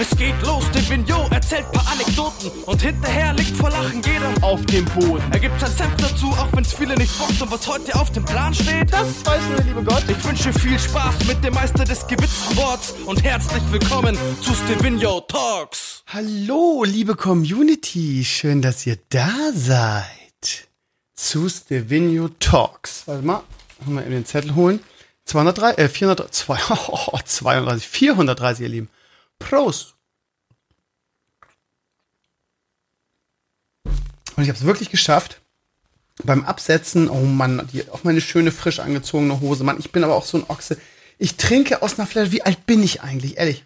Es geht los, der Vignot erzählt paar Anekdoten und hinterher liegt vor Lachen jeder auf dem Boden. Er gibt sein Senf dazu, auch wenn's viele nicht bockt und was heute auf dem Plan steht. Das weiß nur der liebe Gott. Ich wünsche viel Spaß mit dem Meister des gewitzten Worts und herzlich willkommen zu Stevino Talks. Hallo, liebe Community, schön, dass ihr da seid. Zu Stevino Talks. Warte mal, mal in den Zettel holen. 203, äh, 400, 2, oh, 230, 430, ihr Lieben. Prost. Und ich habe es wirklich geschafft. Beim Absetzen, oh Mann, die, auf meine schöne, frisch angezogene Hose. Mann, ich bin aber auch so ein Ochse. Ich trinke aus einer Flasche. Wie alt bin ich eigentlich? Ehrlich.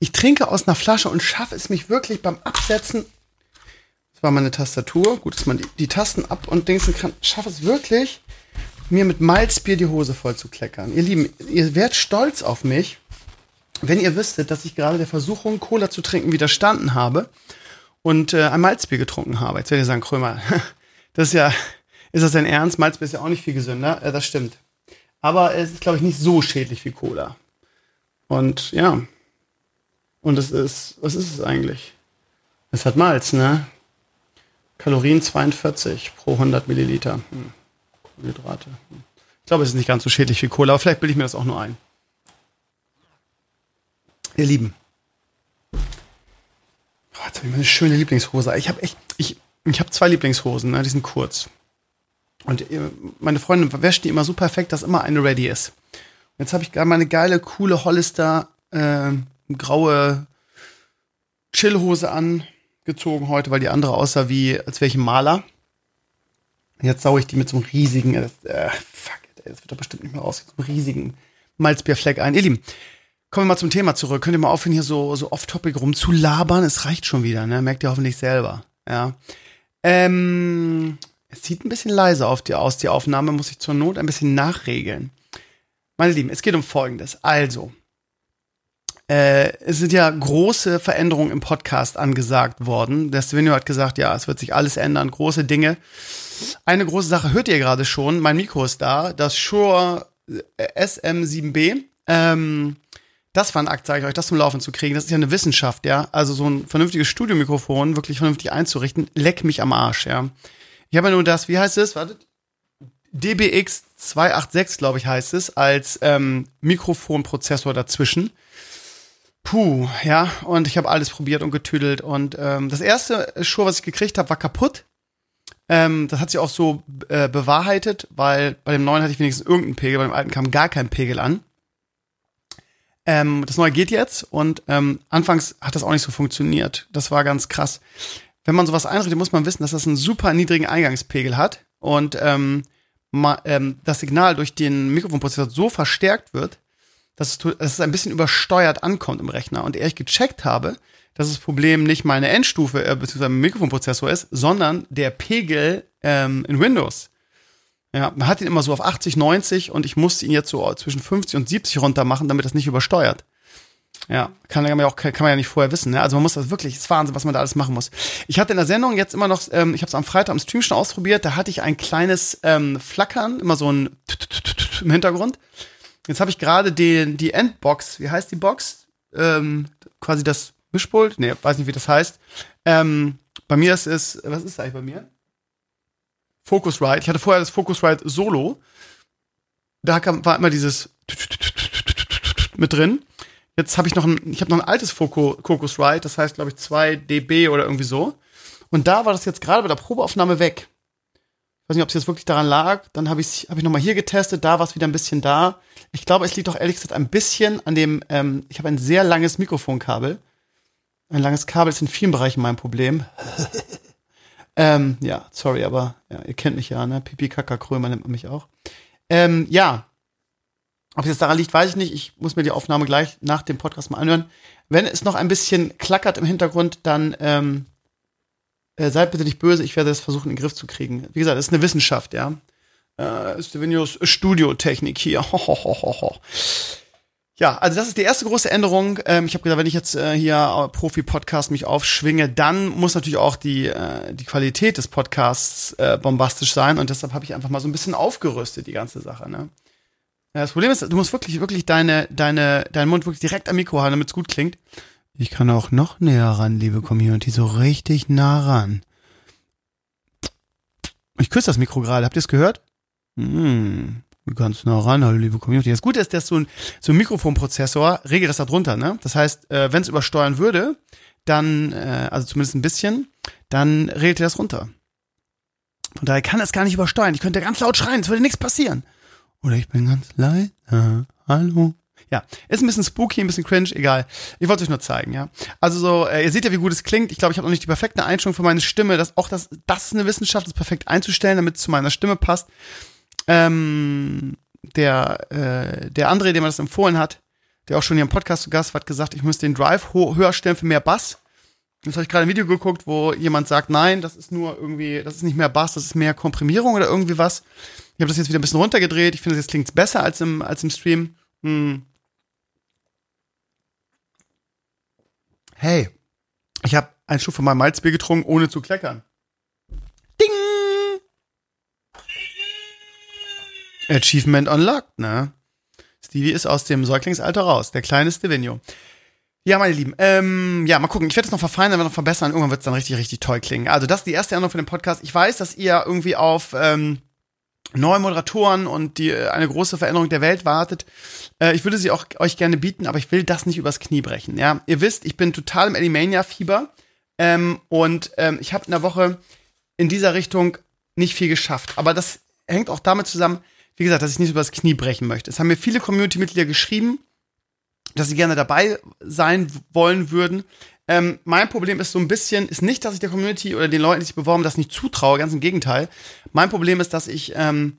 Ich trinke aus einer Flasche und schaffe es mich wirklich beim Absetzen. Das war meine Tastatur. Gut, dass man die, die Tasten ab und dingsen kann. Schaffe es wirklich, mir mit Malzbier die Hose voll zu kleckern. Ihr Lieben, ihr werdet stolz auf mich, wenn ihr wüsstet, dass ich gerade der Versuchung, Cola zu trinken, widerstanden habe und äh, ein Malzbier getrunken habe. Jetzt werdet ihr sagen, Krömer, das ist ja, ist das dein Ernst? Malzbier ist ja auch nicht viel gesünder. Äh, das stimmt. Aber es ist, glaube ich, nicht so schädlich wie Cola. Und ja. Und es ist, was ist es eigentlich? Es hat Malz, ne? Kalorien 42 pro 100 Milliliter. Hm. Kohlenhydrate. Hm. Ich glaube, es ist nicht ganz so schädlich wie Cola, aber vielleicht bilde ich mir das auch nur ein. Ihr Lieben. Oh, jetzt habe ich meine schöne Lieblingshose. Ich habe echt, ich, ich habe zwei Lieblingshosen, ne? die sind kurz. Und meine Freundin wäscht die immer so perfekt, dass immer eine ready ist. Und jetzt habe ich meine geile, coole Hollister äh, graue Chillhose angezogen heute, weil die andere aussah wie, als wäre ich ein Maler. Jetzt sauge ich die mit so einem riesigen, äh, fuck, das wird doch bestimmt nicht mehr raus, so einem riesigen Malzbierfleck ein. Ihr Lieben, Kommen wir mal zum Thema zurück. Könnt ihr mal aufhören, hier so, so off-topic rumzulabern? Es reicht schon wieder, ne? Merkt ihr hoffentlich selber. Ja. Ähm, es sieht ein bisschen leise auf die, aus, die Aufnahme, muss ich zur Not ein bisschen nachregeln. Meine Lieben, es geht um Folgendes. Also, äh, es sind ja große Veränderungen im Podcast angesagt worden. Der Stevenio hat gesagt, ja, es wird sich alles ändern, große Dinge. Eine große Sache hört ihr gerade schon, mein Mikro ist da, das Shure SM7B. Ähm, das war ein Akt, sage ich euch, das zum Laufen zu kriegen. Das ist ja eine Wissenschaft, ja. Also so ein vernünftiges Studiomikrofon wirklich vernünftig einzurichten, leck mich am Arsch, ja. Ich habe ja nur das, wie heißt es? Wartet. DBX 286, glaube ich, heißt es, als ähm, Mikrofonprozessor dazwischen. Puh, ja, und ich habe alles probiert und getüdelt. Und ähm, das erste Schuh, was ich gekriegt habe, war kaputt. Ähm, das hat sich auch so äh, bewahrheitet, weil bei dem neuen hatte ich wenigstens irgendeinen Pegel, bei dem alten kam gar kein Pegel an. Ähm, das neue geht jetzt und ähm, anfangs hat das auch nicht so funktioniert. Das war ganz krass. Wenn man sowas einrichtet, muss man wissen, dass das einen super niedrigen Eingangspegel hat und ähm, ma, ähm, das Signal durch den Mikrofonprozessor so verstärkt wird, dass es, dass es ein bisschen übersteuert ankommt im Rechner. Und ehrlich gecheckt habe, dass das Problem nicht meine Endstufe äh, bzw. Mikrofonprozessor ist, sondern der Pegel ähm, in Windows. Ja, man hat ihn immer so auf 80, 90 und ich musste ihn jetzt so zwischen 50 und 70 runter machen, damit das nicht übersteuert. Ja, kann man ja auch kann man ja nicht vorher wissen. Ne? Also man muss das wirklich, ist Wahnsinn, was man da alles machen muss. Ich hatte in der Sendung jetzt immer noch, ähm, ich habe es am Freitag am Stream schon ausprobiert, da hatte ich ein kleines ähm, Flackern, immer so ein im Hintergrund. Jetzt habe ich gerade die, die Endbox, wie heißt die Box? Ähm, quasi das Mischpult? Nee, weiß nicht, wie das heißt. Ähm, bei mir ist es, was ist eigentlich bei mir? Focusrite. Ich hatte vorher das Focusrite Solo. Da kam, war immer dieses mit drin. Jetzt habe ich noch ein, ich habe noch ein altes Focusrite, das heißt, glaube ich, 2 dB oder irgendwie so. Und da war das jetzt gerade bei der Probeaufnahme weg. Ich weiß nicht, ob es jetzt wirklich daran lag. Dann habe ich hab ich noch mal hier getestet, da war es wieder ein bisschen da. Ich glaube, es liegt doch ehrlich gesagt ein bisschen an dem, ähm, ich habe ein sehr langes Mikrofonkabel. Ein langes Kabel ist in vielen Bereichen mein Problem. Ähm, ja, sorry, aber ja, ihr kennt mich ja, ne? Pipi Kaka Krömer nennt man mich auch. Ähm, ja. Ob es jetzt daran liegt, weiß ich nicht. Ich muss mir die Aufnahme gleich nach dem Podcast mal anhören. Wenn es noch ein bisschen klackert im Hintergrund, dann ähm, äh, seid bitte nicht böse. Ich werde das versuchen, in den Griff zu kriegen. Wie gesagt, es ist eine Wissenschaft, ja. Äh, Stevenios Studiotechnik hier. Ho, ho, ho, ho. Ja, also das ist die erste große Änderung. Ähm, ich habe gesagt, wenn ich jetzt äh, hier äh, Profi-Podcast mich aufschwinge, dann muss natürlich auch die, äh, die Qualität des Podcasts äh, bombastisch sein. Und deshalb habe ich einfach mal so ein bisschen aufgerüstet, die ganze Sache. Ne? Ja, das Problem ist, du musst wirklich, wirklich deine, deine, deinen Mund wirklich direkt am Mikro haben, damit es gut klingt. Ich kann auch noch näher ran, liebe Community, so richtig nah ran. Ich küsse das Mikro gerade, habt ihr es gehört? Hm, ganz nah ran, hallo liebe Community. Das Gute ist, dass so ein, so ein Mikrofonprozessor regelt das da drunter, ne? Das heißt, äh, wenn es übersteuern würde, dann, äh, also zumindest ein bisschen, dann regelt er das runter. Von daher kann es gar nicht übersteuern. Ich könnte ganz laut schreien, es würde nichts passieren. Oder ich bin ganz leise. Hallo. Ja, ist ein bisschen spooky, ein bisschen cringe, egal. Ich wollte euch nur zeigen, ja. Also so, äh, ihr seht ja, wie gut es klingt. Ich glaube, ich habe noch nicht die perfekte Einstellung für meine Stimme. Das, auch das, das ist eine Wissenschaft, das perfekt einzustellen, damit es zu meiner Stimme passt. Ähm, der, äh, der André, dem man das empfohlen hat, der auch schon hier im Podcast zu Gast war, hat gesagt, ich muss den Drive höher stellen für mehr Bass. Jetzt habe ich gerade ein Video geguckt, wo jemand sagt, nein, das ist nur irgendwie, das ist nicht mehr Bass, das ist mehr Komprimierung oder irgendwie was. Ich habe das jetzt wieder ein bisschen runtergedreht. Ich finde, jetzt klingt besser als im, als im Stream. Hm. Hey, ich habe einen Schub von meinem Malzbier getrunken, ohne zu kleckern. Achievement unlocked, ne? Stevie ist aus dem Säuglingsalter raus, der kleine Stevino. Ja, meine Lieben, ähm, ja, mal gucken. Ich werde es noch verfeinern, noch verbessern. Irgendwann wird es dann richtig, richtig toll klingen. Also, das ist die erste Änderung für den Podcast. Ich weiß, dass ihr irgendwie auf ähm, neue Moderatoren und die äh, eine große Veränderung der Welt wartet. Äh, ich würde sie auch euch gerne bieten, aber ich will das nicht übers Knie brechen. Ja, ihr wisst, ich bin total im Animania-Fieber ähm, und ähm, ich habe in der Woche in dieser Richtung nicht viel geschafft. Aber das hängt auch damit zusammen, wie gesagt, dass ich nicht übers Knie brechen möchte. Es haben mir viele Community-Mitglieder geschrieben, dass sie gerne dabei sein wollen würden. Ähm, mein Problem ist so ein bisschen, ist nicht, dass ich der Community oder den Leuten, die sich beworben, das nicht zutraue, ganz im Gegenteil. Mein Problem ist, dass ich ähm,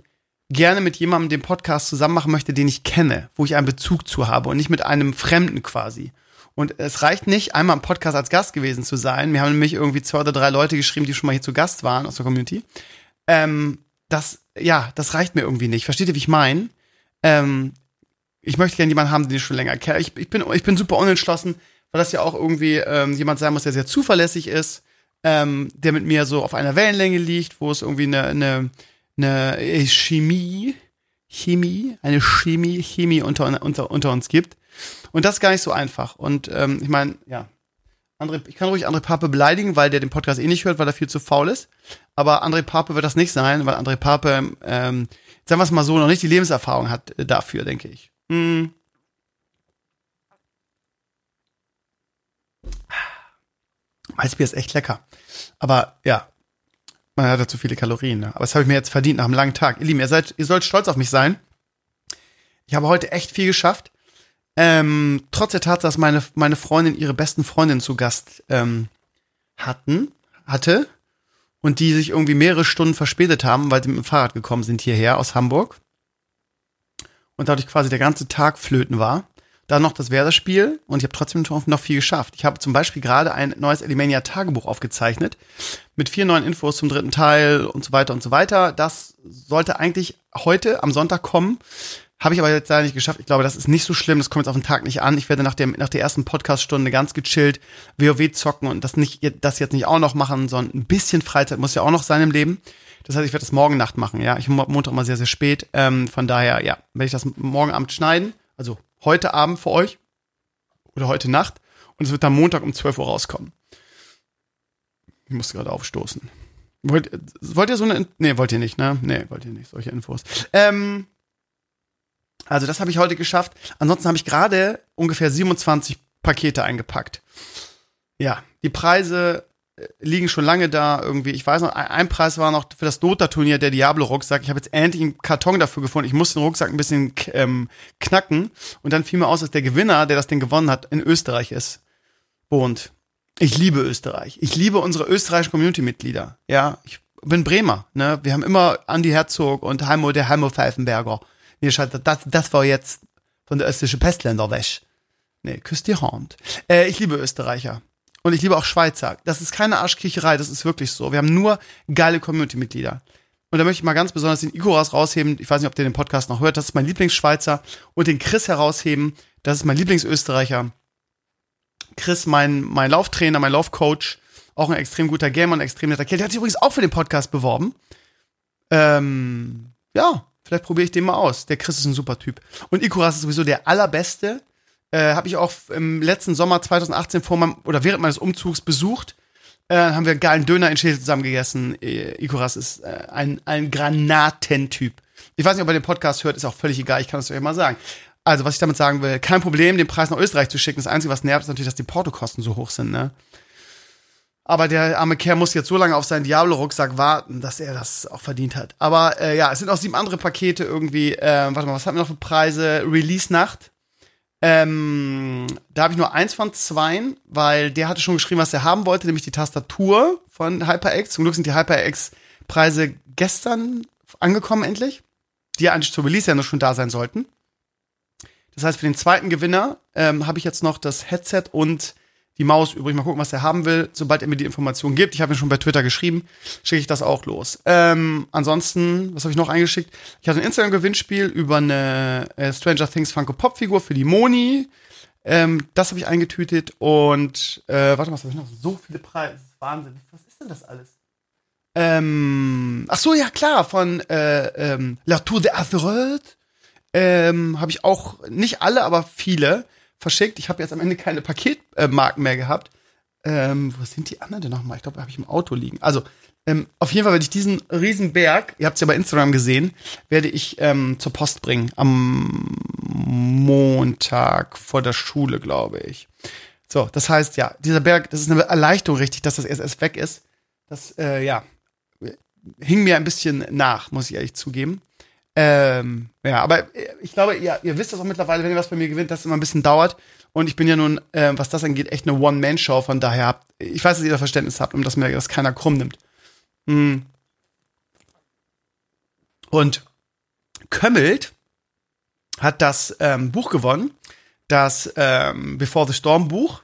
gerne mit jemandem den Podcast zusammen machen möchte, den ich kenne, wo ich einen Bezug zu habe und nicht mit einem Fremden quasi. Und es reicht nicht, einmal im Podcast als Gast gewesen zu sein. Wir haben nämlich irgendwie zwei oder drei Leute geschrieben, die schon mal hier zu Gast waren aus der Community. Ähm, das, ja, das reicht mir irgendwie nicht. Versteht ihr, wie ich meine? Ähm, ich möchte gerne jemanden haben, den ich schon länger kenne. Ich, ich, bin, ich bin super unentschlossen, weil das ja auch irgendwie ähm, jemand sein muss, der sehr zuverlässig ist, ähm, der mit mir so auf einer Wellenlänge liegt, wo es irgendwie eine, eine, eine Chemie, Chemie, eine Chemie, Chemie unter, unter, unter uns gibt. Und das ist gar nicht so einfach. Und ähm, ich meine, ja, André, ich kann ruhig André Pape beleidigen, weil der den Podcast eh nicht hört, weil er viel zu faul ist. Aber André Pape wird das nicht sein, weil André Pape, ähm, sagen wir es mal so, noch nicht die Lebenserfahrung hat äh, dafür, denke ich. Mm. Weißbier ist echt lecker. Aber ja, man hat ja zu viele Kalorien. Ne? Aber das habe ich mir jetzt verdient nach einem langen Tag. Ihr Lieben, ihr, seid, ihr sollt stolz auf mich sein. Ich habe heute echt viel geschafft. Ähm, trotz der Tatsache, dass meine, meine Freundin ihre besten Freundinnen zu Gast ähm, hatten, hatte und die sich irgendwie mehrere Stunden verspätet haben, weil sie mit dem Fahrrad gekommen sind hierher aus Hamburg und dadurch quasi der ganze Tag flöten war. Dann noch das Werder-Spiel und ich habe trotzdem noch viel geschafft. Ich habe zum Beispiel gerade ein neues Elimania-Tagebuch aufgezeichnet mit vier neuen Infos zum dritten Teil und so weiter und so weiter. Das sollte eigentlich heute am Sonntag kommen. Habe ich aber jetzt leider nicht geschafft. Ich glaube, das ist nicht so schlimm. Das kommt jetzt auf den Tag nicht an. Ich werde nach, dem, nach der ersten Podcast-Stunde ganz gechillt WoW zocken und das, nicht, das jetzt nicht auch noch machen, sondern ein bisschen Freizeit muss ja auch noch sein im Leben. Das heißt, ich werde das morgen Nacht machen, ja. Ich habe Montag mal sehr, sehr spät. Ähm, von daher, ja, werde ich das morgen Abend schneiden. Also heute Abend für euch. Oder heute Nacht. Und es wird dann Montag um 12 Uhr rauskommen. Ich muss gerade aufstoßen. Wollt, wollt ihr so eine. Nee, wollt ihr nicht, ne? Nee, wollt ihr nicht, solche Infos. Ähm, also, das habe ich heute geschafft. Ansonsten habe ich gerade ungefähr 27 Pakete eingepackt. Ja, die Preise liegen schon lange da irgendwie. Ich weiß noch, ein Preis war noch für das Dota-Turnier der Diablo-Rucksack. Ich habe jetzt endlich einen Karton dafür gefunden. Ich musste den Rucksack ein bisschen ähm, knacken. Und dann fiel mir aus, dass der Gewinner, der das Ding gewonnen hat, in Österreich ist. Und ich liebe Österreich. Ich liebe unsere österreichischen Community-Mitglieder. Ja, ich bin Bremer. Ne? Wir haben immer Andi Herzog und Heimo, der Heimo Pfeifenberger. Nee, das, das war jetzt von der östlichen Pestländer weg. Nee, küsst die Hand. Äh, ich liebe Österreicher. Und ich liebe auch Schweizer. Das ist keine Arschkriecherei, das ist wirklich so. Wir haben nur geile Community-Mitglieder. Und da möchte ich mal ganz besonders den Ikoras rausheben. Ich weiß nicht, ob der den Podcast noch hört. Das ist mein Lieblingsschweizer. Und den Chris herausheben. Das ist mein Lieblingsösterreicher. Chris, mein, mein Lauftrainer, mein Laufcoach. Auch ein extrem guter Gamer und extrem netter Kerl. Der hat sich übrigens auch für den Podcast beworben. Ähm, ja, vielleicht probiere ich den mal aus. Der Chris ist ein super Typ. Und Ikoras ist sowieso der allerbeste Äh, habe ich auch im letzten Sommer 2018 vor meinem, oder während meines Umzugs besucht. Äh, haben wir einen geilen Döner in Schädel zusammen gegessen. Äh, Ikoras ist äh, ein, ein Granatentyp. Ich weiß nicht, ob er den Podcast hört, ist auch völlig egal, ich kann es euch mal sagen. Also, was ich damit sagen will, kein Problem, den Preis nach Österreich zu schicken. Das Einzige, was nervt, ist natürlich, dass die Portokosten so hoch sind, ne? Aber der arme Kerl muss jetzt so lange auf seinen Diablo-Rucksack warten, dass er das auch verdient hat. Aber äh, ja, es sind auch sieben andere Pakete irgendwie. Äh, warte mal, was haben wir noch für Preise? Release-Nacht. Ähm, da habe ich nur eins von zweien, weil der hatte schon geschrieben, was er haben wollte, nämlich die Tastatur von HyperX. Zum Glück sind die HyperX-Preise gestern angekommen endlich, die ja eigentlich zur Release ja noch schon da sein sollten. Das heißt, für den zweiten Gewinner ähm, habe ich jetzt noch das Headset und die Maus übrig. Mal gucken, was er haben will. Sobald er mir die Information gibt, ich habe ihn schon bei Twitter geschrieben, schicke ich das auch los. Ähm, ansonsten, was habe ich noch eingeschickt? Ich hatte ein Instagram-Gewinnspiel über eine äh, Stranger Things Funko Pop-Figur für die Moni. Ähm, das habe ich eingetütet und äh, warte mal, was habe ich noch? So viele Preise. Wahnsinn. Was ist denn das alles? Ähm, ach so, ja klar, von äh, ähm, La Tour de Azeroth ähm, habe ich auch nicht alle, aber viele verschickt. Ich habe jetzt am Ende keine Paketmarken mehr gehabt. Ähm, wo sind die anderen denn nochmal? Ich glaube, habe ich im Auto liegen. Also, ähm, auf jeden Fall werde ich diesen Riesenberg, ihr habt es ja bei Instagram gesehen, werde ich ähm, zur Post bringen. Am Montag vor der Schule, glaube ich. So, das heißt, ja, dieser Berg, das ist eine Erleichterung richtig, dass das erst weg ist. Das, äh, ja, hing mir ein bisschen nach, muss ich ehrlich zugeben. Ähm, ja, aber ich glaube, ihr, ihr wisst das auch mittlerweile, wenn ihr was bei mir gewinnt, dass es immer ein bisschen dauert. Und ich bin ja nun, äh, was das angeht, echt eine One-Man-Show. Von daher ich weiß, dass ihr da Verständnis habt und dass mir das keiner krumm nimmt. Hm. Und Kömmelt hat das ähm, Buch gewonnen, das ähm, Before the Storm Buch.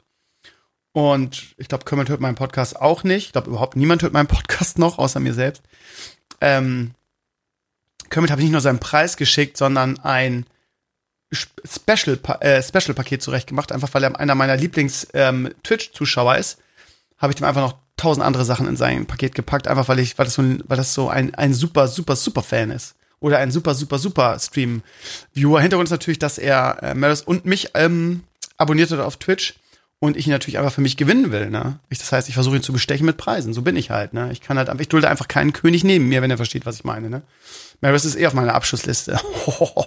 Und ich glaube, Kömmelt hört meinen Podcast auch nicht. Ich glaube, überhaupt niemand hört meinen Podcast noch, außer mir selbst. Ähm, Kermit habe ich nicht nur seinen Preis geschickt, sondern ein Special, äh, Special Paket zurechtgemacht, einfach weil er einer meiner Lieblings ähm, ist, habe ich dem einfach noch tausend andere Sachen in sein Paket gepackt, einfach weil ich, weil das so, ein, weil das so ein, ein super, super, super Fan ist. Oder ein super, super, super Stream-Viewer. Hintergrund ist natürlich, dass er äh, Maris und mich ähm, abonniert hat auf Twitch und ich ihn natürlich einfach für mich gewinnen will. Ne? Ich, das heißt, ich versuche ihn zu bestechen mit Preisen. So bin ich halt. Ne? Ich kann halt, ich dulde einfach keinen König neben mir, wenn er versteht, was ich meine. Ne? Maris ist eh auf meiner Abschussliste.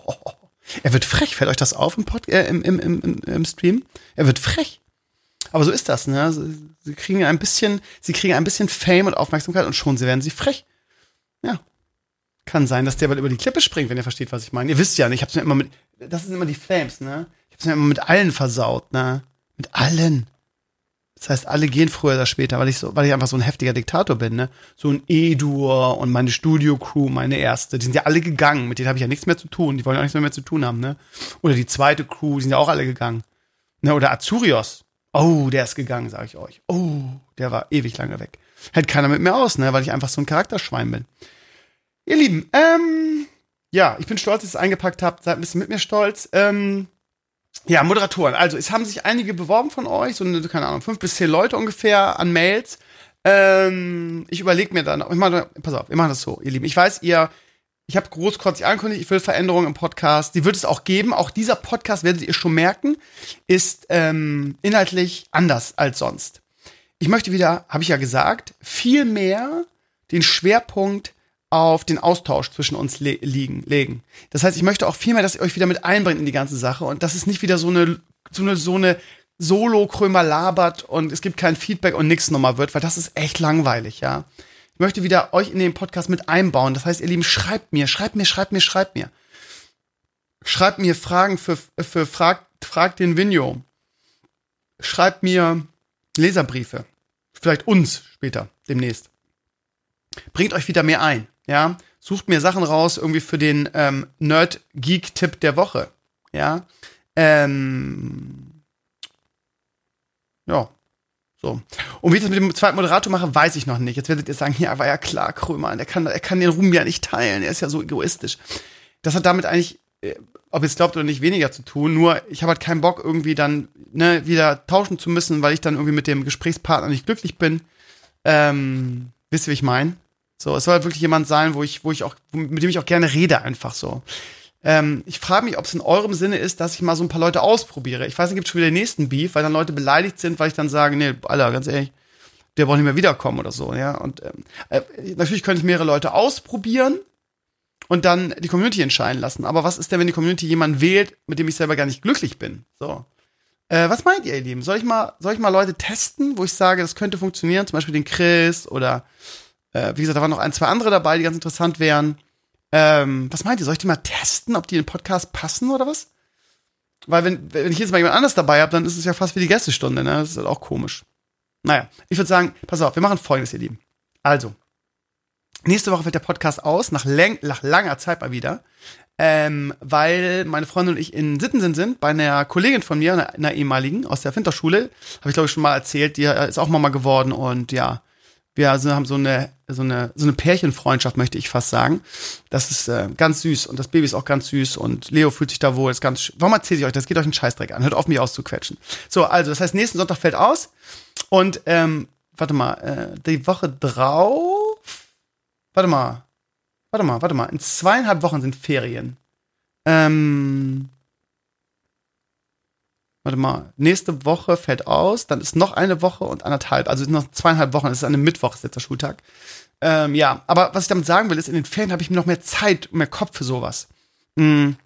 er wird frech. Fällt euch das auf im, Pod äh, im, im, im, im Stream? Er wird frech. Aber so ist das. Ne? Sie, kriegen ein bisschen, sie kriegen ein bisschen Fame und Aufmerksamkeit und schon sie werden sie frech. Ja. Kann sein, dass der bald über die Klippe springt, wenn ihr versteht, was ich meine. Ihr wisst ja, ich hab's mir immer mit, das sind immer die Flames, ne? Ich hab's mir immer mit allen versaut, ne? Mit allen. Das heißt, alle gehen früher oder später, weil ich so, weil ich einfach so ein heftiger Diktator bin, ne? So ein E-Dur und meine Studio-Crew, meine erste, die sind ja alle gegangen, mit denen habe ich ja nichts mehr zu tun, die wollen ja auch nichts mehr, mehr zu tun haben, ne? Oder die zweite Crew, die sind ja auch alle gegangen. Ne? Oder Azurios. Oh, der ist gegangen, sage ich euch. Oh, der war ewig lange weg. Hält keiner mit mir aus, ne? Weil ich einfach so ein Charakterschwein bin. Ihr Lieben, ähm, ja, ich bin stolz, dass ihr es eingepackt habt. Seid ein bisschen mit mir stolz. Ähm, ja, Moderatoren. Also, es haben sich einige beworben von euch, so eine, keine Ahnung, fünf bis zehn Leute ungefähr an Mails. Ähm, ich überlege mir dann, ich mach, pass auf, wir machen das so, ihr Lieben. Ich weiß, ihr, ich habe großkotzig angekündigt, ich will Veränderungen im Podcast. Die wird es auch geben. Auch dieser Podcast, werdet ihr schon merken, ist ähm, inhaltlich anders als sonst. Ich möchte wieder, habe ich ja gesagt, viel mehr den Schwerpunkt auf den Austausch zwischen uns le liegen, legen. Das heißt, ich möchte auch viel mehr, dass ihr euch wieder mit einbringt in die ganze Sache und dass es nicht wieder so eine, so eine, so eine Solo-Krömer labert und es gibt kein Feedback und nichts nochmal wird, weil das ist echt langweilig, ja. Ich möchte wieder euch in den Podcast mit einbauen. Das heißt, ihr Lieben, schreibt mir, schreibt mir, schreibt mir, schreibt mir. Schreibt mir Fragen für, für fragt, fragt den Vinyo. Schreibt mir Leserbriefe. Vielleicht uns später, demnächst. Bringt euch wieder mehr ein ja, sucht mir Sachen raus, irgendwie für den ähm, Nerd-Geek-Tipp der Woche, ja, ähm, ja, so. Und wie ich das mit dem zweiten Moderator mache, weiß ich noch nicht. Jetzt werdet ihr sagen, ja, war ja klar, Krömer, der kann, er kann den Ruhm ja nicht teilen, er ist ja so egoistisch. Das hat damit eigentlich, äh, ob ihr es glaubt oder nicht, weniger zu tun. Nur, ich habe halt keinen Bock, irgendwie dann ne, wieder tauschen zu müssen, weil ich dann irgendwie mit dem Gesprächspartner nicht glücklich bin. Ähm, wisst ihr, wie ich meine? So, es soll halt wirklich jemand sein, wo ich, wo ich auch, mit dem ich auch gerne rede, einfach so. Ähm, ich frage mich, ob es in eurem Sinne ist, dass ich mal so ein paar Leute ausprobiere. Ich weiß, es gibt schon wieder den nächsten Beef, weil dann Leute beleidigt sind, weil ich dann sage, nee, Alter, ganz ehrlich, der braucht nicht mehr wiederkommen oder so, ja. Und ähm, äh, natürlich könnte ich mehrere Leute ausprobieren und dann die Community entscheiden lassen. Aber was ist denn, wenn die Community jemanden wählt, mit dem ich selber gar nicht glücklich bin? So. Äh, was meint ihr, ihr Lieben? Soll ich mal, soll ich mal Leute testen, wo ich sage, das könnte funktionieren? Zum Beispiel den Chris oder äh, wie gesagt, da waren noch ein, zwei andere dabei, die ganz interessant wären. Ähm, was meint ihr? Soll ich die mal testen, ob die in den Podcast passen oder was? Weil wenn, wenn ich jetzt mal jemand anders dabei habe, dann ist es ja fast wie die Gästestunde, ne? Das ist halt auch komisch. Naja, ich würde sagen, pass auf, wir machen folgendes, ihr Lieben. Also, nächste Woche fällt der Podcast aus, nach, nach langer Zeit mal wieder. Ähm, weil meine Freundin und ich in Sittensen sind, bei einer Kollegin von mir, einer, einer ehemaligen aus der Finterschule, habe ich glaube ich schon mal erzählt, die ist auch Mama geworden und ja, wir haben so eine, so eine, so eine Pärchenfreundschaft, möchte ich fast sagen. Das ist äh, ganz süß und das Baby ist auch ganz süß und Leo fühlt sich da wohl. Ist ganz, warum erzähle ich euch das? Geht euch einen Scheißdreck an. Hört auf, mich auszuquetschen. So, also, das heißt, nächsten Sonntag fällt aus und, ähm, warte mal, äh, die Woche drauf, warte mal, warte mal, warte mal, in zweieinhalb Wochen sind Ferien. Ähm, warte mal, nächste Woche fällt aus, dann ist noch eine Woche und anderthalb, also noch zweieinhalb Wochen, es ist eine Mittwoch, ist jetzt der Schultag. Ähm, ja, aber was ich damit sagen will, ist, in den Ferien habe ich mir noch mehr Zeit, mehr Kopf für sowas. Mhm.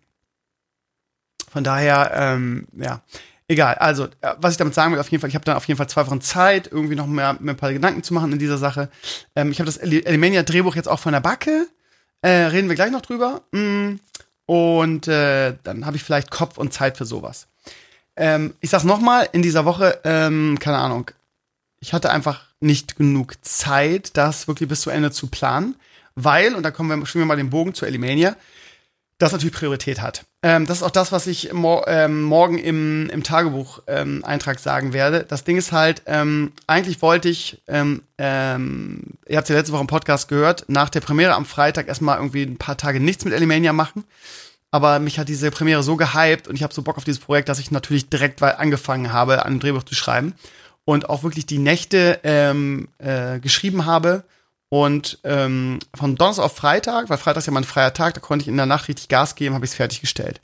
Von daher, ähm, ja, egal. Also, äh, was ich damit sagen will, auf jeden Fall, ich habe dann auf jeden Fall zwei Wochen Zeit, irgendwie noch mehr, mehr ein paar Gedanken zu machen in dieser Sache. Ähm, ich habe das Elimania-Drehbuch jetzt auch von der Backe. Äh, reden wir gleich noch drüber. Mhm. Und äh, dann habe ich vielleicht Kopf und Zeit für sowas. Ähm, ich sag's nochmal, in dieser Woche, ähm, keine Ahnung, ich hatte einfach nicht genug Zeit, das wirklich bis zu Ende zu planen, weil, und da kommen wir, schwimmen wir mal den Bogen zu Elimania, das natürlich Priorität hat. Ähm, das ist auch das, was ich mor ähm, morgen im, im Tagebuch-Eintrag ähm, sagen werde. Das Ding ist halt, ähm, eigentlich wollte ich, ähm, ähm, ihr habt ja letzte Woche im Podcast gehört, nach der Premiere am Freitag erstmal irgendwie ein paar Tage nichts mit Elimania machen aber mich hat diese Premiere so gehypt und ich habe so Bock auf dieses Projekt, dass ich natürlich direkt angefangen habe, an einem Drehbuch zu schreiben und auch wirklich die Nächte ähm, äh, geschrieben habe. Und ähm, von Donnerstag auf Freitag, weil Freitag ist ja mein freier Tag, da konnte ich in der Nacht richtig Gas geben, habe ich es fertiggestellt.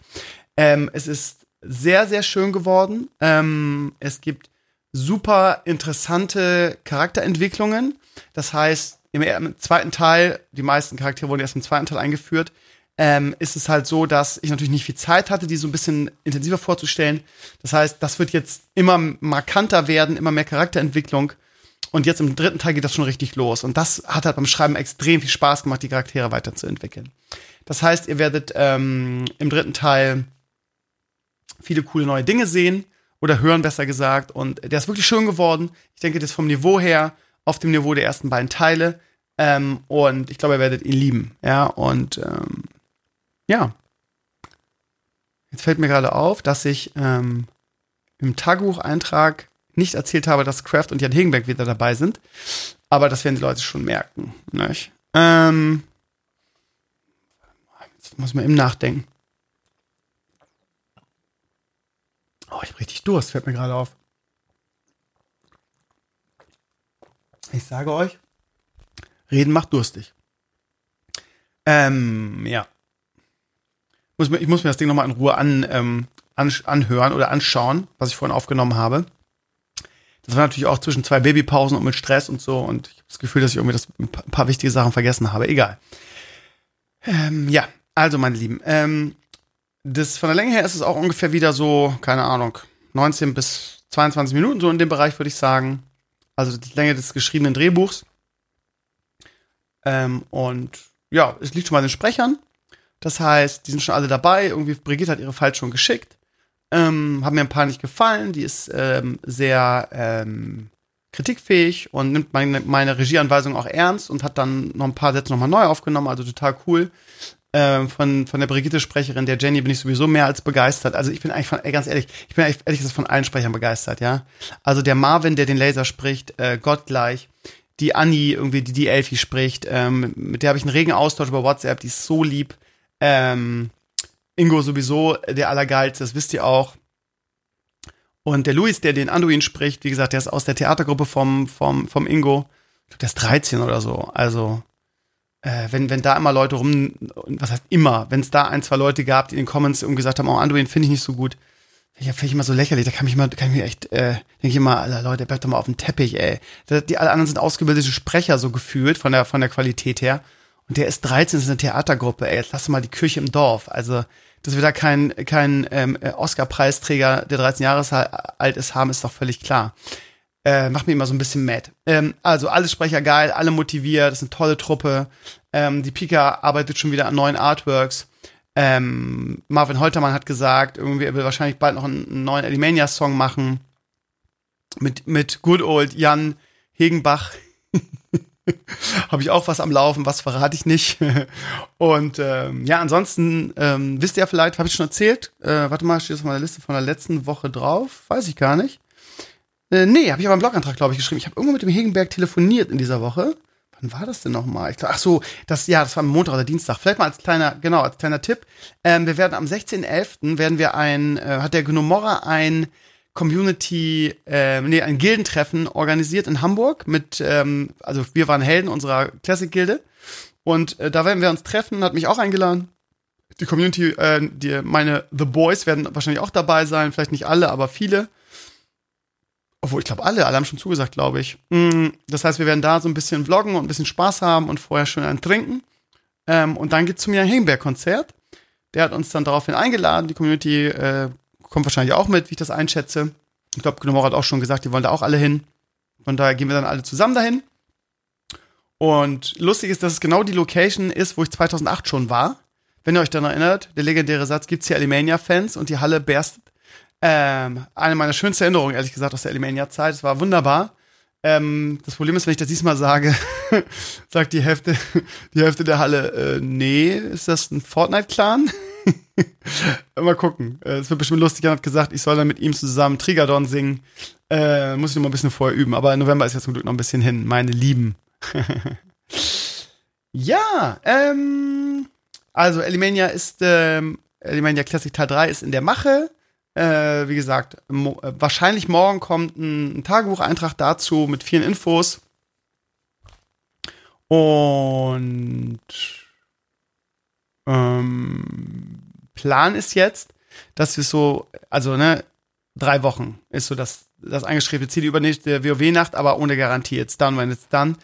Ähm, es ist sehr, sehr schön geworden. Ähm, es gibt super interessante Charakterentwicklungen. Das heißt, im zweiten Teil, die meisten Charaktere wurden erst im zweiten Teil eingeführt, ähm, ist es halt so, dass ich natürlich nicht viel Zeit hatte, die so ein bisschen intensiver vorzustellen. Das heißt, das wird jetzt immer markanter werden, immer mehr Charakterentwicklung. Und jetzt im dritten Teil geht das schon richtig los. Und das hat halt beim Schreiben extrem viel Spaß gemacht, die Charaktere weiterzuentwickeln. Das heißt, ihr werdet ähm, im dritten Teil viele coole neue Dinge sehen oder hören, besser gesagt. Und der ist wirklich schön geworden. Ich denke, das ist vom Niveau her auf dem Niveau der ersten beiden Teile. Ähm, und ich glaube, ihr werdet ihn lieben. Ja, und ähm, ja. Jetzt fällt mir gerade auf, dass ich ähm, im Tagebucheintrag nicht erzählt habe, dass Kraft und Jan Hegenberg wieder dabei sind. Aber das werden die Leute schon merken. Nicht? Ähm, jetzt muss man eben nachdenken. Oh, ich hab richtig Durst, fällt mir gerade auf. Ich sage euch, Reden macht durstig. Ähm, ja muss mir, ich muss mir das Ding nochmal in Ruhe an, ähm, an, anhören oder anschauen, was ich vorhin aufgenommen habe. Das war natürlich auch zwischen zwei Babypausen und mit Stress und so. Und ich habe das Gefühl, dass ich irgendwie das, ein paar wichtige Sachen vergessen habe. Egal. Ähm, ja, also meine Lieben. Ähm, das, von der Länge her ist es auch ungefähr wieder so, keine Ahnung, 19 bis 22 Minuten, so in dem Bereich würde ich sagen. Also die Länge des geschriebenen Drehbuchs. Ähm, und ja, es liegt schon mal den Sprechern. Das heißt, die sind schon alle dabei. Irgendwie Brigitte hat ihre Files schon geschickt. Ähm, haben mir ein paar nicht gefallen. Die ist ähm, sehr ähm, kritikfähig und nimmt meine, meine Regieanweisung auch ernst und hat dann noch ein paar Sätze nochmal neu aufgenommen. Also total cool. Ähm, von, von der Brigitte-Sprecherin, der Jenny, bin ich sowieso mehr als begeistert. Also ich bin eigentlich von, ey, ganz ehrlich, ich bin eigentlich ehrlich gesagt von allen Sprechern begeistert, ja. Also der Marvin, der den Laser spricht, äh, gottgleich. Die Annie, irgendwie, die die Elfie spricht, ähm, mit der habe ich einen regen Austausch über WhatsApp, die ist so lieb. Ähm, Ingo sowieso der Allergeilste, das wisst ihr auch. Und der Luis, der den Anduin spricht, wie gesagt, der ist aus der Theatergruppe vom, vom, vom Ingo. Ich glaube, der ist 13 oder so. Also, äh, wenn, wenn da immer Leute rum, was heißt immer, wenn es da ein, zwei Leute gab, die in den Comments irgendwie gesagt haben, oh, Anduin finde ich nicht so gut, ja, finde ich immer so lächerlich, da kann ich mal, kann ich mir echt, äh, denke ich immer, Alter, Leute, bleibt doch mal auf dem Teppich, ey. Die alle anderen sind ausgebildete Sprecher so gefühlt von der, von der Qualität her. Und der ist 13, ist eine Theatergruppe, ey, jetzt lass mal die Kirche im Dorf. Also, dass wir da keinen kein, ähm, Oscar-Preisträger, der 13 Jahre alt ist, haben, ist doch völlig klar. Äh, macht mir immer so ein bisschen mad. Ähm, also, alles Sprecher geil, alle motiviert, das ist eine tolle Truppe. Ähm, die Pika arbeitet schon wieder an neuen Artworks. Ähm, Marvin Holtermann hat gesagt, irgendwie er will wahrscheinlich bald noch einen neuen Alimania-Song machen. Mit, mit Good Old Jan Hegenbach. habe ich auch was am Laufen, was verrate ich nicht. Und ähm, ja, ansonsten ähm, wisst ihr ja vielleicht, habe ich schon erzählt. Äh, warte mal, steht das auf meiner Liste von der letzten Woche drauf? Weiß ich gar nicht. Äh, nee, habe ich aber einen Blogantrag, glaube ich, geschrieben. Ich habe irgendwo mit dem Hegenberg telefoniert in dieser Woche. Wann war das denn nochmal? ach so, das, ja, das war am Montag oder Dienstag. Vielleicht mal als kleiner, genau, als kleiner Tipp. Ähm, wir werden am 16.11. werden wir ein, äh, hat der Gnomorra ein Community, äh, nee, ein Gildentreffen organisiert in Hamburg mit, ähm, also wir waren Helden unserer Classic-Gilde. Und äh, da werden wir uns treffen, hat mich auch eingeladen. Die Community, äh, die, meine The Boys werden wahrscheinlich auch dabei sein, vielleicht nicht alle, aber viele. Obwohl, ich glaube, alle, alle haben schon zugesagt, glaube ich. Mm, das heißt, wir werden da so ein bisschen vloggen und ein bisschen Spaß haben und vorher schön einen trinken. Ähm, und dann geht's zu mir ein Hengberg-Konzert. Der hat uns dann daraufhin eingeladen. Die Community äh, kommt wahrscheinlich auch mit, wie ich das einschätze. Ich glaube, Gnomor hat auch schon gesagt, die wollen da auch alle hin. Von daher gehen wir dann alle zusammen dahin. Und lustig ist, dass es genau die Location ist, wo ich 2008 schon war. Wenn ihr euch dann erinnert, der legendäre Satz, gibt's hier Alimania-Fans und die Halle berstet ähm, eine meiner schönsten Erinnerungen, ehrlich gesagt, aus der Alimania-Zeit. Es war wunderbar. Ähm, das Problem ist, wenn ich das diesmal sage, sagt die Hälfte, die Hälfte der Halle, äh, nee, ist das ein Fortnite-Clan? mal gucken. Äh, es wird bestimmt lustig. Er hat gesagt, ich soll dann mit ihm zusammen Trigadon singen. Äh, muss ich noch mal ein bisschen vorher üben. Aber November ist ja zum Glück noch ein bisschen hin, meine Lieben. ja, ähm, also Elimania ist, ähm, Elimania Classic Teil 3 ist in der Mache. Äh, wie gesagt, mo äh, wahrscheinlich morgen kommt ein, ein Tagebucheintrag dazu mit vielen Infos. Und ähm, Plan ist jetzt, dass wir so, also ne, drei Wochen ist so das, das angestrebte Ziel übernächste WoW-Nacht, aber ohne Garantie. Jetzt dann, wenn it's done.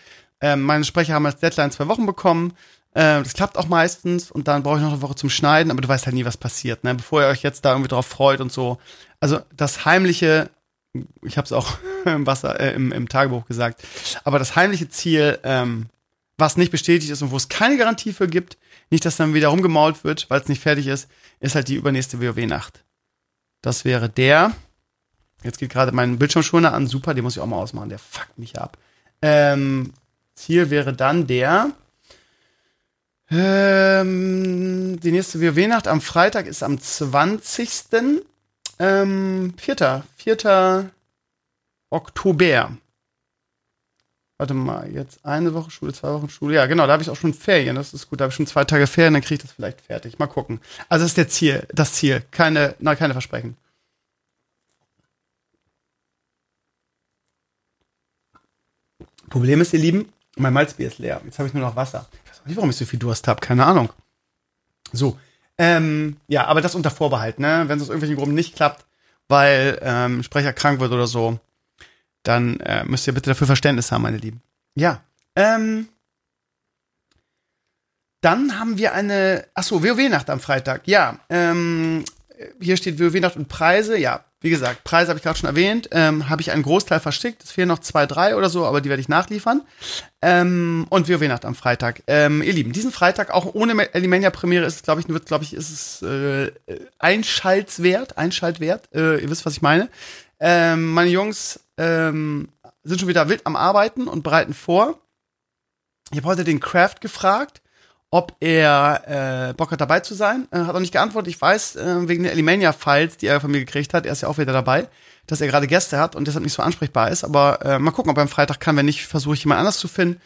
Ähm, meine Sprecher haben als Deadline zwei Wochen bekommen. Äh, das klappt auch meistens und dann brauche ich noch eine Woche zum Schneiden, aber du weißt halt nie, was passiert, ne? Bevor ihr euch jetzt da irgendwie drauf freut und so. Also das heimliche, ich habe es auch im Wasser, äh, im, im Tagebuch gesagt, aber das heimliche Ziel, ähm, was nicht bestätigt ist und wo es keine Garantie für gibt, nicht, dass dann wieder rumgemault wird, weil es nicht fertig ist, ist halt die übernächste WoW-Nacht. Das wäre der. Jetzt geht gerade mein Bildschirmschoner an. Super, den muss ich auch mal ausmachen. Der fuckt mich ab. Ähm, Ziel wäre dann der ähm, die nächste WoW-Nacht am Freitag ist am 20. Ähm, 4. 4. Oktober. Warte mal, jetzt eine Woche Schule, zwei Wochen Schule. Ja, genau, da habe ich auch schon Ferien. Das ist gut. Da habe ich schon zwei Tage Ferien, dann kriege ich das vielleicht fertig. Mal gucken. Also das ist der Ziel, das Ziel. Keine, nein, keine Versprechen. Problem ist, ihr Lieben, mein Malzbier ist leer. Jetzt habe ich nur noch Wasser nicht, warum ich so viel Durst habe, keine Ahnung. So, ähm, ja, aber das unter Vorbehalt, ne? Wenn es aus irgendwelchen Gründen nicht klappt, weil ähm, Sprecher krank wird oder so, dann äh, müsst ihr bitte dafür Verständnis haben, meine Lieben. Ja, ähm, dann haben wir eine, ach so, WoW-Nacht am Freitag. Ja, ähm, hier steht WoW-Nacht und Preise. Ja, wie gesagt, Preise habe ich gerade schon erwähnt. Ähm, habe ich einen Großteil verschickt. Es fehlen noch zwei, drei oder so, aber die werde ich nachliefern. Ähm, und WoW-Nacht am Freitag. Ähm, ihr Lieben, diesen Freitag, auch ohne Elimania-Premiere, ist es, glaube ich, wird, glaube ich, ist es äh, Einschaltwert. Einschaltwert. Äh, ihr wisst, was ich meine. Ähm, meine Jungs ähm, sind schon wieder wild am Arbeiten und bereiten vor. Ich habe heute den Craft gefragt ob er äh, Bock hat, dabei zu sein. Äh, hat auch nicht geantwortet. Ich weiß, äh, wegen der Elimania-Files, die er von mir gekriegt hat, er ist ja auch wieder dabei, dass er gerade Gäste hat und deshalb nicht so ansprechbar ist. Aber äh, mal gucken, ob er am Freitag kann. Wenn nicht, versuche ich jemand anders zu finden.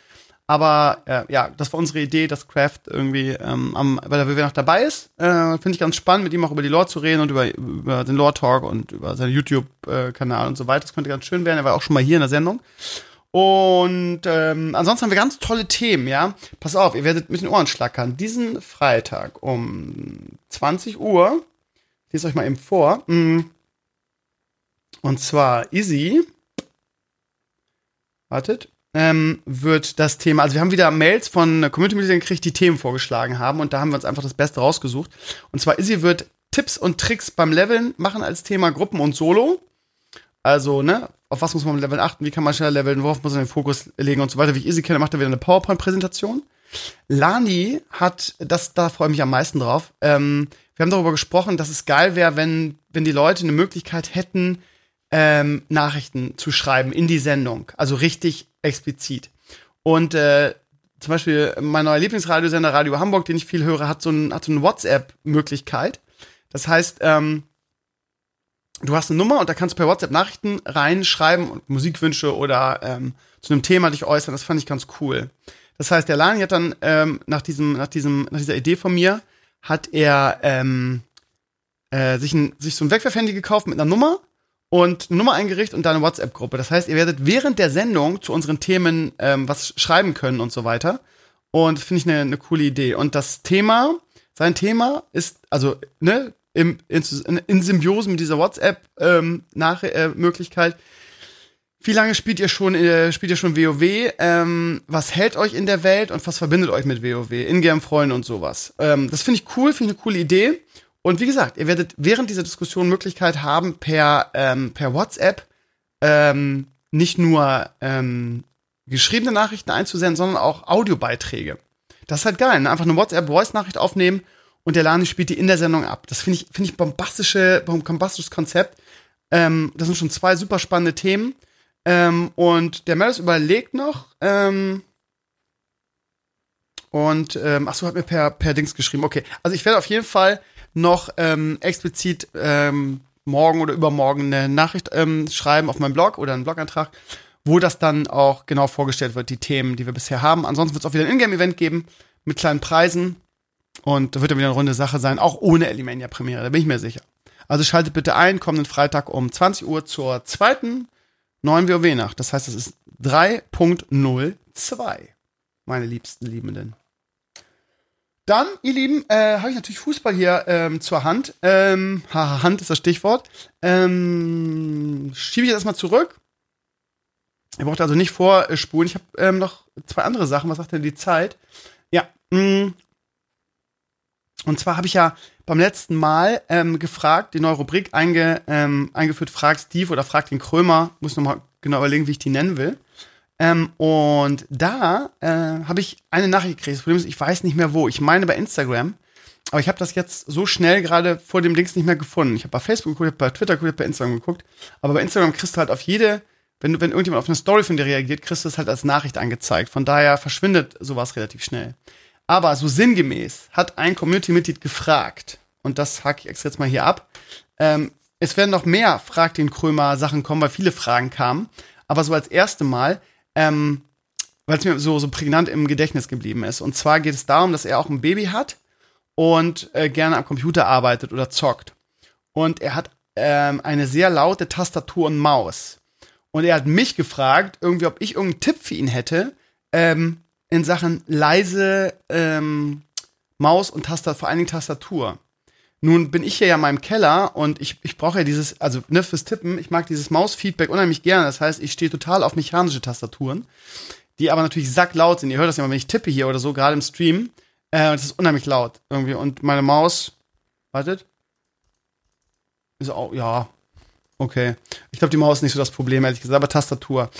Aber äh, ja, das war unsere Idee, dass Craft irgendwie ähm, am, bei der WW noch dabei ist. Äh, Finde ich ganz spannend, mit ihm auch über die Lore zu reden und über, über den Lore-Talk und über seinen YouTube-Kanal und so weiter. Das könnte ganz schön werden. Er war auch schon mal hier in der Sendung. Und ähm, ansonsten haben wir ganz tolle Themen, ja. Pass auf, ihr werdet mit den Ohren schlackern. Diesen Freitag um 20 Uhr, ich lese euch mal eben vor. Mm. Und zwar Easy. Wartet. Ähm, wird das Thema, also wir haben wieder Mails von Community-Mitgliedern gekriegt, die Themen vorgeschlagen haben und da haben wir uns einfach das Beste rausgesucht. Und zwar Izzy wird Tipps und Tricks beim Leveln machen als Thema Gruppen und Solo. Also, ne, auf was muss man Leveln achten, wie kann man schneller leveln, worauf muss man den Fokus legen und so weiter. Wie ich Izzy kenne, macht er wieder eine PowerPoint-Präsentation. Lani hat, das, da freue ich mich am meisten drauf. Ähm, wir haben darüber gesprochen, dass es geil wäre, wenn, wenn die Leute eine Möglichkeit hätten, ähm, Nachrichten zu schreiben in die Sendung. Also richtig explizit. Und äh, zum Beispiel mein neuer Lieblingsradiosender Radio Hamburg, den ich viel höre, hat so, ein, hat so eine WhatsApp-Möglichkeit. Das heißt, ähm, du hast eine Nummer und da kannst du per WhatsApp Nachrichten reinschreiben und Musikwünsche oder ähm, zu einem Thema dich äußern. Das fand ich ganz cool. Das heißt, der Lani hat dann ähm, nach diesem, nach diesem, nach dieser Idee von mir, hat er ähm, äh, sich, ein, sich so ein Wegwerfhandy gekauft mit einer Nummer und Nummer eingerichtet und dann eine WhatsApp-Gruppe. Das heißt, ihr werdet während der Sendung zu unseren Themen ähm, was schreiben können und so weiter. Und finde ich eine, eine coole Idee. Und das Thema, sein Thema ist, also, ne, im, in, in Symbiose mit dieser WhatsApp-Möglichkeit. Ähm, wie lange spielt ihr schon, äh, spielt ihr schon WoW? Ähm, was hält euch in der Welt und was verbindet euch mit WoW? Ingame-Freunde und sowas. Ähm, das finde ich cool, finde ich eine coole Idee. Und wie gesagt, ihr werdet während dieser Diskussion Möglichkeit haben, per, ähm, per WhatsApp ähm, nicht nur ähm, geschriebene Nachrichten einzusenden, sondern auch Audiobeiträge. Das ist halt geil. Ne? Einfach eine WhatsApp-Voice-Nachricht aufnehmen und der Lani spielt die in der Sendung ab. Das finde ich, finde ich bombastische, bombastisches Konzept. Ähm, das sind schon zwei super spannende Themen. Ähm, und der Melis überlegt noch, ähm, und ähm, ach so, hat mir per, per Dings geschrieben. Okay, also ich werde auf jeden Fall noch ähm, explizit ähm, morgen oder übermorgen eine Nachricht ähm, schreiben auf meinem Blog oder einen Blogantrag, wo das dann auch genau vorgestellt wird, die Themen, die wir bisher haben. Ansonsten wird es auch wieder ein Ingame-Event geben mit kleinen Preisen. Und da wird dann wieder eine runde Sache sein, auch ohne Elimania-Premiere, da bin ich mir sicher. Also schaltet bitte ein, kommenden Freitag um 20 Uhr zur zweiten neuen WoW-Nacht. Das heißt, es ist 3.02, meine liebsten Liebenden. Dann, ihr Lieben, äh, habe ich natürlich Fußball hier ähm, zur Hand. Ähm, Hand ist das Stichwort. Ähm, schiebe ich jetzt erstmal zurück. Ihr braucht also nicht vorspulen. Ich habe ähm, noch zwei andere Sachen. Was sagt denn die Zeit? Ja. Mm. Und zwar habe ich ja beim letzten Mal ähm, gefragt, die neue Rubrik einge, ähm, eingeführt, fragt Steve oder fragt den Krömer. Muss nochmal genau überlegen, wie ich die nennen will. Ähm, und da äh, habe ich eine Nachricht gekriegt. Das Problem ist, ich weiß nicht mehr wo. Ich meine bei Instagram. Aber ich habe das jetzt so schnell gerade vor dem Links nicht mehr gefunden. Ich habe bei Facebook geguckt, bei Twitter geguckt, bei Instagram geguckt. Aber bei Instagram kriegst du halt auf jede, wenn wenn irgendjemand auf eine Story von dir reagiert, kriegst du es halt als Nachricht angezeigt. Von daher verschwindet sowas relativ schnell. Aber so sinngemäß hat ein Community-Mitglied gefragt, und das hake ich extra jetzt mal hier ab. Ähm, es werden noch mehr Frag den Krömer Sachen kommen, weil viele Fragen kamen. Aber so als erste Mal, ähm, weil es mir so, so prägnant im Gedächtnis geblieben ist. Und zwar geht es darum, dass er auch ein Baby hat und äh, gerne am Computer arbeitet oder zockt. Und er hat ähm, eine sehr laute Tastatur und Maus. Und er hat mich gefragt, irgendwie, ob ich irgendeinen Tipp für ihn hätte ähm, in Sachen leise ähm, Maus und Tastatur, vor allen Dingen Tastatur. Nun bin ich hier ja in meinem Keller und ich, ich brauche ja dieses, also ne, fürs Tippen, ich mag dieses Mausfeedback unheimlich gerne. Das heißt, ich stehe total auf mechanische Tastaturen, die aber natürlich sacklaut sind. Ihr hört das ja immer, wenn ich tippe hier oder so, gerade im Stream. Äh, das ist unheimlich laut irgendwie. Und meine Maus, wartet. Ist auch, ja, okay. Ich glaube, die Maus ist nicht so das Problem, ehrlich gesagt, aber Tastatur.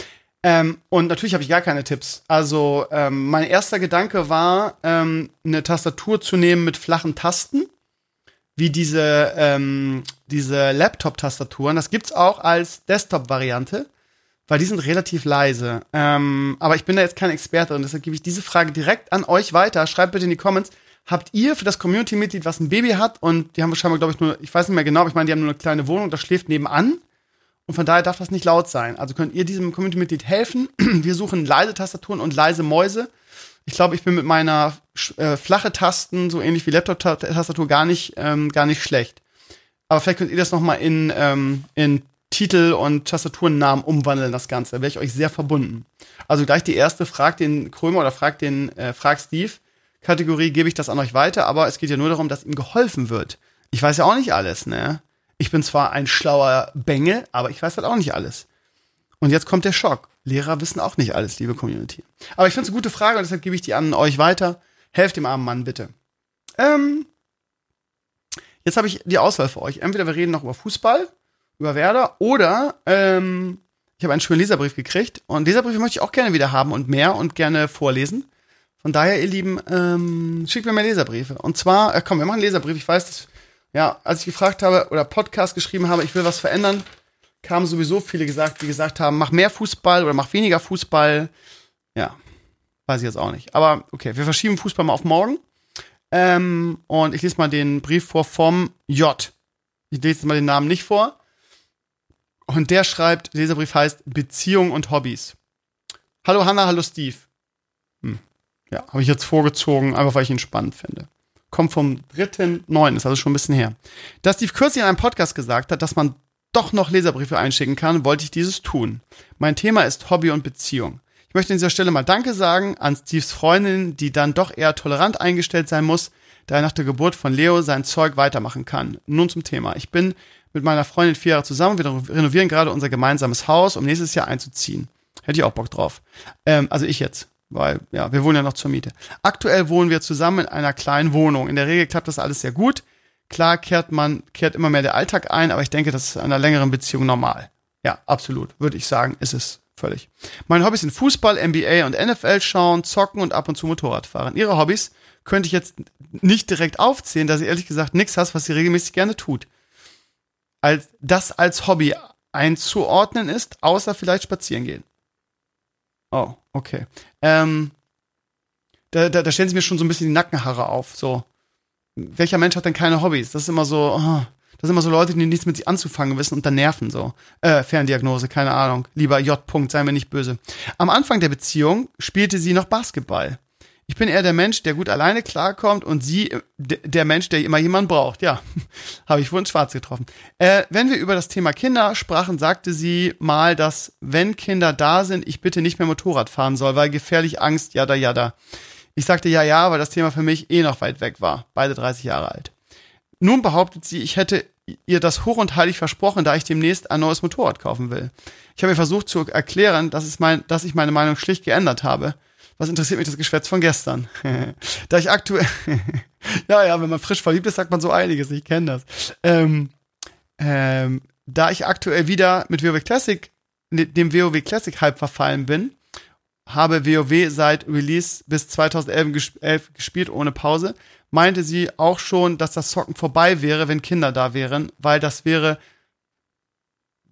Ähm, und natürlich habe ich gar keine Tipps. Also, ähm, mein erster Gedanke war, ähm, eine Tastatur zu nehmen mit flachen Tasten wie diese, ähm, diese Laptop-Tastaturen. Das gibt's auch als Desktop-Variante, weil die sind relativ leise. Ähm, aber ich bin da jetzt kein Experte und deshalb gebe ich diese Frage direkt an euch weiter. Schreibt bitte in die Comments. Habt ihr für das Community-Mitglied, was ein Baby hat und die haben wahrscheinlich, glaube ich, nur, ich weiß nicht mehr genau, aber ich meine, die haben nur eine kleine Wohnung, das schläft nebenan und von daher darf das nicht laut sein. Also könnt ihr diesem Community-Mitglied helfen. Wir suchen leise Tastaturen und leise Mäuse ich glaube, ich bin mit meiner äh, flache Tasten, so ähnlich wie Laptop-Tastatur, gar nicht, ähm, gar nicht schlecht. Aber vielleicht könnt ihr das noch mal in, ähm, in Titel und Tastaturennamen umwandeln, das Ganze. Da wäre ich euch sehr verbunden. Also gleich die erste, fragt den Krömer oder fragt den, äh, fragt Steve. Kategorie gebe ich das an euch weiter, aber es geht ja nur darum, dass ihm geholfen wird. Ich weiß ja auch nicht alles, ne? Ich bin zwar ein schlauer Bengel, aber ich weiß halt auch nicht alles. Und jetzt kommt der Schock. Lehrer wissen auch nicht alles, liebe Community. Aber ich finde es eine gute Frage und deshalb gebe ich die an euch weiter. Helft dem armen Mann bitte. Ähm, jetzt habe ich die Auswahl für euch. Entweder wir reden noch über Fußball, über Werder, oder ähm, ich habe einen schönen Leserbrief gekriegt. Und Leserbriefe möchte ich auch gerne wieder haben und mehr und gerne vorlesen. Von daher, ihr Lieben, ähm, schickt mir mehr Leserbriefe. Und zwar, äh, komm, wir machen Leserbrief. Ich weiß, dass, ja, als ich gefragt habe oder Podcast geschrieben habe, ich will was verändern, kamen sowieso viele gesagt, die gesagt haben, mach mehr Fußball oder mach weniger Fußball. Ja, weiß ich jetzt auch nicht. Aber okay, wir verschieben Fußball mal auf morgen. Ähm, und ich lese mal den Brief vor vom J. Ich lese mal den Namen nicht vor. Und der schreibt, der Leserbrief heißt Beziehung und Hobbys. Hallo Hanna, hallo Steve. Hm. Ja, habe ich jetzt vorgezogen, einfach weil ich ihn spannend finde. Kommt vom 3.9., ist also schon ein bisschen her. Da Steve kürzlich in einem Podcast gesagt hat, dass man doch noch Leserbriefe einschicken kann, wollte ich dieses tun. Mein Thema ist Hobby und Beziehung. Ich möchte an dieser Stelle mal Danke sagen an Steves Freundin, die dann doch eher tolerant eingestellt sein muss, da er nach der Geburt von Leo sein Zeug weitermachen kann. Nun zum Thema. Ich bin mit meiner Freundin vier Jahre zusammen. Wir renovieren gerade unser gemeinsames Haus, um nächstes Jahr einzuziehen. Hätte ich auch Bock drauf. Ähm, also ich jetzt, weil ja, wir wohnen ja noch zur Miete. Aktuell wohnen wir zusammen in einer kleinen Wohnung. In der Regel klappt das alles sehr gut. Klar kehrt man, kehrt immer mehr der Alltag ein, aber ich denke, das ist in einer längeren Beziehung normal. Ja, absolut, würde ich sagen, ist es völlig. Meine Hobbys sind Fußball, NBA und NFL schauen, zocken und ab und zu Motorrad fahren. Ihre Hobbys könnte ich jetzt nicht direkt aufzählen, da sie ehrlich gesagt nichts hast, was sie regelmäßig gerne tut. Als, das als Hobby einzuordnen ist, außer vielleicht spazieren gehen. Oh, okay. Ähm, da, da, da stellen sie mir schon so ein bisschen die Nackenhaare auf. So, welcher Mensch hat denn keine Hobbys? Das ist immer so, oh, das sind immer so Leute, die nichts mit sich anzufangen wissen und dann nerven so. Äh, Ferndiagnose, keine Ahnung. Lieber J. -Punkt, sei mir nicht böse. Am Anfang der Beziehung spielte sie noch Basketball. Ich bin eher der Mensch, der gut alleine klarkommt und sie der Mensch, der immer jemanden braucht. Ja, habe ich wohl ins Schwarz getroffen. Äh, wenn wir über das Thema Kinder sprachen, sagte sie mal, dass wenn Kinder da sind, ich bitte nicht mehr Motorrad fahren soll, weil gefährlich Angst, jada, jada. Ich sagte ja, ja, weil das Thema für mich eh noch weit weg war. Beide 30 Jahre alt. Nun behauptet sie, ich hätte ihr das hoch und heilig versprochen, da ich demnächst ein neues Motorrad kaufen will. Ich habe ihr versucht zu erklären, dass, es mein, dass ich meine Meinung schlicht geändert habe. Was interessiert mich das Geschwätz von gestern? da ich aktuell, ja, ja, wenn man frisch verliebt ist, sagt man so einiges. Ich kenne das. Ähm, ähm, da ich aktuell wieder mit WoW Classic, dem WoW Classic Hype verfallen bin, habe WoW seit Release bis 2011 gespielt ohne Pause, meinte sie auch schon, dass das Zocken vorbei wäre, wenn Kinder da wären, weil das wäre,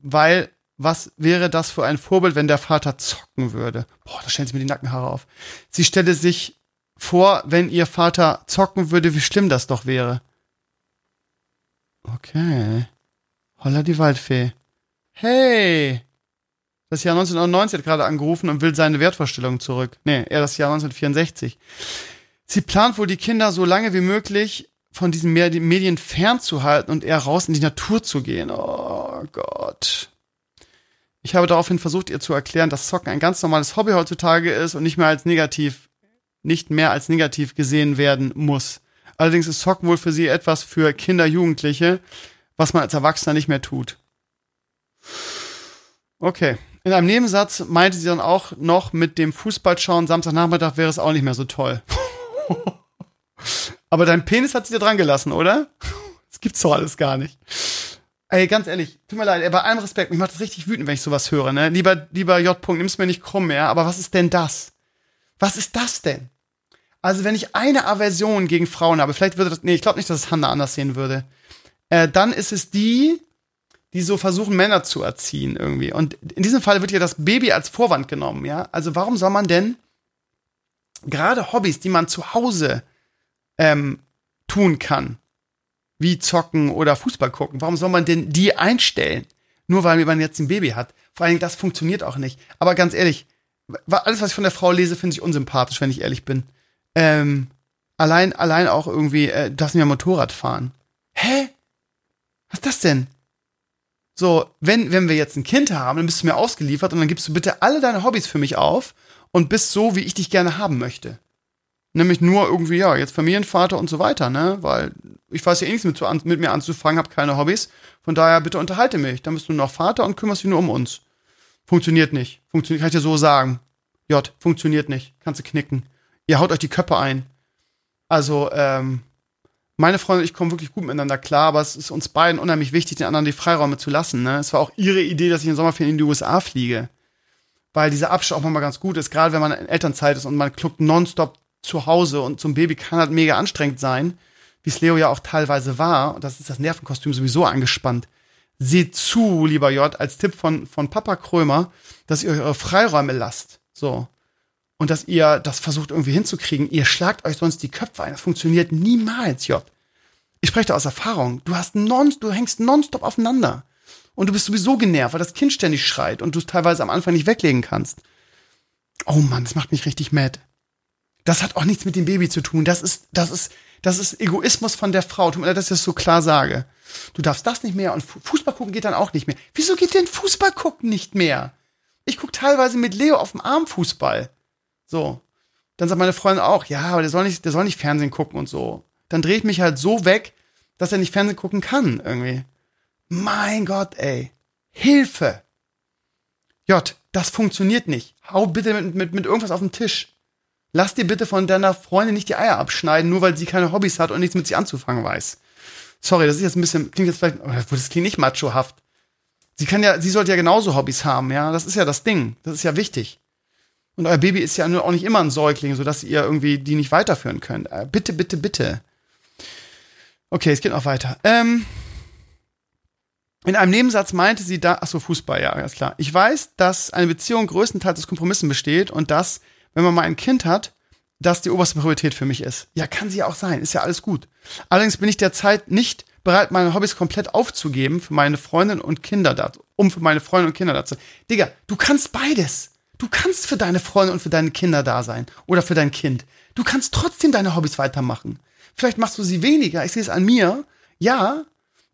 weil was wäre das für ein Vorbild, wenn der Vater zocken würde? Boah, da stellen sie mir die Nackenhaare auf. Sie stelle sich vor, wenn ihr Vater zocken würde, wie schlimm das doch wäre. Okay. Holla die Waldfee. Hey! Das Jahr 1999 hat gerade angerufen und will seine Wertvorstellung zurück. Nee, eher das Jahr 1964. Sie plant wohl, die Kinder so lange wie möglich von diesen Medien fernzuhalten und eher raus in die Natur zu gehen. Oh Gott. Ich habe daraufhin versucht, ihr zu erklären, dass Zocken ein ganz normales Hobby heutzutage ist und nicht mehr als negativ, nicht mehr als negativ gesehen werden muss. Allerdings ist Zocken wohl für sie etwas für Kinder, Jugendliche, was man als Erwachsener nicht mehr tut. Okay. In einem Nebensatz meinte sie dann auch noch, mit dem Fußballschauen Samstagnachmittag wäre es auch nicht mehr so toll. Aber dein Penis hat sie dir dran gelassen, oder? Das gibt's doch alles gar nicht. Ey, ganz ehrlich, tut mir leid, bei allem Respekt, mich macht das richtig wütend, wenn ich sowas höre, ne? Lieber, lieber J. -Punkt, nimm's mir nicht krumm mehr, aber was ist denn das? Was ist das denn? Also, wenn ich eine Aversion gegen Frauen habe, vielleicht würde das, nee, ich glaube nicht, dass es Hannah anders sehen würde, äh, dann ist es die, die so versuchen, Männer zu erziehen irgendwie. Und in diesem Fall wird ja das Baby als Vorwand genommen, ja? Also, warum soll man denn gerade Hobbys, die man zu Hause ähm, tun kann, wie zocken oder Fußball gucken. Warum soll man denn die einstellen? Nur weil man jetzt ein Baby hat. Vor allen Dingen, das funktioniert auch nicht. Aber ganz ehrlich, alles, was ich von der Frau lese, finde ich unsympathisch, wenn ich ehrlich bin. Ähm, allein, allein auch irgendwie, äh, nicht mehr Motorrad fahren. Hä? Was ist das denn? So, wenn, wenn wir jetzt ein Kind haben, dann bist du mir ausgeliefert und dann gibst du bitte alle deine Hobbys für mich auf und bist so, wie ich dich gerne haben möchte. Nämlich nur irgendwie, ja, jetzt Familienvater und so weiter, ne? Weil ich weiß ja eh nichts mit, mit mir anzufangen, habe keine Hobbys. Von daher bitte unterhalte mich. Dann bist du noch Vater und kümmerst dich nur um uns. Funktioniert nicht. Funktioniert, kann ich dir so sagen. J, funktioniert nicht. Kannst du knicken. Ihr haut euch die Köpfe ein. Also, ähm, meine Freunde und ich kommen wirklich gut miteinander klar, aber es ist uns beiden unheimlich wichtig, den anderen die Freiräume zu lassen. Ne? Es war auch ihre Idee, dass ich in Sommerferien in die USA fliege. Weil dieser Abstand auch mal ganz gut ist, gerade wenn man in Elternzeit ist und man kluckt nonstop zu Hause und zum Baby kann halt mega anstrengend sein, wie es Leo ja auch teilweise war. Und das ist das Nervenkostüm sowieso angespannt. Seht zu, lieber J, als Tipp von, von Papa Krömer, dass ihr eure Freiräume lasst. So. Und dass ihr das versucht irgendwie hinzukriegen. Ihr schlagt euch sonst die Köpfe ein. Das funktioniert niemals, J. Ich spreche da aus Erfahrung. Du hast non, du hängst nonstop aufeinander. Und du bist sowieso genervt, weil das Kind ständig schreit und du es teilweise am Anfang nicht weglegen kannst. Oh Mann, das macht mich richtig mad. Das hat auch nichts mit dem Baby zu tun. Das ist, das ist, das ist Egoismus von der Frau. Tut mir leid, dass ich das so klar sage. Du darfst das nicht mehr und Fußball gucken geht dann auch nicht mehr. Wieso geht denn Fußball gucken nicht mehr? Ich gucke teilweise mit Leo auf dem Arm Fußball. So. Dann sagt meine Freundin auch, ja, aber der soll nicht, der soll nicht Fernsehen gucken und so. Dann drehe ich mich halt so weg, dass er nicht Fernsehen gucken kann, irgendwie. Mein Gott, ey. Hilfe. J, das funktioniert nicht. Hau bitte mit, mit, mit irgendwas auf den Tisch. Lass dir bitte von deiner Freundin nicht die Eier abschneiden, nur weil sie keine Hobbys hat und nichts mit sie anzufangen weiß. Sorry, das ist jetzt ein bisschen, klingt jetzt vielleicht, das klingt nicht machohaft. Sie kann ja, sie sollte ja genauso Hobbys haben, ja. Das ist ja das Ding. Das ist ja wichtig. Und euer Baby ist ja auch nicht immer ein Säugling, sodass ihr irgendwie die nicht weiterführen könnt. Äh, bitte, bitte, bitte. Okay, es geht noch weiter. Ähm, in einem Nebensatz meinte sie da, ach so, Fußball, ja, ganz klar. Ich weiß, dass eine Beziehung größtenteils aus Kompromissen besteht und dass, wenn man mal ein Kind hat, das die oberste Priorität für mich ist. Ja, kann sie ja auch sein, ist ja alles gut. Allerdings bin ich derzeit nicht bereit, meine Hobbys komplett aufzugeben für meine Freundin und Kinder da, um für meine Freundin und Kinder da zu. Digga, du kannst beides. Du kannst für deine Freunde und für deine Kinder da sein oder für dein Kind. Du kannst trotzdem deine Hobbys weitermachen. Vielleicht machst du sie weniger. Ich sehe es an mir. Ja,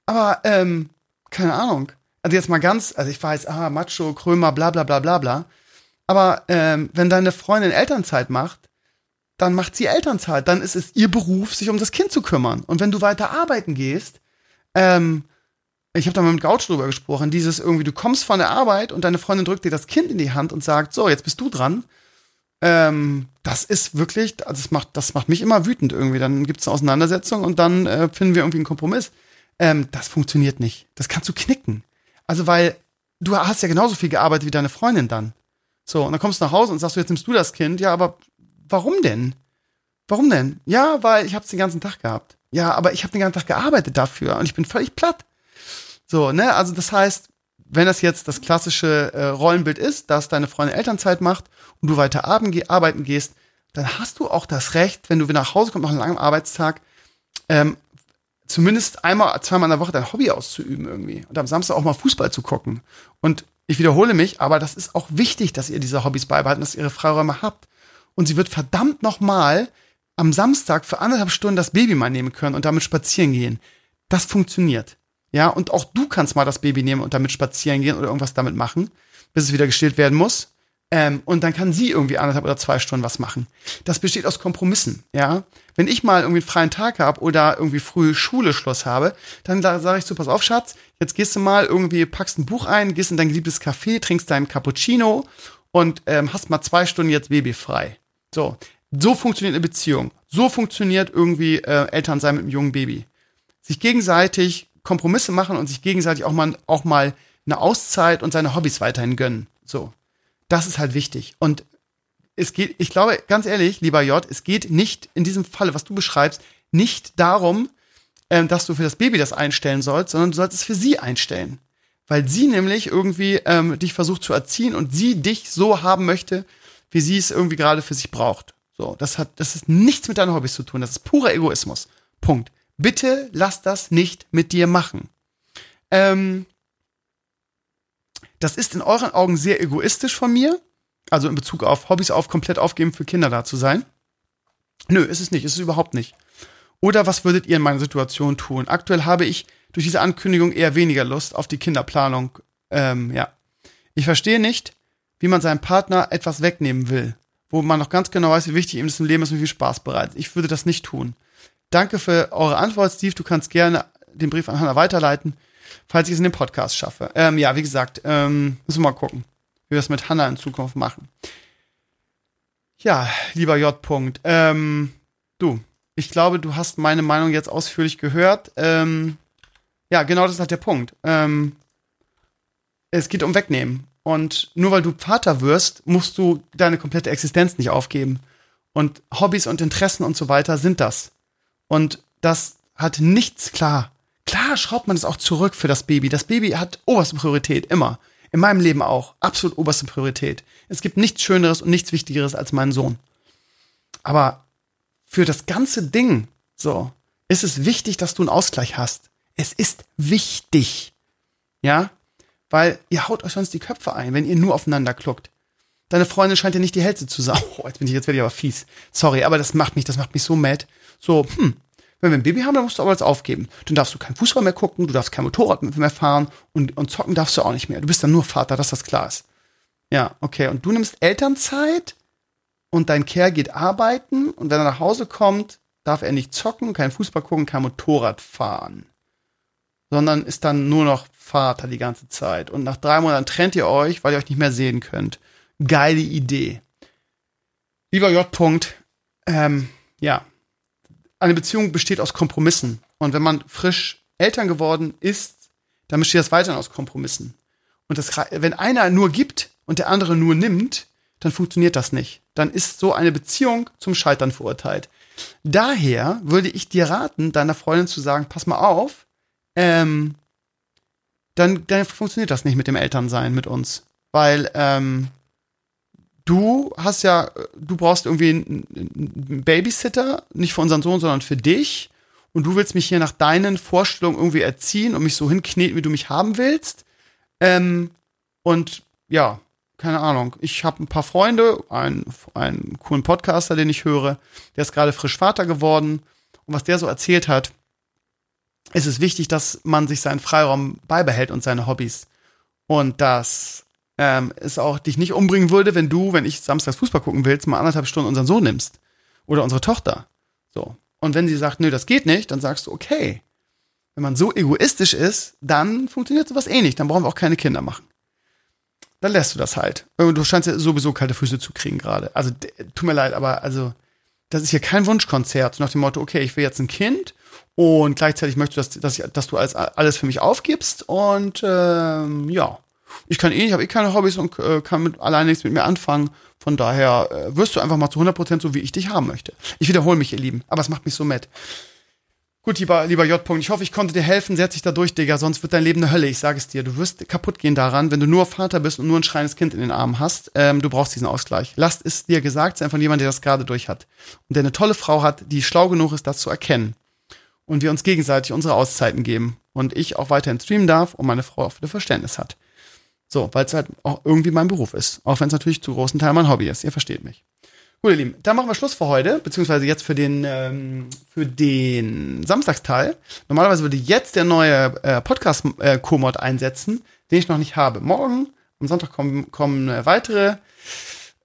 aber ähm, keine Ahnung. Also jetzt mal ganz, also ich weiß, ah, Macho, Krömer, bla bla bla bla bla. Aber ähm, wenn deine Freundin Elternzeit macht, dann macht sie Elternzeit. Dann ist es ihr Beruf, sich um das Kind zu kümmern. Und wenn du weiter arbeiten gehst, ähm, ich habe da mal mit Gouch drüber gesprochen, dieses irgendwie, du kommst von der Arbeit und deine Freundin drückt dir das Kind in die Hand und sagt, so, jetzt bist du dran. Ähm, das ist wirklich, das macht, das macht mich immer wütend irgendwie. Dann gibt es eine Auseinandersetzung und dann äh, finden wir irgendwie einen Kompromiss. Ähm, das funktioniert nicht. Das kannst du knicken. Also, weil du hast ja genauso viel gearbeitet wie deine Freundin dann. So, und dann kommst du nach Hause und sagst du, jetzt nimmst du das Kind. Ja, aber warum denn? Warum denn? Ja, weil ich hab's den ganzen Tag gehabt. Ja, aber ich habe den ganzen Tag gearbeitet dafür und ich bin völlig platt. So, ne? Also das heißt, wenn das jetzt das klassische äh, Rollenbild ist, dass deine Freundin Elternzeit macht und du weiter arbeiten gehst, dann hast du auch das Recht, wenn du wieder nach Hause kommst nach einem langen Arbeitstag, ähm, zumindest einmal, zweimal in der Woche dein Hobby auszuüben irgendwie und am Samstag auch mal Fußball zu gucken. Und ich wiederhole mich, aber das ist auch wichtig, dass ihr diese Hobbys beibehalten, dass ihr ihre Freiräume habt. Und sie wird verdammt nochmal am Samstag für anderthalb Stunden das Baby mal nehmen können und damit spazieren gehen. Das funktioniert. Ja, und auch du kannst mal das Baby nehmen und damit spazieren gehen oder irgendwas damit machen, bis es wieder gestillt werden muss. Ähm, und dann kann sie irgendwie anderthalb oder zwei Stunden was machen. Das besteht aus Kompromissen, ja. Wenn ich mal irgendwie einen freien Tag habe oder irgendwie früh Schule Schluss habe, dann sage ich so, pass auf, Schatz, jetzt gehst du mal irgendwie, packst ein Buch ein, gehst in dein geliebtes Café, trinkst deinen Cappuccino und ähm, hast mal zwei Stunden jetzt babyfrei. So, so funktioniert eine Beziehung. So funktioniert irgendwie äh, Elternsein mit einem jungen Baby. Sich gegenseitig Kompromisse machen und sich gegenseitig auch mal, auch mal eine Auszeit und seine Hobbys weiterhin gönnen. So. Das ist halt wichtig. Und es geht, ich glaube, ganz ehrlich, lieber J, es geht nicht in diesem Falle, was du beschreibst, nicht darum, ähm, dass du für das Baby das einstellen sollst, sondern du sollst es für sie einstellen. Weil sie nämlich irgendwie ähm, dich versucht zu erziehen und sie dich so haben möchte, wie sie es irgendwie gerade für sich braucht. So, das hat, das ist nichts mit deinen Hobbys zu tun. Das ist purer Egoismus. Punkt. Bitte lass das nicht mit dir machen. Ähm, das ist in euren Augen sehr egoistisch von mir. Also in Bezug auf Hobbys auf komplett aufgeben für Kinder da zu sein. Nö, ist es nicht. Ist es überhaupt nicht. Oder was würdet ihr in meiner Situation tun? Aktuell habe ich durch diese Ankündigung eher weniger Lust auf die Kinderplanung. Ähm, ja. Ich verstehe nicht, wie man seinem Partner etwas wegnehmen will, wo man noch ganz genau weiß, wie wichtig ihm das im Leben ist und wie viel Spaß bereitet. Ich würde das nicht tun. Danke für eure Antwort, Steve. Du kannst gerne den Brief an Hannah weiterleiten, falls ich es in den Podcast schaffe. Ähm, ja, wie gesagt, ähm, müssen wir mal gucken, wie wir es mit Hannah in Zukunft machen. Ja, lieber J. -Punkt, ähm, du, ich glaube, du hast meine Meinung jetzt ausführlich gehört. Ähm, ja, genau das ist halt der Punkt. Ähm, es geht um Wegnehmen. Und nur weil du Vater wirst, musst du deine komplette Existenz nicht aufgeben. Und Hobbys und Interessen und so weiter sind das. Und das hat nichts klar. Klar schraubt man es auch zurück für das Baby. Das Baby hat oberste Priorität, immer. In meinem Leben auch. Absolut oberste Priorität. Es gibt nichts Schöneres und nichts Wichtigeres als meinen Sohn. Aber für das ganze Ding, so, ist es wichtig, dass du einen Ausgleich hast. Es ist wichtig. Ja? Weil ihr haut euch sonst die Köpfe ein, wenn ihr nur aufeinander kluckt. Deine Freundin scheint ja nicht die hellste zu sein. Oh, jetzt bin ich, jetzt werde ich aber fies. Sorry, aber das macht mich, das macht mich so mad. So, hm, wenn wir ein Baby haben, dann musst du aber alles aufgeben. Dann darfst du kein Fußball mehr gucken, du darfst kein Motorrad mehr fahren und, und zocken darfst du auch nicht mehr. Du bist dann nur Vater, dass das klar ist. Ja, okay. Und du nimmst Elternzeit und dein Kerl geht arbeiten und wenn er nach Hause kommt, darf er nicht zocken, kein Fußball gucken, kein Motorrad fahren. Sondern ist dann nur noch Vater die ganze Zeit. Und nach drei Monaten trennt ihr euch, weil ihr euch nicht mehr sehen könnt. Geile Idee. Lieber J. ähm, ja. Eine Beziehung besteht aus Kompromissen. Und wenn man frisch Eltern geworden ist, dann besteht das weiterhin aus Kompromissen. Und das, wenn einer nur gibt und der andere nur nimmt, dann funktioniert das nicht. Dann ist so eine Beziehung zum Scheitern verurteilt. Daher würde ich dir raten, deiner Freundin zu sagen, pass mal auf, ähm, dann, dann funktioniert das nicht mit dem Elternsein mit uns. Weil ähm, du hast ja, du brauchst irgendwie einen Babysitter, nicht für unseren Sohn, sondern für dich. Und du willst mich hier nach deinen Vorstellungen irgendwie erziehen und mich so hinkneten, wie du mich haben willst. Ähm, und ja, keine Ahnung. Ich habe ein paar Freunde, einen, einen coolen Podcaster, den ich höre, der ist gerade frisch Vater geworden. Und was der so erzählt hat, ist es wichtig, dass man sich seinen Freiraum beibehält und seine Hobbys. Und dass ähm, es auch dich nicht umbringen würde, wenn du, wenn ich samstags Fußball gucken willst, mal anderthalb Stunden unseren Sohn nimmst. Oder unsere Tochter. So. Und wenn sie sagt, nö, das geht nicht, dann sagst du, okay. Wenn man so egoistisch ist, dann funktioniert sowas eh nicht. Dann brauchen wir auch keine Kinder machen. Dann lässt du das halt. Du scheinst ja sowieso kalte Füße zu kriegen gerade. Also, tut mir leid, aber also, das ist hier kein Wunschkonzert nach dem Motto, okay, ich will jetzt ein Kind und gleichzeitig möchte dass, dass, dass du alles, alles für mich aufgibst. Und ähm, ja, ich kann eh, ich habe eh keine Hobbys und äh, kann mit, alleine nichts mit mir anfangen. Von daher äh, wirst du einfach mal zu 100% so, wie ich dich haben möchte. Ich wiederhole mich, ihr Lieben, aber es macht mich so mad. Gut, lieber, lieber J. -Punkt, ich hoffe, ich konnte dir helfen. Setz dich da durch, Digga, sonst wird dein Leben eine Hölle. Ich sage es dir. Du wirst kaputt gehen daran, wenn du nur Vater bist und nur ein schreiendes Kind in den Armen hast. Ähm, du brauchst diesen Ausgleich. Lasst es dir gesagt sein von jemandem, der das gerade durch hat. Und der eine tolle Frau hat, die schlau genug ist, das zu erkennen und wir uns gegenseitig unsere Auszeiten geben und ich auch weiterhin streamen darf und meine Frau auch wieder Verständnis hat. So, weil es halt auch irgendwie mein Beruf ist. Auch wenn es natürlich zu großen Teil mein Hobby ist. Ihr versteht mich. Gut, ihr Lieben, dann machen wir Schluss für heute, beziehungsweise jetzt für den, ähm, für den Samstagsteil. Normalerweise würde jetzt der neue äh, Podcast-Komod äh, einsetzen, den ich noch nicht habe. Morgen, am Sonntag kommen, kommen äh, weitere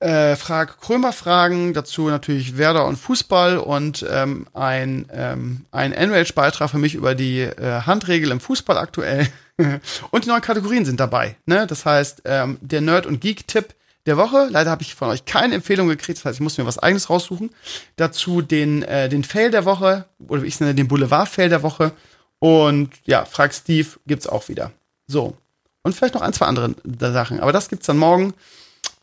äh, Frag Krömer Fragen, dazu natürlich Werder und Fußball und ähm, ein, ähm, ein Enrage-Beitrag für mich über die äh, Handregel im Fußball aktuell. und die neuen Kategorien sind dabei. Ne? Das heißt, ähm, der Nerd- und Geek-Tipp der Woche. Leider habe ich von euch keine Empfehlung gekriegt, das heißt, ich muss mir was eigenes raussuchen. Dazu den, äh, den Fail der Woche, oder wie ich nenne, den Boulevard-Fail der Woche. Und ja, Frag Steve gibt's auch wieder. So. Und vielleicht noch ein, zwei andere Sachen. Aber das gibt's dann morgen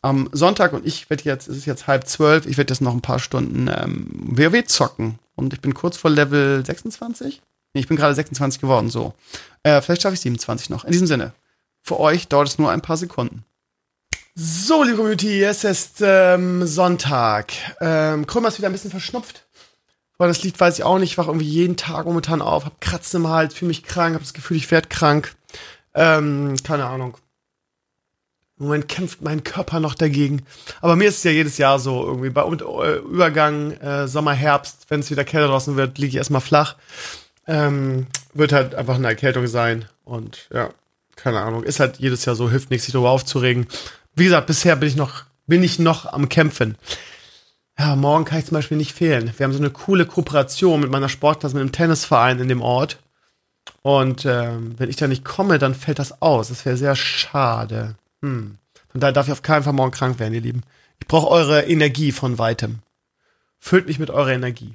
am Sonntag und ich werde jetzt, es ist jetzt halb zwölf, ich werde jetzt noch ein paar Stunden ähm, WoW zocken. Und ich bin kurz vor Level 26. Ich bin gerade 26 geworden, so. Äh, vielleicht schaffe ich 27 noch. In diesem Sinne, für euch dauert es nur ein paar Sekunden. So, liebe Community, es ist ähm, Sonntag. Ähm, Krümmer ist wieder ein bisschen verschnupft. Weil das Lied weiß ich auch nicht. Ich wache irgendwie jeden Tag momentan auf, hab Kratzen im Hals, fühle mich krank, hab das Gefühl, ich werde krank. Ähm, keine Ahnung. Im Moment kämpft mein Körper noch dagegen. Aber mir ist es ja jedes Jahr so irgendwie bei äh, Übergang äh, Sommer, Herbst, wenn es wieder kälter draußen wird, liege ich erstmal flach. Ähm, wird halt einfach eine Erkältung sein. Und ja, keine Ahnung. Ist halt jedes Jahr so, hilft nichts, sich darüber aufzuregen. Wie gesagt, bisher bin ich noch, bin ich noch am Kämpfen. Ja, morgen kann ich zum Beispiel nicht fehlen. Wir haben so eine coole Kooperation mit meiner Sportklasse, mit einem Tennisverein in dem Ort. Und ähm, wenn ich da nicht komme, dann fällt das aus. Das wäre sehr schade. Hm. Von daher darf ich auf keinen Fall morgen krank werden, ihr Lieben. Ich brauche eure Energie von weitem. Füllt mich mit eurer Energie.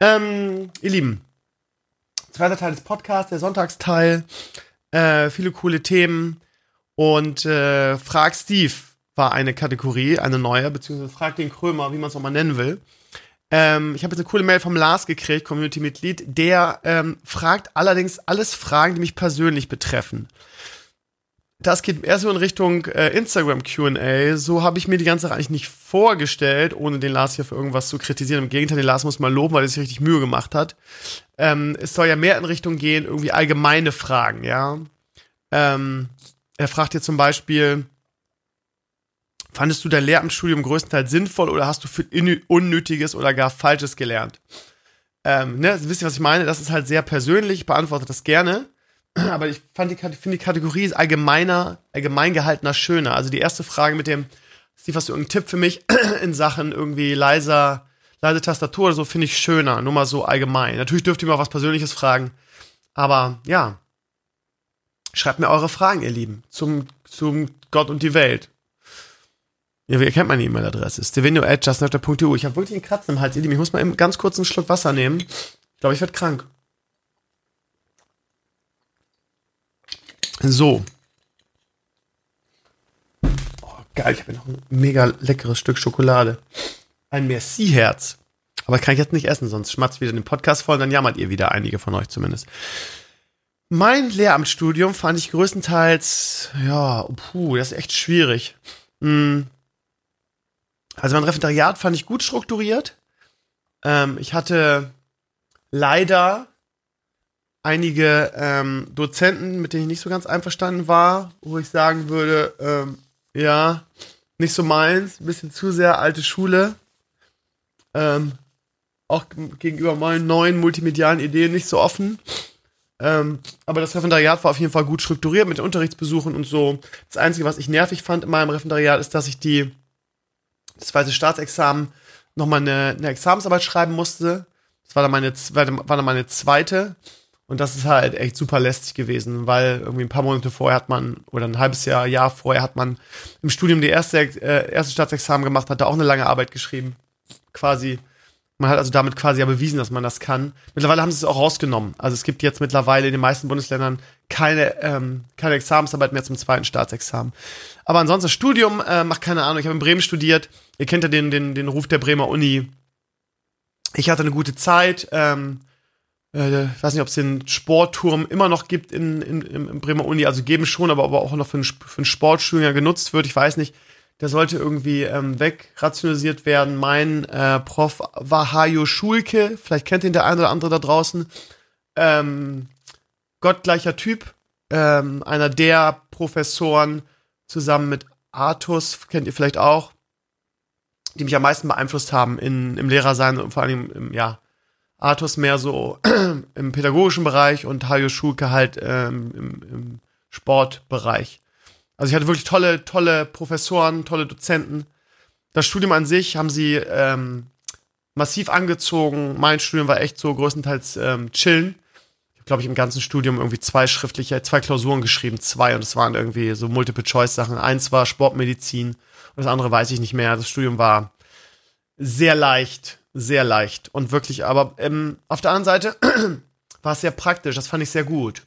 Ähm, ihr Lieben, zweiter Teil des Podcasts, der Sonntagsteil. Äh, viele coole Themen. Und äh, Frag Steve war eine Kategorie, eine neue, beziehungsweise Frag den Krömer, wie man es auch mal nennen will. Ähm, ich habe jetzt eine coole Mail vom Lars gekriegt, Community-Mitglied, der ähm, fragt allerdings alles Fragen, die mich persönlich betreffen. Das geht so in Richtung äh, Instagram QA. So habe ich mir die ganze Sache eigentlich nicht vorgestellt, ohne den Lars hier für irgendwas zu kritisieren. Im Gegenteil, den Lars muss mal loben, weil er sich richtig Mühe gemacht hat. Ähm, es soll ja mehr in Richtung gehen, irgendwie allgemeine Fragen, ja. Ähm, er fragt hier zum Beispiel, fandest du dein Lehramtsstudium größtenteils sinnvoll oder hast du für Unnötiges oder gar Falsches gelernt? Ähm, ne, wisst ihr, was ich meine? Das ist halt sehr persönlich, ich beantworte das gerne. Aber ich fand die, finde die Kategorie ist allgemeiner, allgemein gehaltener schöner. Also die erste Frage mit dem, Steve, hast du irgendeinen Tipp für mich in Sachen irgendwie leiser, leise Tastatur oder so, finde ich schöner. Nur mal so allgemein. Natürlich dürft ihr mir auch was Persönliches fragen. Aber ja, schreibt mir eure Fragen, ihr Lieben, zum, zum Gott und die Welt. Ja, ihr kennt meine E-Mail-Adresse. stevenio.justnafter.eu. Ich habe wirklich einen Kratzen im Hals, ihr Lieben. Ich muss mal eben ganz kurz einen Schluck Wasser nehmen. Ich glaube, ich werde krank. So. Oh, geil, ich habe noch ein mega leckeres Stück Schokolade. Ein Merci-Herz. Aber kann ich jetzt nicht essen, sonst schmatzt wieder den Podcast voll, dann jammert ihr wieder, einige von euch zumindest. Mein Lehramtsstudium fand ich größtenteils, ja, puh, das ist echt schwierig. Hm. Also mein Referendariat fand ich gut strukturiert. Ähm, ich hatte leider einige ähm, Dozenten, mit denen ich nicht so ganz einverstanden war, wo ich sagen würde, ähm, ja, nicht so meins, ein bisschen zu sehr alte Schule. Ähm, auch gegenüber meinen neuen multimedialen Ideen nicht so offen. Ähm, aber das Referendariat war auf jeden Fall gut strukturiert mit Unterrichtsbesuchen und so. Das Einzige, was ich nervig fand in meinem Referendariat, ist, dass ich die das zweite Staatsexamen nochmal eine, eine Examensarbeit schreiben musste. Das war dann meine, war dann meine zweite. Und das ist halt echt super lästig gewesen, weil irgendwie ein paar Monate vorher hat man, oder ein halbes Jahr, Jahr vorher hat man im Studium die erste, äh, erste Staatsexamen gemacht, hat da auch eine lange Arbeit geschrieben. Quasi. Man hat also damit quasi ja bewiesen, dass man das kann. Mittlerweile haben sie es auch rausgenommen. Also es gibt jetzt mittlerweile in den meisten Bundesländern keine, ähm, keine Examensarbeit mehr zum zweiten Staatsexamen. Aber ansonsten Studium äh, macht keine Ahnung. Ich habe in Bremen studiert. Ihr kennt ja den, den, den Ruf der Bremer Uni. Ich hatte eine gute Zeit. Ähm, äh, ich weiß nicht, ob es den Sportturm immer noch gibt in, in, in Bremer Uni, also geben schon, aber, aber auch noch für einen, für einen Sportstudiengang genutzt wird. Ich weiß nicht, der sollte irgendwie ähm, wegrationalisiert werden. Mein äh, Prof war Hajo Schulke, vielleicht kennt ihn der eine oder andere da draußen. Ähm, gottgleicher Typ, ähm, einer der Professoren zusammen mit Artus, kennt ihr vielleicht auch, die mich am meisten beeinflusst haben in, im Lehrersein und vor allem im, ja, Artus mehr so im pädagogischen Bereich und Hajo Schulke halt ähm, im, im Sportbereich. Also ich hatte wirklich tolle, tolle Professoren, tolle Dozenten. Das Studium an sich haben sie ähm, massiv angezogen. Mein Studium war echt so größtenteils ähm, chillen. Ich habe, glaube ich, im ganzen Studium irgendwie zwei schriftliche, zwei Klausuren geschrieben, zwei. Und es waren irgendwie so Multiple-Choice-Sachen. Eins war Sportmedizin und das andere weiß ich nicht mehr. Das Studium war sehr leicht, sehr leicht und wirklich, aber ähm, auf der anderen Seite war es sehr praktisch, das fand ich sehr gut.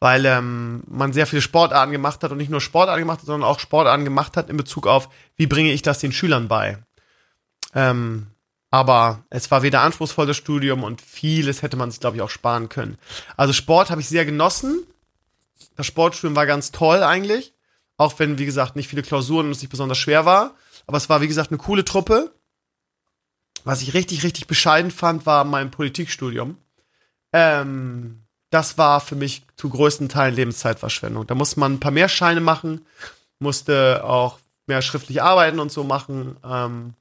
Weil ähm, man sehr viele Sportarten gemacht hat und nicht nur Sportarten gemacht hat, sondern auch Sportarten gemacht hat in Bezug auf, wie bringe ich das den Schülern bei. Ähm, aber es war weder anspruchsvolles Studium und vieles hätte man sich, glaube ich, auch sparen können. Also Sport habe ich sehr genossen. Das Sportstudium war ganz toll eigentlich. Auch wenn, wie gesagt, nicht viele Klausuren und es nicht besonders schwer war. Aber es war, wie gesagt, eine coole Truppe. Was ich richtig, richtig bescheiden fand, war mein Politikstudium. Ähm, das war für mich zu größten Teilen Lebenszeitverschwendung. Da musste man ein paar mehr Scheine machen, musste auch mehr schriftlich arbeiten und so machen. Ähm,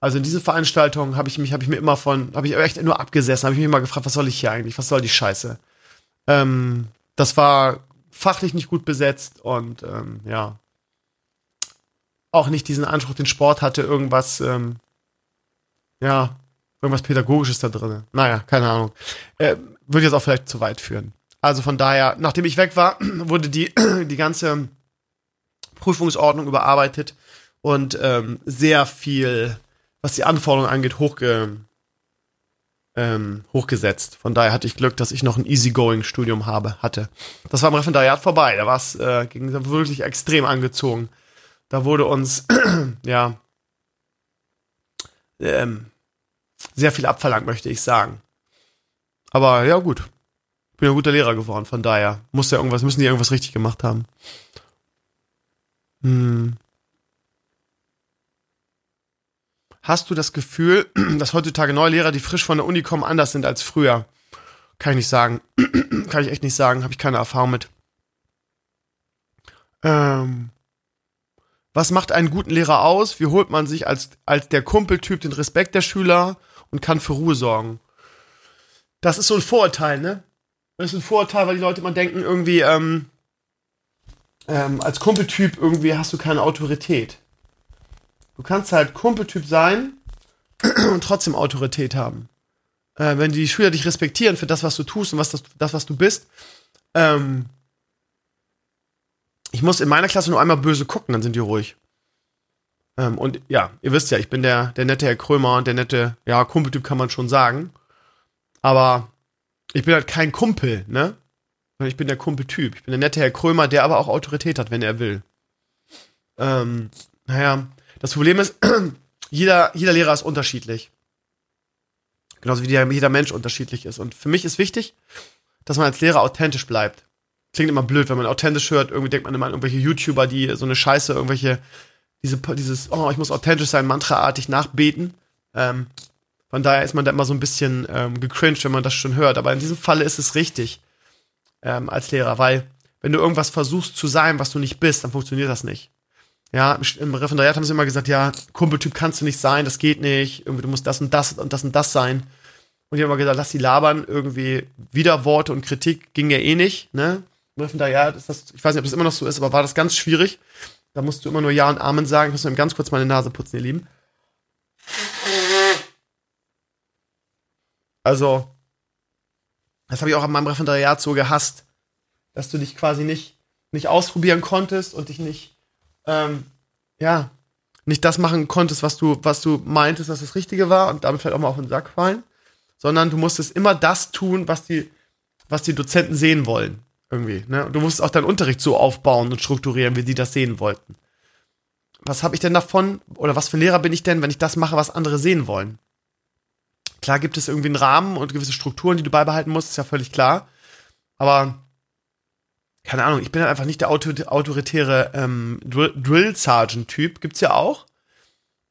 also in diese Veranstaltung habe ich mich, habe ich mir immer von, habe ich echt nur abgesessen, habe ich mich immer gefragt, was soll ich hier eigentlich, was soll die Scheiße? Ähm, das war fachlich nicht gut besetzt und ähm, ja, auch nicht diesen Anspruch, den Sport hatte, irgendwas, ähm, ja, irgendwas Pädagogisches da drin. Naja, keine Ahnung. Äh, würde jetzt auch vielleicht zu weit führen. Also von daher, nachdem ich weg war, wurde die, die ganze Prüfungsordnung überarbeitet und ähm, sehr viel, was die Anforderungen angeht, hochge, ähm, hochgesetzt. Von daher hatte ich Glück, dass ich noch ein Easygoing-Studium habe, hatte. Das war im Referendariat vorbei. Da war es äh, wirklich extrem angezogen. Da wurde uns, ja, ähm, sehr viel abverlangt, möchte ich sagen. Aber ja, gut. Bin ein guter Lehrer geworden, von daher muss ja irgendwas, müssen die irgendwas richtig gemacht haben. Hm. Hast du das Gefühl, dass heutzutage neue Lehrer, die frisch von der Uni kommen, anders sind als früher? Kann ich nicht sagen. Kann ich echt nicht sagen. Habe ich keine Erfahrung mit. Ähm, was macht einen guten Lehrer aus? Wie holt man sich als, als der Kumpeltyp den Respekt der Schüler und kann für Ruhe sorgen? Das ist so ein Vorurteil, ne? Das ist ein Vorurteil, weil die Leute immer denken, irgendwie, ähm, ähm, als Kumpeltyp irgendwie hast du keine Autorität. Du kannst halt Kumpeltyp sein und trotzdem Autorität haben. Äh, wenn die Schüler dich respektieren für das, was du tust und was das, das was du bist, ähm, ich muss in meiner Klasse nur einmal böse gucken, dann sind die ruhig. Ähm, und ja, ihr wisst ja, ich bin der, der nette Herr Krömer und der nette, ja, Kumpeltyp kann man schon sagen. Aber ich bin halt kein Kumpel, ne? Ich bin der Kumpeltyp. Ich bin der nette Herr Krömer, der aber auch Autorität hat, wenn er will. Ähm, naja, das Problem ist, jeder, jeder Lehrer ist unterschiedlich. Genauso wie jeder Mensch unterschiedlich ist. Und für mich ist wichtig, dass man als Lehrer authentisch bleibt. Klingt immer blöd, wenn man authentisch hört. Irgendwie denkt man immer an irgendwelche YouTuber, die so eine Scheiße, irgendwelche, diese, dieses, oh, ich muss authentisch sein, mantraartig nachbeten. Ähm, von daher ist man da immer so ein bisschen ähm, gecringed, wenn man das schon hört. Aber in diesem Falle ist es richtig ähm, als Lehrer, weil wenn du irgendwas versuchst zu sein, was du nicht bist, dann funktioniert das nicht. Ja, im Referendariat haben sie immer gesagt, ja, Kumpeltyp kannst du nicht sein, das geht nicht, irgendwie, du musst das und das und das und das sein. Und die haben immer gesagt, lass die labern, irgendwie Widerworte und Kritik ging ja eh nicht, ne? Im Referendariat ist das, ich weiß nicht, ob das immer noch so ist, aber war das ganz schwierig. Da musst du immer nur Ja und Amen sagen. Ich muss mir ganz kurz meine Nase putzen, ihr Lieben. Also, das habe ich auch an meinem Referendariat so gehasst, dass du dich quasi nicht, nicht ausprobieren konntest und dich nicht, ähm, ja, nicht das machen konntest, was du, was du meintest, dass das Richtige war und damit vielleicht auch mal auf den Sack fallen, sondern du musstest immer das tun, was die, was die Dozenten sehen wollen. Irgendwie, ne? Und du musstest auch deinen Unterricht so aufbauen und strukturieren, wie die das sehen wollten. Was habe ich denn davon? Oder was für ein Lehrer bin ich denn, wenn ich das mache, was andere sehen wollen? Klar gibt es irgendwie einen Rahmen und gewisse Strukturen, die du beibehalten musst, ist ja völlig klar. Aber keine Ahnung, ich bin halt einfach nicht der autoritäre ähm, Drill Sergeant Typ. Gibt's ja auch.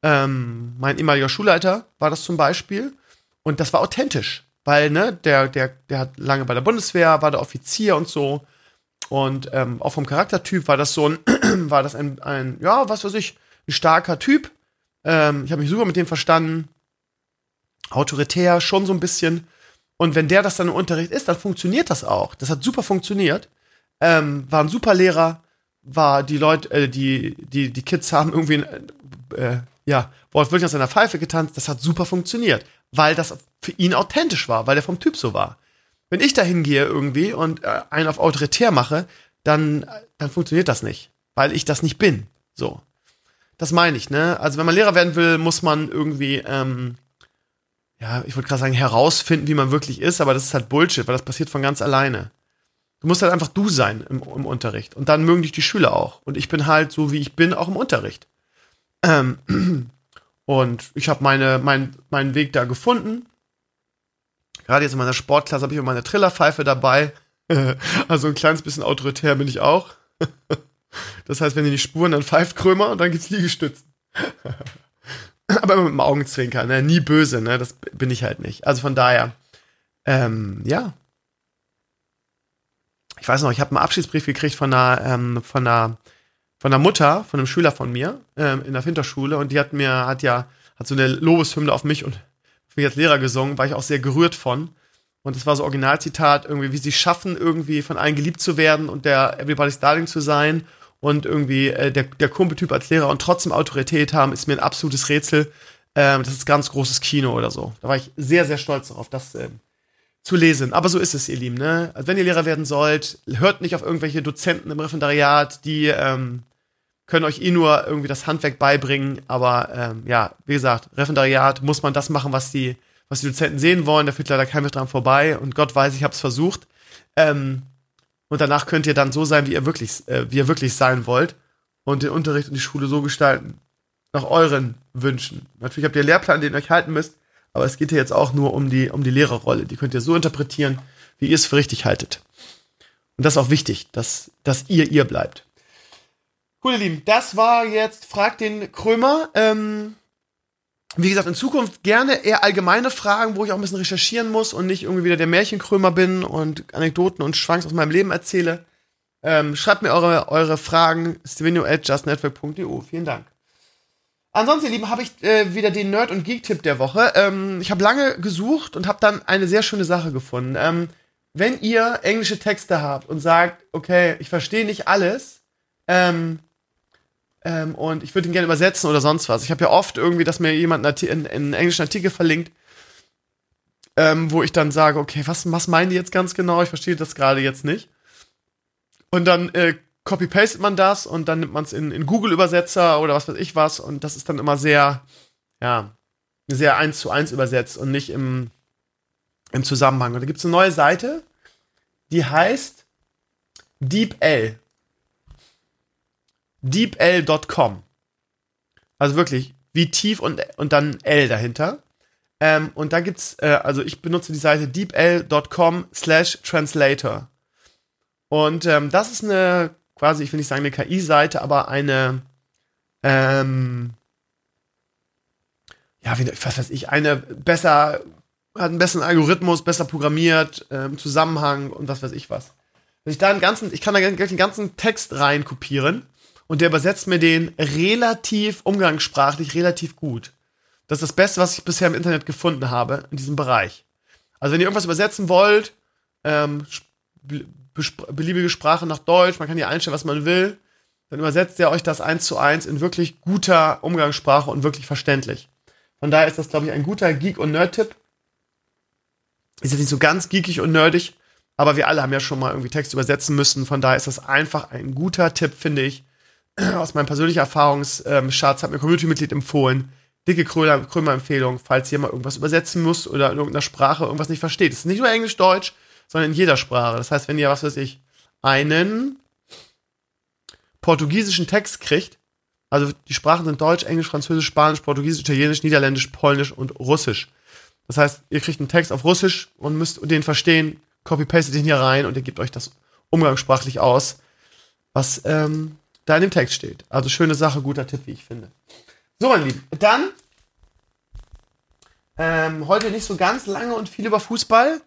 Ähm, mein ehemaliger Schulleiter war das zum Beispiel. Und das war authentisch. Weil, ne, der, der, der hat lange bei der Bundeswehr, war der Offizier und so. Und ähm, auch vom Charaktertyp war das so ein, war das ein, ein, ja, was weiß ich, ein starker Typ. Ähm, ich habe mich super mit dem verstanden autoritär, schon so ein bisschen. Und wenn der das dann im Unterricht ist, dann funktioniert das auch. Das hat super funktioniert. Ähm, war ein super Lehrer, war die Leute, äh, die, die, die Kids haben irgendwie, äh, ja, wortwörtlich aus seiner Pfeife getanzt. Das hat super funktioniert, weil das für ihn authentisch war, weil er vom Typ so war. Wenn ich da hingehe irgendwie und äh, einen auf autoritär mache, dann, dann funktioniert das nicht, weil ich das nicht bin. So. Das meine ich, ne? Also wenn man Lehrer werden will, muss man irgendwie ähm, ja, ich wollte gerade sagen, herausfinden, wie man wirklich ist, aber das ist halt Bullshit, weil das passiert von ganz alleine. Du musst halt einfach du sein im, im Unterricht. Und dann mögen dich die Schüler auch. Und ich bin halt so, wie ich bin, auch im Unterricht. Ähm, und ich habe meine, mein, meinen Weg da gefunden. Gerade jetzt in meiner Sportklasse habe ich immer meine Trillerpfeife dabei. also ein kleines bisschen autoritär bin ich auch. das heißt, wenn die nicht spuren, dann pfeift Krömer und dann gibt's Liegestützen. aber immer mit dem Augenzwinkern, ne? nie böse, ne? das bin ich halt nicht. Also von daher, ähm, ja, ich weiß noch, ich habe einen Abschiedsbrief gekriegt von einer, ähm, von einer, von einer Mutter, von einem Schüler von mir ähm, in der Winterschule und die hat mir, hat ja, hat so eine Lobeshymne auf mich und auf mich als Lehrer gesungen, war ich auch sehr gerührt von. Und es war so Originalzitat, irgendwie, wie sie schaffen, irgendwie von allen geliebt zu werden und der Everybody's Darling zu sein und irgendwie äh, der, der Kumpeltyp als Lehrer und trotzdem Autorität haben, ist mir ein absolutes Rätsel. Ähm, das ist ganz großes Kino oder so. Da war ich sehr, sehr stolz darauf, das ähm, zu lesen. Aber so ist es, ihr Lieben. Ne? Also wenn ihr Lehrer werden sollt, hört nicht auf irgendwelche Dozenten im Referendariat, die ähm, können euch eh nur irgendwie das Handwerk beibringen. Aber ähm, ja, wie gesagt, Referendariat muss man das machen, was die, was die Dozenten sehen wollen. Da führt leider kein Weg dran vorbei. Und Gott weiß, ich habe es versucht. Ähm, und danach könnt ihr dann so sein, wie ihr wirklich, äh, wie ihr wirklich sein wollt. Und den Unterricht und die Schule so gestalten, nach euren Wünschen. Natürlich habt ihr einen Lehrplan, den ihr euch halten müsst, aber es geht hier jetzt auch nur um die, um die Lehrerrolle. Die könnt ihr so interpretieren, wie ihr es für richtig haltet. Und das ist auch wichtig, dass, dass ihr ihr bleibt. Cool, ihr Lieben, das war jetzt Frag den Krömer. Ähm, wie gesagt, in Zukunft gerne eher allgemeine Fragen, wo ich auch ein bisschen recherchieren muss und nicht irgendwie wieder der Märchenkrömer bin und Anekdoten und Schwanks aus meinem Leben erzähle. Ähm, schreibt mir eure, eure Fragen, stevenio at justnetwork.eu. Vielen Dank. Ansonsten, ihr Lieben, habe ich äh, wieder den Nerd- und Geek-Tipp der Woche. Ähm, ich habe lange gesucht und habe dann eine sehr schöne Sache gefunden. Ähm, wenn ihr englische Texte habt und sagt, okay, ich verstehe nicht alles, ähm, ähm, und ich würde ihn gerne übersetzen oder sonst was. Ich habe ja oft irgendwie, dass mir jemand einen, einen englischen Artikel verlinkt, ähm, wo ich dann sage, okay, was, was meinen die jetzt ganz genau? Ich verstehe das gerade jetzt nicht. Und dann äh, copy-pastet man das und dann nimmt man es in, in Google-Übersetzer oder was weiß ich was und das ist dann immer sehr, ja, sehr eins zu eins übersetzt und nicht im, im Zusammenhang. Und da gibt es eine neue Seite, die heißt DeepL. DeepL.com. Also wirklich, wie tief und, und dann L dahinter. Ähm, und da gibt's, äh, also ich benutze die Seite deepl.com slash translator. Und ähm, das ist eine quasi, ich will nicht sagen eine KI-Seite, aber eine, ähm, ja, wie, was weiß ich, eine besser, hat einen besseren Algorithmus, besser programmiert, ähm, Zusammenhang und was weiß ich was. Ich da einen ganzen, ich kann da gleich den ganzen Text rein kopieren und der übersetzt mir den relativ umgangssprachlich relativ gut. Das ist das Beste, was ich bisher im Internet gefunden habe in diesem Bereich. Also wenn ihr irgendwas übersetzen wollt, ähm, beliebige Sprache nach Deutsch, man kann hier einstellen, was man will, dann übersetzt er euch das eins zu eins in wirklich guter Umgangssprache und wirklich verständlich. Von daher ist das, glaube ich, ein guter Geek- und Nerd-Tipp. Ist jetzt nicht so ganz geekig und nerdig, aber wir alle haben ja schon mal irgendwie Text übersetzen müssen. Von daher ist das einfach ein guter Tipp, finde ich. Aus meinem persönlichen Erfahrungsschatz hat mir Community-Mitglied empfohlen. Dicke Krömer-Empfehlung, falls ihr mal irgendwas übersetzen muss oder in irgendeiner Sprache irgendwas nicht versteht. Es ist nicht nur Englisch, Deutsch, sondern in jeder Sprache. Das heißt, wenn ihr, was weiß ich, einen portugiesischen Text kriegt, also die Sprachen sind Deutsch, Englisch, Französisch, Spanisch, Portugiesisch, Italienisch, Niederländisch, Polnisch und Russisch. Das heißt, ihr kriegt einen Text auf Russisch und müsst den verstehen, copy-pastet den hier rein und ihr gebt euch das umgangssprachlich aus, was ähm, da in dem Text steht. Also schöne Sache, guter Tipp, wie ich finde. So, mein Lieben, dann ähm, heute nicht so ganz lange und viel über Fußball.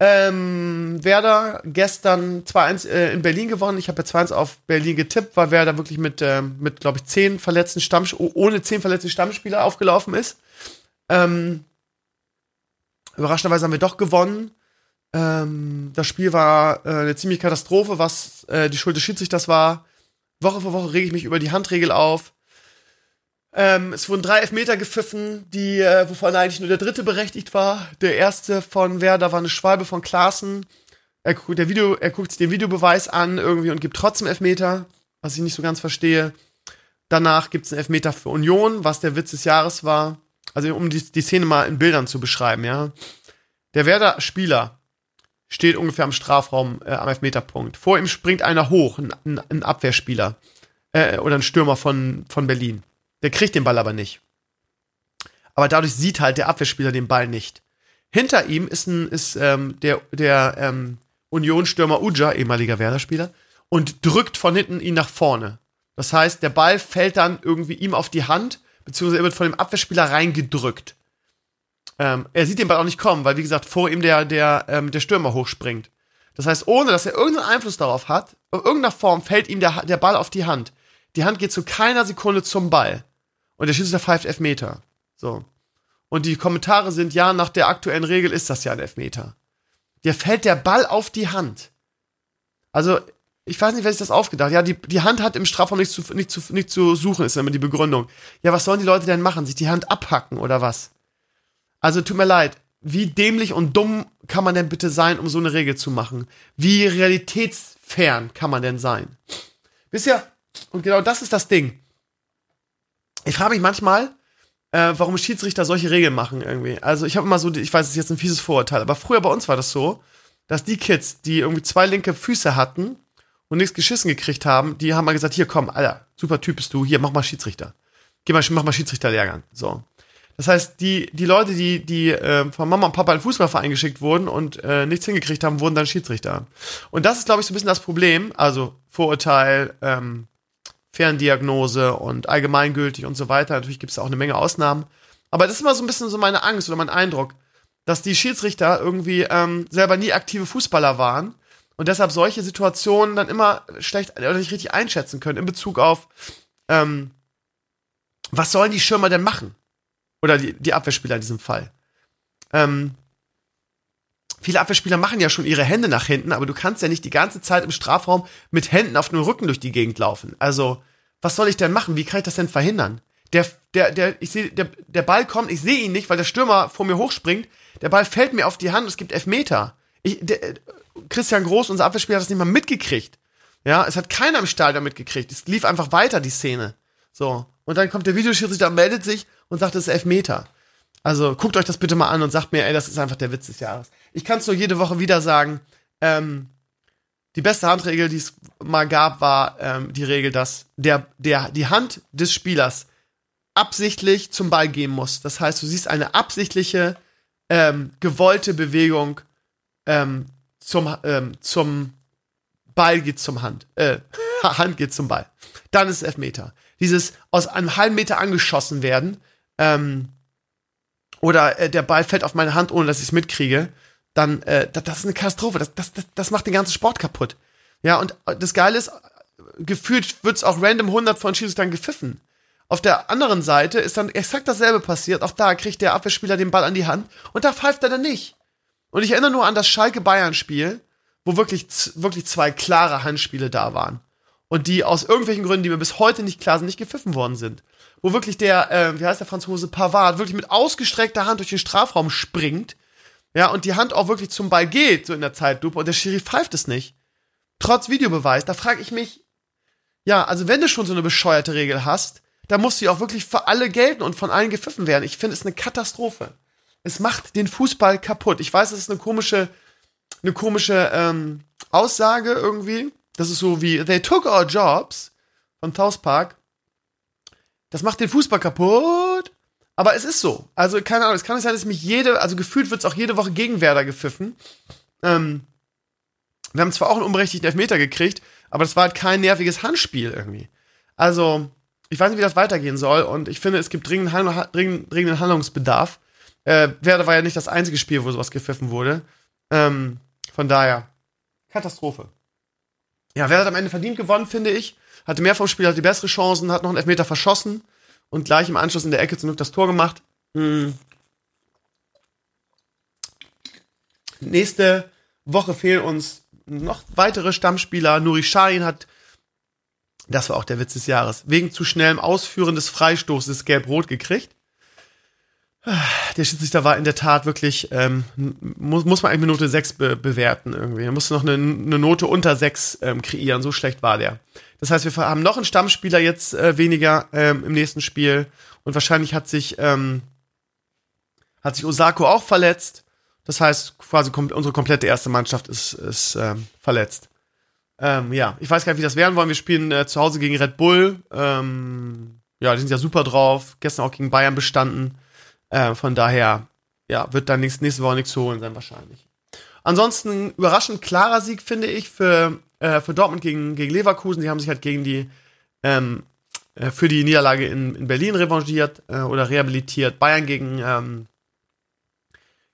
Ähm, Werder gestern 2-1 äh, in Berlin gewonnen. Ich habe ja 2-1 auf Berlin getippt, weil Werder wirklich mit, ähm, mit glaube ich, 10 verletzten Stammspieler, ohne 10 verletzte Stammspieler aufgelaufen ist. Ähm, überraschenderweise haben wir doch gewonnen. Ähm, das Spiel war äh, eine ziemliche Katastrophe, was äh, die Schuld des Schiedsrichters war. Woche für Woche rege ich mich über die Handregel auf. Ähm, es wurden drei Elfmeter gepfiffen, die, äh, wovon eigentlich nur der dritte berechtigt war. Der erste von Werder war eine Schwalbe von Klaassen. Er guckt, der Video, er guckt sich den Videobeweis an irgendwie und gibt trotzdem Elfmeter, was ich nicht so ganz verstehe. Danach gibt es einen Elfmeter für Union, was der Witz des Jahres war. Also um die, die Szene mal in Bildern zu beschreiben, ja. Der Werder-Spieler steht ungefähr am Strafraum äh, am Elfmeterpunkt. Vor ihm springt einer hoch, ein, ein, Abwehrspieler äh, oder ein Stürmer von, von Berlin. Der kriegt den Ball aber nicht. Aber dadurch sieht halt der Abwehrspieler den Ball nicht. Hinter ihm ist, ein, ist ähm, der, der ähm, Union-Stürmer Uja, ehemaliger Werder-Spieler, und drückt von hinten ihn nach vorne. Das heißt, der Ball fällt dann irgendwie ihm auf die Hand, beziehungsweise er wird von dem Abwehrspieler reingedrückt. Ähm, er sieht den Ball auch nicht kommen, weil, wie gesagt, vor ihm der, der, ähm, der Stürmer hochspringt. Das heißt, ohne dass er irgendeinen Einfluss darauf hat, in irgendeiner Form fällt ihm der, der Ball auf die Hand. Die Hand geht zu keiner Sekunde zum Ball. Und der Schiedsrichter pfeift Elfmeter. So. Und die Kommentare sind, ja, nach der aktuellen Regel ist das ja ein Elfmeter. Dir fällt der Ball auf die Hand. Also, ich weiß nicht, wer sich das aufgedacht hat. Ja, die, die Hand hat im Strafraum nichts zu, nicht, zu, nicht zu suchen, ist immer die Begründung. Ja, was sollen die Leute denn machen? Sich die Hand abhacken oder was? Also, tut mir leid. Wie dämlich und dumm kann man denn bitte sein, um so eine Regel zu machen? Wie realitätsfern kann man denn sein? Wisst ihr, und genau das ist das Ding. Ich frage mich manchmal, äh, warum Schiedsrichter solche Regeln machen irgendwie. Also ich habe immer so, ich weiß, es ist jetzt ein fieses Vorurteil, aber früher bei uns war das so, dass die Kids, die irgendwie zwei linke Füße hatten und nichts geschissen gekriegt haben, die haben mal gesagt, hier komm, Alter, super Typ bist du, hier, mach mal Schiedsrichter. Geh mal, mach mal Schiedsrichterlehrgang. So. Das heißt, die, die Leute, die, die äh, von Mama und Papa in den Fußballverein geschickt wurden und äh, nichts hingekriegt haben, wurden dann Schiedsrichter. Und das ist, glaube ich, so ein bisschen das Problem. Also Vorurteil, ähm, Ferndiagnose und allgemeingültig und so weiter. Natürlich gibt es auch eine Menge Ausnahmen. Aber das ist immer so ein bisschen so meine Angst oder mein Eindruck, dass die Schiedsrichter irgendwie ähm, selber nie aktive Fußballer waren und deshalb solche Situationen dann immer schlecht oder nicht richtig einschätzen können in Bezug auf, ähm, was sollen die Schirmer denn machen? Oder die, die Abwehrspieler in diesem Fall. Ähm, viele Abwehrspieler machen ja schon ihre Hände nach hinten, aber du kannst ja nicht die ganze Zeit im Strafraum mit Händen auf dem Rücken durch die Gegend laufen. Also, was soll ich denn machen? Wie kann ich das denn verhindern? Der, der, der, ich sehe, der, der Ball kommt, ich sehe ihn nicht, weil der Stürmer vor mir hochspringt. Der Ball fällt mir auf die Hand, es gibt Elfmeter. Ich, der, Christian Groß, unser Abwehrspieler, hat das nicht mal mitgekriegt. Ja, es hat keiner im Stadion mitgekriegt. Es lief einfach weiter, die Szene. So. Und dann kommt der Videoschiedsrichter, meldet sich und sagt, es ist Elfmeter. Also guckt euch das bitte mal an und sagt mir, ey, das ist einfach der Witz des Jahres. Ich kann es nur jede Woche wieder sagen. Ähm, die beste Handregel, die es mal gab, war ähm, die Regel, dass der, der, die Hand des Spielers absichtlich zum Ball gehen muss. Das heißt, du siehst eine absichtliche, ähm, gewollte Bewegung ähm, zum, ähm, zum Ball geht zum Hand. Äh, Hand geht zum Ball. Dann ist es Elfmeter. Dieses aus einem halben Meter angeschossen werden, ähm, oder äh, der Ball fällt auf meine Hand, ohne dass ich es mitkriege, dann, äh, das, das ist eine Katastrophe. Das, das, das, das macht den ganzen Sport kaputt. Ja, und das Geile ist, gefühlt wird es auch random 100 von Schiedsrichtern gepfiffen. Auf der anderen Seite ist dann exakt dasselbe passiert. Auch da kriegt der Abwehrspieler den Ball an die Hand und da pfeift er dann nicht. Und ich erinnere nur an das Schalke-Bayern-Spiel, wo wirklich, wirklich zwei klare Handspiele da waren. Und die aus irgendwelchen Gründen, die mir bis heute nicht klar sind, nicht gepfiffen worden sind wo wirklich der, äh, wie heißt der Franzose, Pavard, wirklich mit ausgestreckter Hand durch den Strafraum springt, ja, und die Hand auch wirklich zum Ball geht, so in der Zeitlupe, und der Schiri pfeift es nicht. Trotz Videobeweis, da frage ich mich, ja, also wenn du schon so eine bescheuerte Regel hast, dann muss sie auch wirklich für alle gelten und von allen gepfiffen werden. Ich finde es eine Katastrophe. Es macht den Fußball kaputt. Ich weiß, es ist eine komische, eine komische ähm, Aussage irgendwie. Das ist so wie They took our jobs von South Park. Das macht den Fußball kaputt. Aber es ist so. Also, keine Ahnung, es kann nicht sein, dass mich jede, also gefühlt wird es auch jede Woche gegen Werder gepfiffen. Ähm, wir haben zwar auch einen unberechtigten Elfmeter gekriegt, aber das war halt kein nerviges Handspiel irgendwie. Also, ich weiß nicht, wie das weitergehen soll und ich finde, es gibt dringend, dringend, dringenden Handlungsbedarf. Äh, Werder war ja nicht das einzige Spiel, wo sowas gepfiffen wurde. Ähm, von daher, Katastrophe. Ja, Werder hat am Ende verdient gewonnen, finde ich hatte mehr vom Spiel, hatte bessere Chancen, hat noch einen Elfmeter verschossen und gleich im Anschluss in der Ecke zum Glück das Tor gemacht. Hm. Nächste Woche fehlen uns noch weitere Stammspieler. Nuri Sahin hat, das war auch der Witz des Jahres, wegen zu schnellem Ausführen des Freistoßes gelb-rot gekriegt. Der Schiedsrichter war in der Tat wirklich, ähm, muss, muss man eigentlich Minute 6 be bewerten irgendwie. Er musste noch eine, eine Note unter 6 ähm, kreieren, so schlecht war der. Das heißt, wir haben noch einen Stammspieler jetzt äh, weniger ähm, im nächsten Spiel und wahrscheinlich hat sich ähm, hat sich Osako auch verletzt. Das heißt, quasi kom unsere komplette erste Mannschaft ist, ist ähm, verletzt. Ähm, ja, ich weiß gar nicht, wie das werden wollen. Wir spielen äh, zu Hause gegen Red Bull. Ähm, ja, die sind ja super drauf. Gestern auch gegen Bayern bestanden. Äh, von daher, ja, wird dann nächste, nächste Woche nichts zu holen sein wahrscheinlich. Ansonsten überraschend klarer Sieg, finde ich, für äh, für Dortmund gegen, gegen Leverkusen. Die haben sich halt gegen die, ähm, äh, für die Niederlage in, in Berlin revanchiert äh, oder rehabilitiert. Bayern gegen, ähm,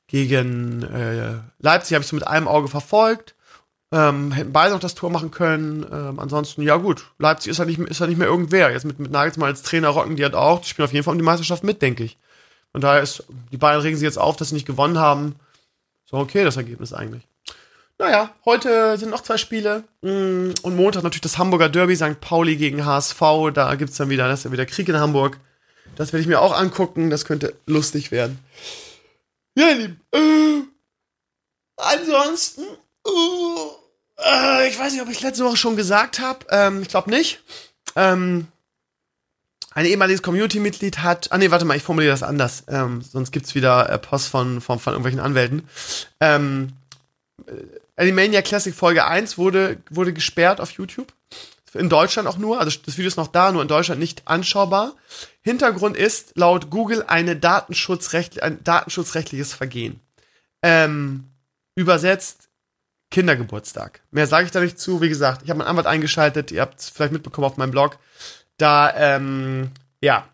gegen äh, Leipzig habe ich so mit einem Auge verfolgt. Ähm, hätten beide noch das Tor machen können. Ähm, ansonsten, ja gut, Leipzig ist ja nicht, ist ja nicht mehr irgendwer. Jetzt mit, mit Nagelsmann als Trainer rocken die halt auch. Die spielen auf jeden Fall um die Meisterschaft mit, denke ich. Von daher ist, die beiden regen sich jetzt auf, dass sie nicht gewonnen haben. So okay, das Ergebnis eigentlich. Naja, heute sind noch zwei Spiele. Mm, und Montag natürlich das Hamburger Derby, St. Pauli gegen HSV. Da gibt's dann wieder, das ist ja wieder Krieg in Hamburg. Das werde ich mir auch angucken. Das könnte lustig werden. Ja, ihr Lieben. Äh, ansonsten Uh, äh, ich weiß nicht, ob ich letzte Woche schon gesagt habe. Ähm, ich glaube nicht. Ähm, ein ehemaliges Community-Mitglied hat. Ah nee, warte mal, ich formuliere das anders. Ähm, sonst gibt's wieder äh, Post von, von, von irgendwelchen Anwälten. Ähm, äh, Animania Classic Folge 1 wurde, wurde gesperrt auf YouTube. In Deutschland auch nur, also das Video ist noch da, nur in Deutschland nicht anschaubar. Hintergrund ist laut Google eine Datenschutzrecht, ein datenschutzrechtliches Vergehen. Ähm, übersetzt Kindergeburtstag. Mehr sage ich da nicht zu. Wie gesagt, ich habe meinen Anwalt eingeschaltet. Ihr habt es vielleicht mitbekommen auf meinem Blog. Da, ähm, ja,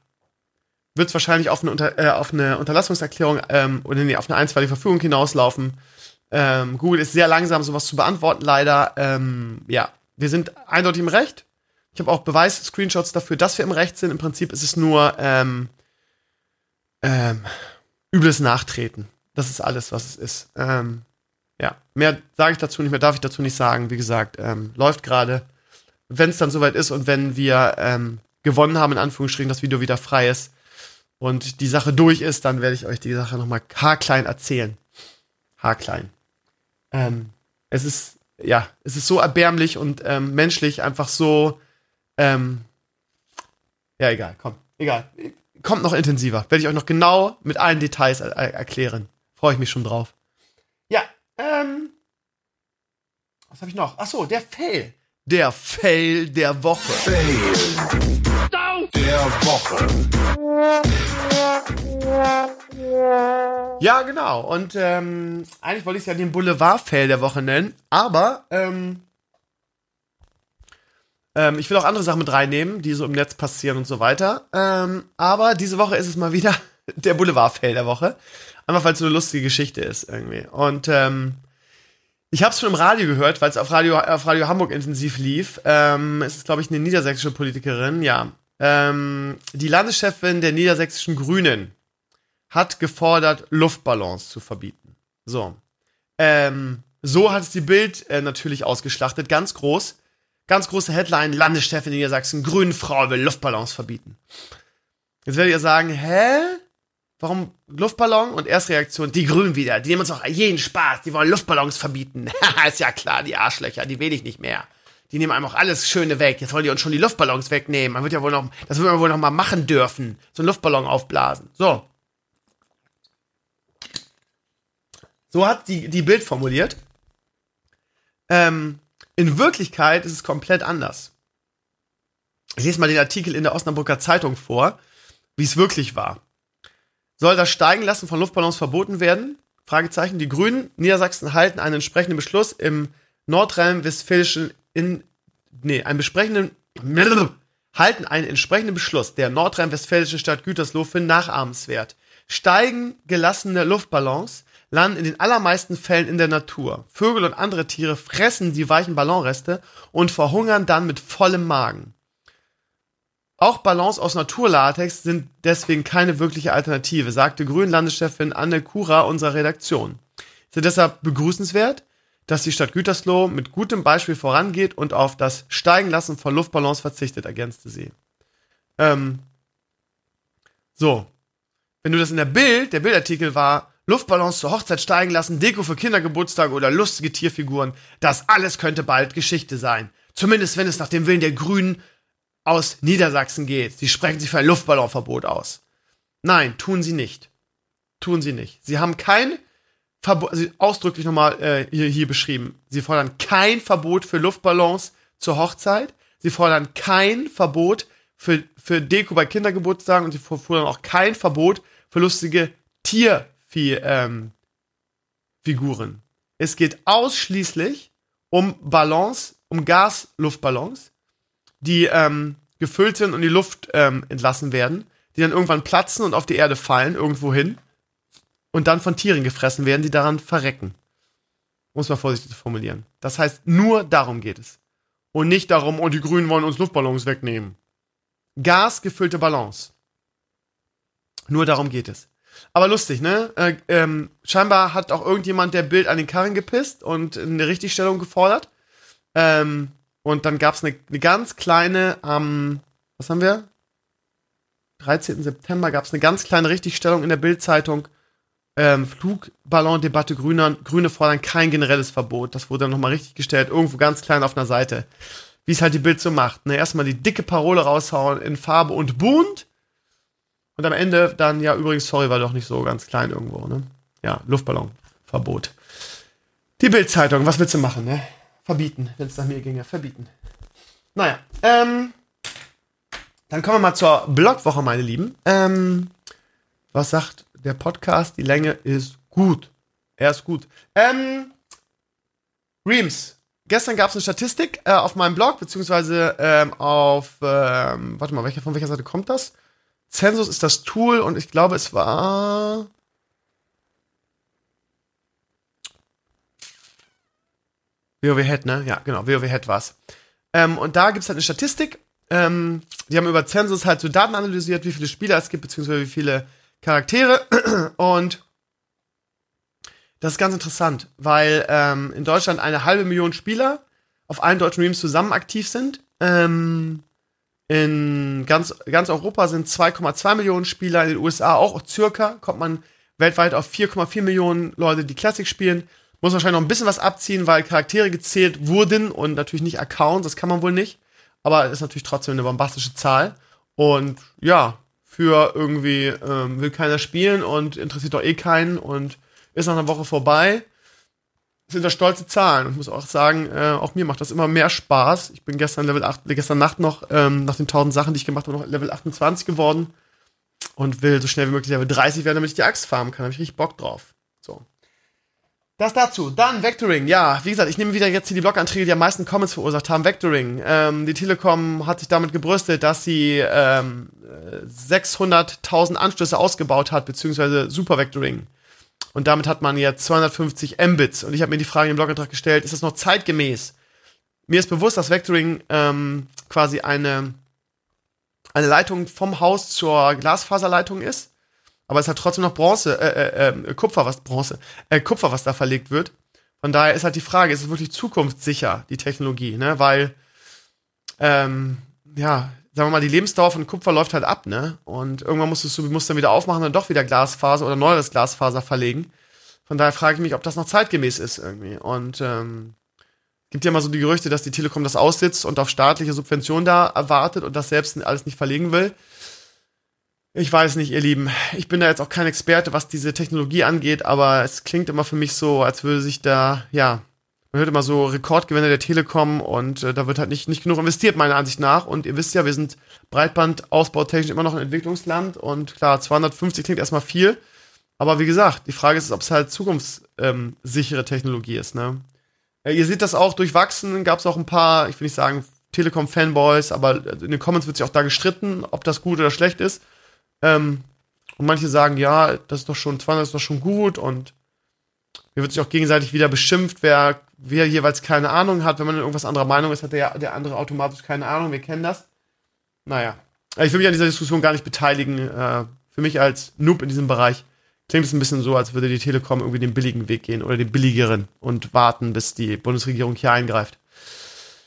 wird es wahrscheinlich auf eine, Unter äh, auf eine Unterlassungserklärung ähm, oder nee, auf eine einstweilige Verfügung hinauslaufen. Ähm, Google ist sehr langsam, sowas zu beantworten, leider. Ähm, ja, wir sind eindeutig im Recht. Ich habe auch Beweis-Screenshots dafür, dass wir im Recht sind. Im Prinzip ist es nur ähm, ähm, übles Nachtreten. Das ist alles, was es ist. Ähm, ja, mehr sage ich dazu nicht, mehr darf ich dazu nicht sagen. Wie gesagt, ähm, läuft gerade. Wenn es dann soweit ist und wenn wir ähm, gewonnen haben, in Anführungsstrichen, das Video wieder frei ist und die Sache durch ist, dann werde ich euch die Sache nochmal haarklein erzählen. Haarklein. Ähm, es ist, ja, es ist so erbärmlich und ähm, menschlich einfach so, ähm, ja, egal, komm, egal. Kommt noch intensiver. Werde ich euch noch genau mit allen Details er erklären. Freue ich mich schon drauf. Ja, ähm. Was habe ich noch? Ach so, der Fail. Der Fail der Woche. Fail der Woche. Ja, genau. Und ähm, eigentlich wollte ich es ja den Boulevard-Fail der Woche nennen, aber ähm, ähm, ich will auch andere Sachen mit reinnehmen, die so im Netz passieren und so weiter. Ähm, aber diese Woche ist es mal wieder der Boulevard-Fail der Woche. Einfach weil es so eine lustige Geschichte ist irgendwie. Und ähm, ich habe es schon im Radio gehört, weil es auf Radio, auf Radio Hamburg intensiv lief. Ähm, es ist, glaube ich, eine niedersächsische Politikerin, ja. Ähm, die Landeschefin der niedersächsischen Grünen hat gefordert, Luftballons zu verbieten. So. Ähm, so hat es die Bild äh, natürlich ausgeschlachtet, ganz groß. Ganz große Headline, Landeschefin Niedersachsen, Grünen Frau will Luftballons verbieten. Jetzt werdet ihr sagen, hä? Warum Luftballon? Und Erstreaktion, die Grünen wieder. Die nehmen uns auch jeden Spaß. Die wollen Luftballons verbieten. ist ja klar, die Arschlöcher, die will ich nicht mehr. Die nehmen einem auch alles Schöne weg. Jetzt wollen die uns schon die Luftballons wegnehmen. Man wird ja wohl noch, das wird man wohl noch mal machen dürfen. So einen Luftballon aufblasen. So. So hat die, die Bild formuliert. Ähm, in Wirklichkeit ist es komplett anders. Ich lese mal den Artikel in der Osnabrücker Zeitung vor, wie es wirklich war. Soll das Steigenlassen von Luftballons verboten werden? Fragezeichen. Die Grünen Niedersachsen halten einen entsprechenden Beschluss im nordrhein-westfälischen in nee, einen besprechenden halten einen entsprechenden Beschluss der nordrhein-westfälischen Stadt Gütersloh für nachahmenswert. Steigen gelassene Luftballons landen in den allermeisten Fällen in der Natur. Vögel und andere Tiere fressen die weichen Ballonreste und verhungern dann mit vollem Magen. Auch Ballons aus Naturlatex sind deswegen keine wirkliche Alternative, sagte Grünlandeschefin Anne Kura unserer Redaktion. Es ist deshalb begrüßenswert, dass die Stadt Gütersloh mit gutem Beispiel vorangeht und auf das Steigenlassen von Luftballons verzichtet, ergänzte sie. Ähm, so. Wenn du das in der Bild, der Bildartikel war, Luftballons zur Hochzeit steigen lassen, Deko für Kindergeburtstage oder lustige Tierfiguren, das alles könnte bald Geschichte sein. Zumindest wenn es nach dem Willen der Grünen aus Niedersachsen geht. Sie sprechen sich für ein Luftballonverbot aus. Nein, tun sie nicht. Tun sie nicht. Sie haben kein Verbot, also ausdrücklich nochmal äh, hier, hier beschrieben. Sie fordern kein Verbot für Luftballons zur Hochzeit. Sie fordern kein Verbot für, für Deko bei Kindergeburtstagen und sie fordern auch kein Verbot für lustige Tierfiguren. Ähm, es geht ausschließlich um Ballons, um Gasluftballons, die ähm, gefüllt sind und die Luft ähm, entlassen werden, die dann irgendwann platzen und auf die Erde fallen, irgendwo hin, und dann von Tieren gefressen werden, die daran verrecken. muss man vorsichtig formulieren. Das heißt, nur darum geht es. Und nicht darum, oh, die Grünen wollen uns Luftballons wegnehmen. Gasgefüllte Ballons. Nur darum geht es. Aber lustig, ne? Äh, ähm, scheinbar hat auch irgendjemand der Bild an den Karren gepisst und eine Richtigstellung gefordert. Ähm, und dann gab es eine, eine, ganz kleine, am, ähm, was haben wir? 13. September gab es eine ganz kleine Richtigstellung in der Bildzeitung. Ähm, Flugballon-Debatte Grüner, Grüne fordern kein generelles Verbot. Das wurde dann nochmal richtig gestellt, irgendwo ganz klein auf einer Seite. Wie es halt die Bild so macht. Ne? Erstmal die dicke Parole raushauen in Farbe und bunt und am Ende dann, ja, übrigens, sorry, war doch nicht so ganz klein irgendwo, ne? Ja, Luftballonverbot. Die Bildzeitung, was willst du machen, ne? Verbieten, wenn es nach mir ginge, verbieten. Naja, ähm, dann kommen wir mal zur Blogwoche, meine Lieben. Ähm, was sagt der Podcast? Die Länge ist gut. Er ist gut. Ähm, Reams. Gestern gab es eine Statistik äh, auf meinem Blog, beziehungsweise ähm, auf, ähm, warte mal, welcher, von welcher Seite kommt das? Census ist das Tool und ich glaube, es war. WoW-Head, ne? Ja, genau, WoW-Head war's. Ähm, und da gibt es halt eine Statistik. Ähm, die haben über Census halt so Daten analysiert, wie viele Spieler es gibt, beziehungsweise wie viele Charaktere. Und das ist ganz interessant, weil ähm, in Deutschland eine halbe Million Spieler auf allen deutschen Reams zusammen aktiv sind. Ähm, in ganz, ganz Europa sind 2,2 Millionen Spieler, in den USA auch circa, kommt man weltweit auf 4,4 Millionen Leute, die Classic spielen. Muss wahrscheinlich noch ein bisschen was abziehen, weil Charaktere gezählt wurden und natürlich nicht Accounts, das kann man wohl nicht. Aber ist natürlich trotzdem eine bombastische Zahl. Und ja, für irgendwie ähm, will keiner spielen und interessiert doch eh keinen und ist nach einer Woche vorbei sind das stolze Zahlen. Und ich muss auch sagen, äh, auch mir macht das immer mehr Spaß. Ich bin gestern Level 8, gestern Nacht noch, ähm, nach den 1000 Sachen, die ich gemacht habe, noch Level 28 geworden und will so schnell wie möglich Level 30 werden, damit ich die Axt farmen kann. Da habe ich richtig Bock drauf. So. Das dazu. Dann Vectoring. Ja, wie gesagt, ich nehme wieder jetzt hier die Blog-Anträge, die am meisten Comments verursacht haben. Vectoring. Ähm, die Telekom hat sich damit gebrüstet, dass sie ähm, 600.000 Anschlüsse ausgebaut hat, beziehungsweise Super Vectoring. Und damit hat man jetzt 250 Mbits. Und ich habe mir die Frage im Blogantrag gestellt, ist das noch zeitgemäß? Mir ist bewusst, dass Vectoring ähm, quasi eine, eine Leitung vom Haus zur Glasfaserleitung ist. Aber es hat trotzdem noch Bronze, äh, äh, äh, Kupfer, was Bronze, äh, Kupfer, was da verlegt wird. Von daher ist halt die Frage, ist es wirklich zukunftssicher, die Technologie, ne? Weil, ähm, ja, sagen wir mal, die Lebensdauer von Kupfer läuft halt ab, ne? Und irgendwann musst du, musst dann wieder aufmachen und dann doch wieder Glasfaser oder neues Glasfaser verlegen. Von daher frage ich mich, ob das noch zeitgemäß ist irgendwie. Und ähm, gibt ja immer so die Gerüchte, dass die Telekom das aussitzt und auf staatliche Subventionen da erwartet und das selbst alles nicht verlegen will. Ich weiß nicht, ihr Lieben. Ich bin da jetzt auch kein Experte, was diese Technologie angeht, aber es klingt immer für mich so, als würde sich da, ja, man hört immer so Rekordgewinne der Telekom und äh, da wird halt nicht, nicht genug investiert, meiner Ansicht nach. Und ihr wisst ja, wir sind Breitbandausbautechnisch immer noch ein Entwicklungsland und klar, 250 klingt erstmal viel. Aber wie gesagt, die Frage ist, ob es halt zukunftssichere Technologie ist. Ne? Äh, ihr seht das auch durchwachsen, gab es auch ein paar, ich will nicht sagen Telekom-Fanboys, aber in den Comments wird sich auch da gestritten, ob das gut oder schlecht ist. Ähm, und manche sagen, ja, das ist doch schon, 200 ist doch schon gut und mir wird sich auch gegenseitig wieder beschimpft, wer, wer jeweils keine Ahnung hat. Wenn man irgendwas anderer Meinung ist, hat der, der andere automatisch keine Ahnung. Wir kennen das. Naja. Ich will mich an dieser Diskussion gar nicht beteiligen. Äh, für mich als Noob in diesem Bereich klingt es ein bisschen so, als würde die Telekom irgendwie den billigen Weg gehen oder den billigeren und warten, bis die Bundesregierung hier eingreift.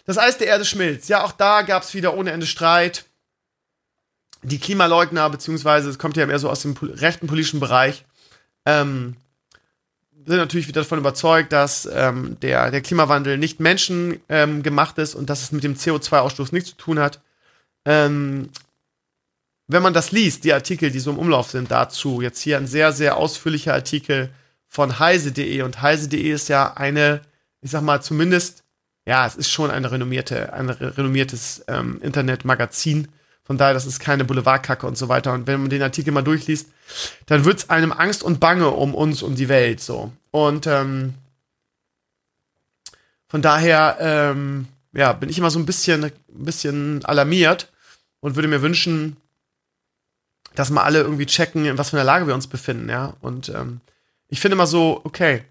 Das Eis der Erde schmilzt. Ja, auch da gab es wieder ohne Ende Streit. Die Klimaleugner, beziehungsweise es kommt ja mehr so aus dem rechten politischen Bereich, ähm, sind natürlich wieder davon überzeugt, dass ähm, der, der Klimawandel nicht menschengemacht ähm, gemacht ist und dass es mit dem CO2-Ausstoß nichts zu tun hat. Ähm, wenn man das liest, die Artikel, die so im Umlauf sind dazu, jetzt hier ein sehr, sehr ausführlicher Artikel von heise.de und heise.de ist ja eine, ich sag mal, zumindest, ja, es ist schon eine renommierte, ein renommiertes ähm, Internetmagazin von daher, das ist keine Boulevardkacke und so weiter. Und wenn man den Artikel mal durchliest, dann wird es einem Angst und Bange um uns, um die Welt so. Und ähm, von daher, ähm, ja, bin ich immer so ein bisschen, ein bisschen alarmiert und würde mir wünschen, dass mal alle irgendwie checken, in was für einer Lage wir uns befinden, ja. Und ähm, ich finde immer so, okay,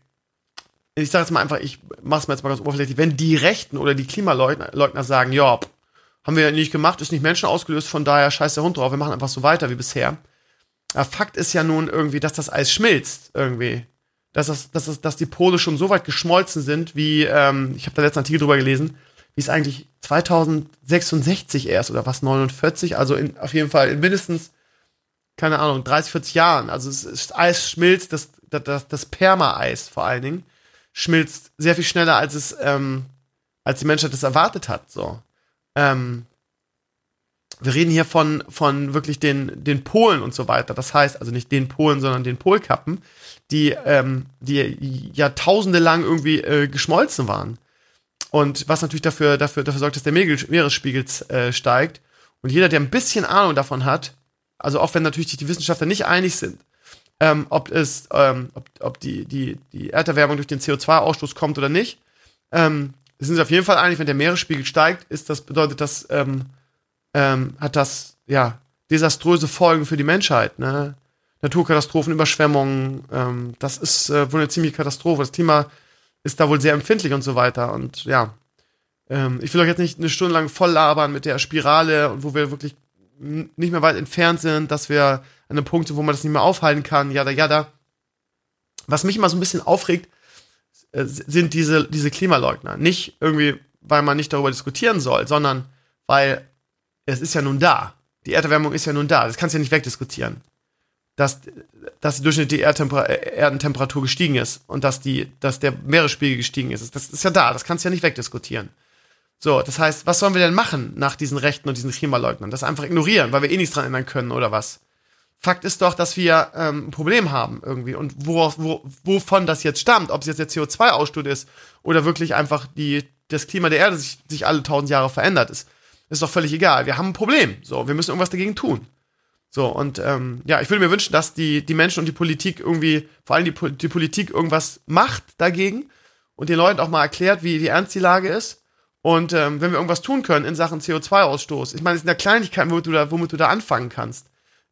ich sage jetzt mal einfach, ich mach's mir jetzt mal ganz oberflächlich, wenn die Rechten oder die Klimaleugner Leugner sagen, ja, haben wir nicht gemacht, ist nicht Menschen ausgelöst, von daher scheiß der Hund drauf, wir machen einfach so weiter wie bisher. Aber Fakt ist ja nun irgendwie, dass das Eis schmilzt irgendwie. Dass, das, dass, das, dass die Pole schon so weit geschmolzen sind, wie, ähm, ich habe da letzten Artikel drüber gelesen, wie es eigentlich 2066 erst oder was, 49, also in, auf jeden Fall in mindestens, keine Ahnung, 30, 40 Jahren. Also es, das Eis schmilzt, das, das, das Perma-Eis vor allen Dingen, schmilzt sehr viel schneller, als es, ähm, als die Menschheit es erwartet hat. So. Ähm, wir reden hier von, von wirklich den, den Polen und so weiter. Das heißt, also nicht den Polen, sondern den Polkappen, die, ähm, die Jahrtausende lang irgendwie äh, geschmolzen waren. Und was natürlich dafür, dafür, dafür sorgt, dass der Meeresspiegel äh, steigt. Und jeder, der ein bisschen Ahnung davon hat, also auch wenn natürlich die Wissenschaftler nicht einig sind, ähm, ob es, ähm, ob, ob die, die, die Erderwärmung durch den CO2-Ausstoß kommt oder nicht, ähm, sind sie auf jeden Fall einig, wenn der Meeresspiegel steigt, ist das bedeutet, dass ähm, ähm, hat das ja desaströse Folgen für die Menschheit. Ne? Naturkatastrophen, Überschwemmungen, ähm, das ist äh, wohl eine ziemliche Katastrophe. Das Klima ist da wohl sehr empfindlich und so weiter. Und ja, ähm, ich will euch jetzt nicht eine Stunde lang voll labern mit der Spirale und wo wir wirklich nicht mehr weit entfernt sind, dass wir an einem Punkt sind, wo man das nicht mehr aufhalten kann, jada, jada. Was mich immer so ein bisschen aufregt, äh, sind diese, diese Klimaleugner. Nicht irgendwie, weil man nicht darüber diskutieren soll, sondern weil es ist ja nun da. Die Erderwärmung ist ja nun da. Das kannst du ja nicht wegdiskutieren. Dass, dass die durchschnittliche Erdentemperatur gestiegen ist und dass, die, dass der Meeresspiegel gestiegen ist. Das ist ja da. Das kannst du ja nicht wegdiskutieren. So, das heißt, was sollen wir denn machen nach diesen Rechten und diesen Klimaleugnern? Das einfach ignorieren, weil wir eh nichts dran ändern können oder was? Fakt ist doch, dass wir ähm, ein Problem haben irgendwie. Und wo, wo, wovon das jetzt stammt, ob es jetzt der CO2-Ausstoß ist oder wirklich einfach die, das Klima der Erde sich, sich alle tausend Jahre verändert ist, ist doch völlig egal. Wir haben ein Problem. So, wir müssen irgendwas dagegen tun. So, und ähm, ja, ich würde mir wünschen, dass die, die Menschen und die Politik irgendwie, vor allem die, die Politik irgendwas macht dagegen und den Leuten auch mal erklärt, wie, wie ernst die Lage ist. Und ähm, wenn wir irgendwas tun können in Sachen CO2-Ausstoß, ich meine, es sind ja Kleinigkeiten, womit du da, womit du da anfangen kannst.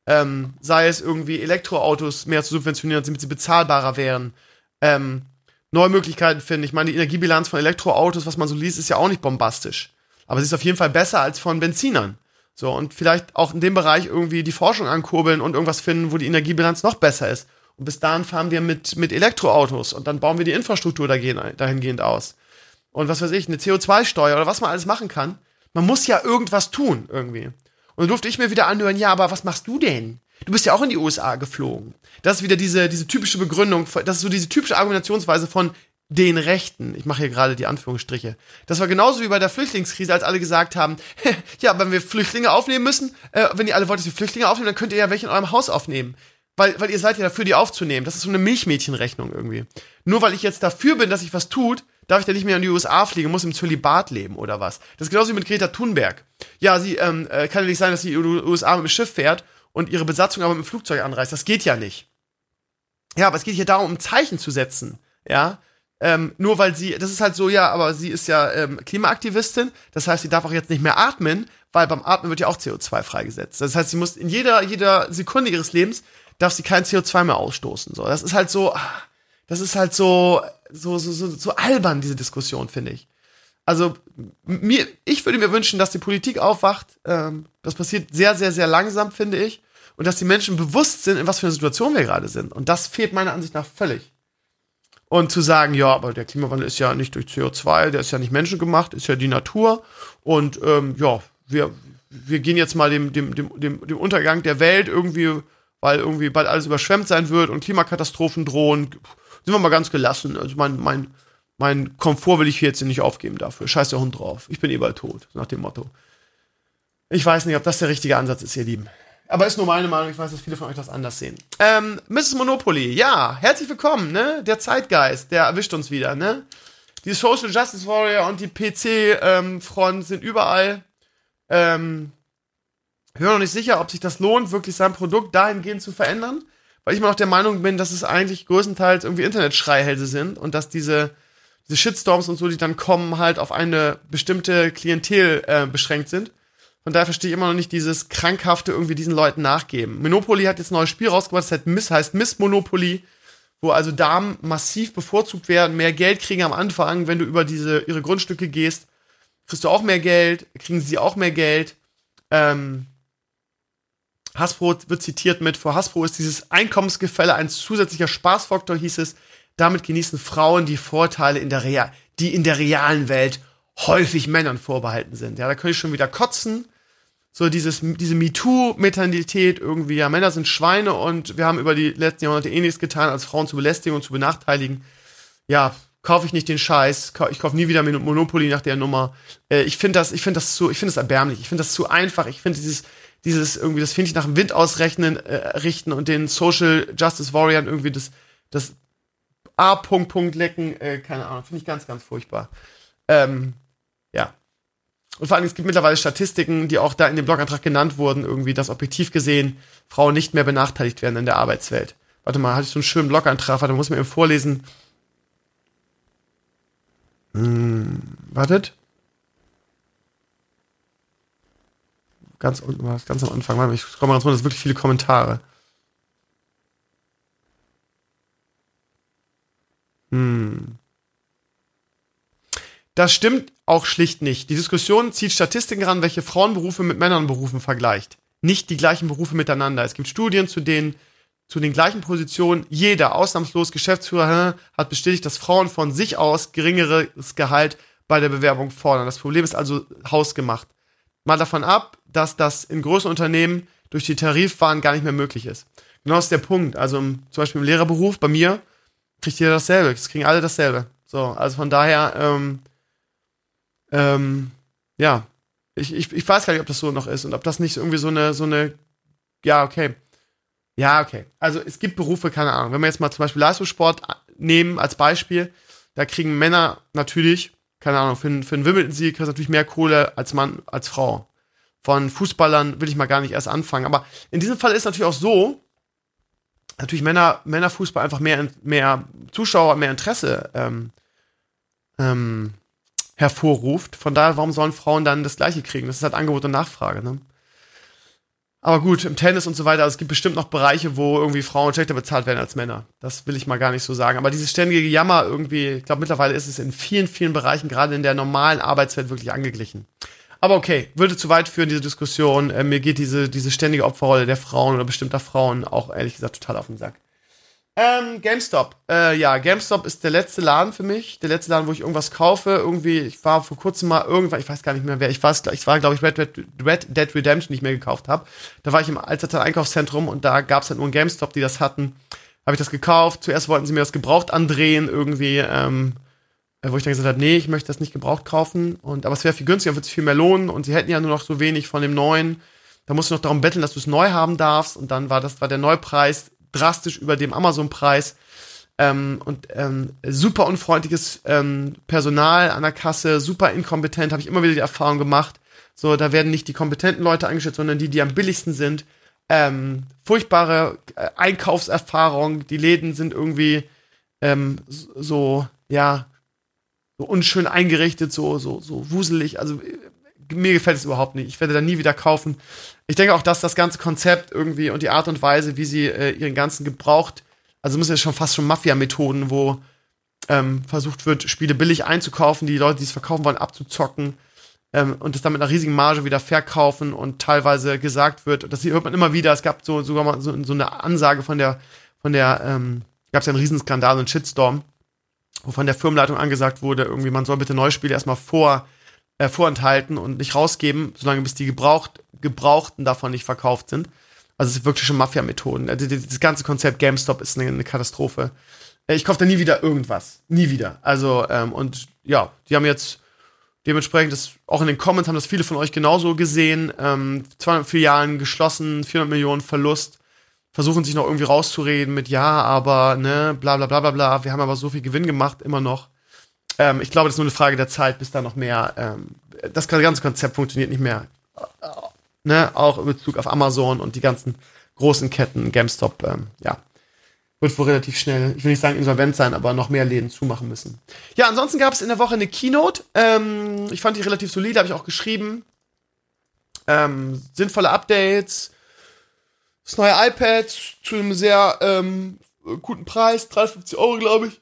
Ähm, sei es irgendwie Elektroautos mehr zu subventionieren, damit sie bezahlbarer wären. Ähm, neue Möglichkeiten finden. Ich meine, die Energiebilanz von Elektroautos, was man so liest, ist ja auch nicht bombastisch. Aber sie ist auf jeden Fall besser als von Benzinern. So, und vielleicht auch in dem Bereich irgendwie die Forschung ankurbeln und irgendwas finden, wo die Energiebilanz noch besser ist. Und bis dahin fahren wir mit, mit Elektroautos und dann bauen wir die Infrastruktur dahingehend aus. Und was weiß ich, eine CO2-Steuer oder was man alles machen kann. Man muss ja irgendwas tun, irgendwie. Und dann durfte ich mir wieder anhören, ja, aber was machst du denn? Du bist ja auch in die USA geflogen. Das ist wieder diese, diese typische Begründung, das ist so diese typische Argumentationsweise von, den Rechten, ich mache hier gerade die Anführungsstriche, das war genauso wie bei der Flüchtlingskrise, als alle gesagt haben, ja, wenn wir Flüchtlinge aufnehmen müssen, äh, wenn ihr alle wollt, dass wir Flüchtlinge aufnehmen, dann könnt ihr ja welche in eurem Haus aufnehmen. Weil, weil ihr seid ja dafür, die aufzunehmen. Das ist so eine Milchmädchenrechnung irgendwie. Nur weil ich jetzt dafür bin, dass ich was tut, darf ich dann nicht mehr in die USA fliegen, muss im Zölibat leben oder was. Das ist genauso wie mit Greta Thunberg. Ja, sie ähm, äh, kann ja nicht sein, dass sie in die USA mit dem Schiff fährt und ihre Besatzung aber mit dem Flugzeug anreist. Das geht ja nicht. Ja, aber es geht hier darum, ein Zeichen zu setzen. Ja, ähm, nur weil sie, das ist halt so, ja, aber sie ist ja ähm, Klimaaktivistin, das heißt, sie darf auch jetzt nicht mehr atmen, weil beim Atmen wird ja auch CO2 freigesetzt. Das heißt, sie muss in jeder, jeder Sekunde ihres Lebens darf sie kein CO2 mehr ausstoßen. So, das ist halt so, ah, das ist halt so, so, so, so, so albern, diese Diskussion, finde ich. Also, mir, ich würde mir wünschen, dass die Politik aufwacht. Ähm, das passiert sehr, sehr, sehr langsam, finde ich. Und dass die Menschen bewusst sind, in was für einer Situation wir gerade sind. Und das fehlt meiner Ansicht nach völlig. Und zu sagen, ja, aber der Klimawandel ist ja nicht durch CO2, der ist ja nicht menschengemacht, ist ja die Natur. Und ähm, ja, wir, wir gehen jetzt mal dem, dem, dem, dem, dem Untergang der Welt irgendwie, weil irgendwie bald alles überschwemmt sein wird und Klimakatastrophen drohen. Sind wir mal ganz gelassen. Also mein, mein, mein Komfort will ich hier jetzt nicht aufgeben dafür. Scheiß der Hund drauf. Ich bin eh bald tot, nach dem Motto. Ich weiß nicht, ob das der richtige Ansatz ist, ihr Lieben. Aber ist nur meine Meinung, ich weiß, dass viele von euch das anders sehen. Ähm, Mrs. Monopoly, ja, herzlich willkommen, ne? Der Zeitgeist, der erwischt uns wieder, ne? Die Social Justice Warrior und die PC-Front ähm, sind überall. Ähm, höre noch nicht sicher, ob sich das lohnt, wirklich sein Produkt dahingehend zu verändern, weil ich immer noch der Meinung bin, dass es eigentlich größtenteils irgendwie Internetschreihälse sind und dass diese, diese Shitstorms und so, die dann kommen, halt auf eine bestimmte Klientel äh, beschränkt sind. Von daher verstehe ich immer noch nicht dieses krankhafte irgendwie diesen Leuten nachgeben. Monopoly hat jetzt ein neues Spiel rausgebracht, das heißt Miss, heißt Miss Monopoly, wo also Damen massiv bevorzugt werden, mehr Geld kriegen am Anfang, wenn du über diese ihre Grundstücke gehst, kriegst du auch mehr Geld, kriegen sie auch mehr Geld. Ähm, Hasbro wird zitiert mit, vor Hasbro ist dieses Einkommensgefälle ein zusätzlicher Spaßfaktor, hieß es. Damit genießen Frauen die Vorteile in der Real, die in der realen Welt häufig Männern vorbehalten sind. Ja, da könnte ich schon wieder kotzen. So dieses, diese MeToo-Mentalität irgendwie, ja, Männer sind Schweine und wir haben über die letzten Jahrhunderte eh nichts getan, als Frauen zu belästigen und zu benachteiligen. Ja, kaufe ich nicht den Scheiß, ich kaufe nie wieder Monopoly nach der Nummer. Äh, ich finde das, ich finde das zu, ich finde das erbärmlich, ich finde das zu einfach, ich finde dieses, dieses irgendwie, das finde ich nach dem Wind ausrechnen, äh, richten und den Social Justice Warriors irgendwie das, das A. Punkt, Punkt lecken, äh, keine Ahnung, finde ich ganz, ganz furchtbar. Ähm, ja. Und vor allem, es gibt mittlerweile Statistiken, die auch da in dem Blogantrag genannt wurden, irgendwie, dass objektiv gesehen Frauen nicht mehr benachteiligt werden in der Arbeitswelt. Warte mal, hatte ich so einen schönen Blogantrag, warte, muss mir eben vorlesen. Hm, wartet. Ganz unten war es, ganz am Anfang. Warte, ich scroll mal ganz runter, das sind wirklich viele Kommentare. Hm. Das stimmt auch schlicht nicht. Die Diskussion zieht Statistiken ran, welche Frauenberufe mit Männernberufen vergleicht. Nicht die gleichen Berufe miteinander. Es gibt Studien, zu denen zu den gleichen Positionen jeder ausnahmslos Geschäftsführer hat bestätigt, dass Frauen von sich aus geringeres Gehalt bei der Bewerbung fordern. Das Problem ist also hausgemacht. Mal davon ab, dass das in großen Unternehmen durch die Tarifwahn gar nicht mehr möglich ist. Genau das ist der Punkt. Also im, zum Beispiel im Lehrerberuf, bei mir, kriegt jeder dasselbe. Es kriegen alle dasselbe. So, also von daher, ähm, ähm, ja, ich, ich, ich weiß gar nicht, ob das so noch ist und ob das nicht irgendwie so eine, so eine, ja, okay. Ja, okay. Also es gibt Berufe, keine Ahnung. Wenn wir jetzt mal zum Beispiel Leistungssport nehmen als Beispiel, da kriegen Männer natürlich, keine Ahnung, für, für einen Wimbledon-Sieg kriegst du natürlich mehr Kohle als Mann, als Frau. Von Fußballern will ich mal gar nicht erst anfangen. Aber in diesem Fall ist natürlich auch so, natürlich Männer, Männerfußball einfach mehr, mehr Zuschauer, mehr Interesse ähm, ähm, hervorruft. Von daher, warum sollen Frauen dann das Gleiche kriegen? Das ist halt Angebot und Nachfrage. Ne? Aber gut, im Tennis und so weiter, also es gibt bestimmt noch Bereiche, wo irgendwie Frauen schlechter bezahlt werden als Männer. Das will ich mal gar nicht so sagen. Aber dieses ständige Jammer irgendwie, ich glaube mittlerweile ist es in vielen, vielen Bereichen, gerade in der normalen Arbeitswelt, wirklich angeglichen. Aber okay, würde zu weit führen, diese Diskussion. Äh, mir geht diese, diese ständige Opferrolle der Frauen oder bestimmter Frauen auch ehrlich gesagt total auf den Sack. Ähm, GameStop. Äh, ja, GameStop ist der letzte Laden für mich. Der letzte Laden, wo ich irgendwas kaufe. Irgendwie, ich war vor kurzem mal irgendwann, ich weiß gar nicht mehr wer, ich war, ich war glaube ich, Red, Red, Red Dead Redemption nicht mehr gekauft habe. Da war ich im Alstertal Einkaufszentrum und da gab es halt nur einen GameStop, die das hatten. Habe ich das gekauft. Zuerst wollten sie mir das gebraucht andrehen, irgendwie. Ähm, äh, wo ich dann gesagt habe, nee, ich möchte das nicht gebraucht kaufen. Und, aber es wäre viel günstiger, wird sich viel mehr lohnen. Und sie hätten ja nur noch so wenig von dem neuen. Da musst du noch darum betteln, dass du es neu haben darfst. Und dann war das war der Neupreis drastisch über dem Amazon-Preis. Ähm, und ähm, super unfreundliches ähm, Personal an der Kasse, super inkompetent, habe ich immer wieder die Erfahrung gemacht. So, da werden nicht die kompetenten Leute eingestellt, sondern die, die am billigsten sind. Ähm, furchtbare äh, Einkaufserfahrung, die Läden sind irgendwie ähm, so, ja, so unschön eingerichtet, so, so, so wuselig. Also mir gefällt es überhaupt nicht. Ich werde da nie wieder kaufen. Ich denke auch, dass das ganze Konzept irgendwie und die Art und Weise, wie sie äh, ihren ganzen gebraucht, also müssen ja schon fast schon Mafia-Methoden, wo ähm, versucht wird, Spiele billig einzukaufen, die Leute, die es verkaufen wollen, abzuzocken ähm, und es dann mit einer riesigen Marge wieder verkaufen und teilweise gesagt wird, das hört man immer wieder, es gab so sogar mal so, so eine Ansage von der, von der, ähm, gab es ja einen Riesenskandal, einen Shitstorm, wo von der Firmenleitung angesagt wurde, irgendwie, man soll bitte neue Spiele erstmal vor, äh, vorenthalten und nicht rausgeben, solange bis die gebraucht, Gebrauchten davon nicht verkauft sind. Also es ist wirklich schon Mafia-Methoden. Also, das ganze Konzept GameStop ist eine, eine Katastrophe. Äh, ich kaufe da nie wieder irgendwas. Nie wieder. Also, ähm, und ja, die haben jetzt dementsprechend, das, auch in den Comments haben das viele von euch genauso gesehen. Ähm, 200 Filialen geschlossen, 400 Millionen Verlust versuchen sich noch irgendwie rauszureden mit ja, aber ne, bla bla bla bla bla. Wir haben aber so viel Gewinn gemacht, immer noch. Ähm, ich glaube, das ist nur eine Frage der Zeit, bis da noch mehr. Ähm, das ganze Konzept funktioniert nicht mehr. Ne, auch in Bezug auf Amazon und die ganzen großen Ketten, GameStop, ähm, ja. Wird wohl relativ schnell, ich will nicht sagen insolvent sein, aber noch mehr Läden zumachen müssen. Ja, ansonsten gab es in der Woche eine Keynote. Ähm, ich fand die relativ solide, habe ich auch geschrieben. Ähm, sinnvolle Updates, das neue iPad zu einem sehr ähm, äh, guten Preis, 53 Euro, glaube ich.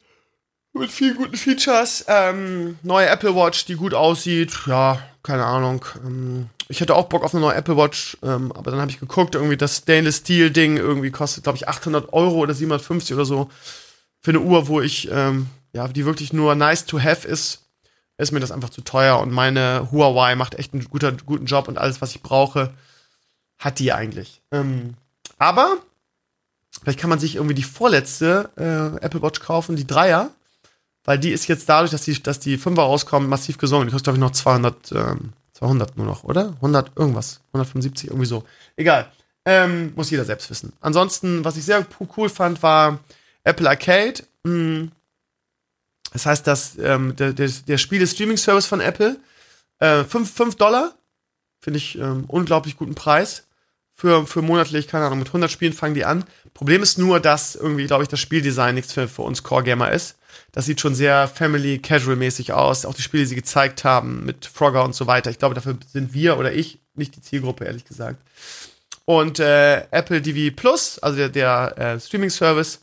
Mit vielen guten Features. Ähm, neue Apple Watch, die gut aussieht. Ja, keine Ahnung. Ähm, ich hätte auch Bock auf eine neue Apple Watch, ähm, aber dann habe ich geguckt, irgendwie das Stainless Steel Ding irgendwie kostet, glaube ich, 800 Euro oder 750 oder so. Für eine Uhr, wo ich, ähm, ja, die wirklich nur nice to have ist, ist mir das einfach zu teuer. Und meine Huawei macht echt einen guter, guten Job und alles, was ich brauche, hat die eigentlich. Ähm, aber vielleicht kann man sich irgendwie die vorletzte äh, Apple Watch kaufen, die Dreier weil die ist jetzt dadurch, dass die, dass die Fünfer rauskommen, massiv gesungen. Die kostet, glaube ich, noch 200, ähm, 200 nur noch, oder? 100 irgendwas. 175, irgendwie so. Egal. Ähm, muss jeder selbst wissen. Ansonsten, was ich sehr cool fand, war Apple Arcade. Hm. Das heißt, dass ähm, der, der, der Spiele-Streaming-Service von Apple, äh, 5, 5 Dollar, finde ich ähm, unglaublich guten Preis. Für, für monatlich, keine Ahnung, mit 100 Spielen fangen die an. Problem ist nur, dass irgendwie, glaube ich, das Spieldesign nichts für, für uns Core-Gamer ist. Das sieht schon sehr family casual mäßig aus. Auch die Spiele, die sie gezeigt haben mit Frogger und so weiter. Ich glaube, dafür sind wir oder ich nicht die Zielgruppe, ehrlich gesagt. Und äh, Apple TV Plus, also der, der äh, Streaming-Service,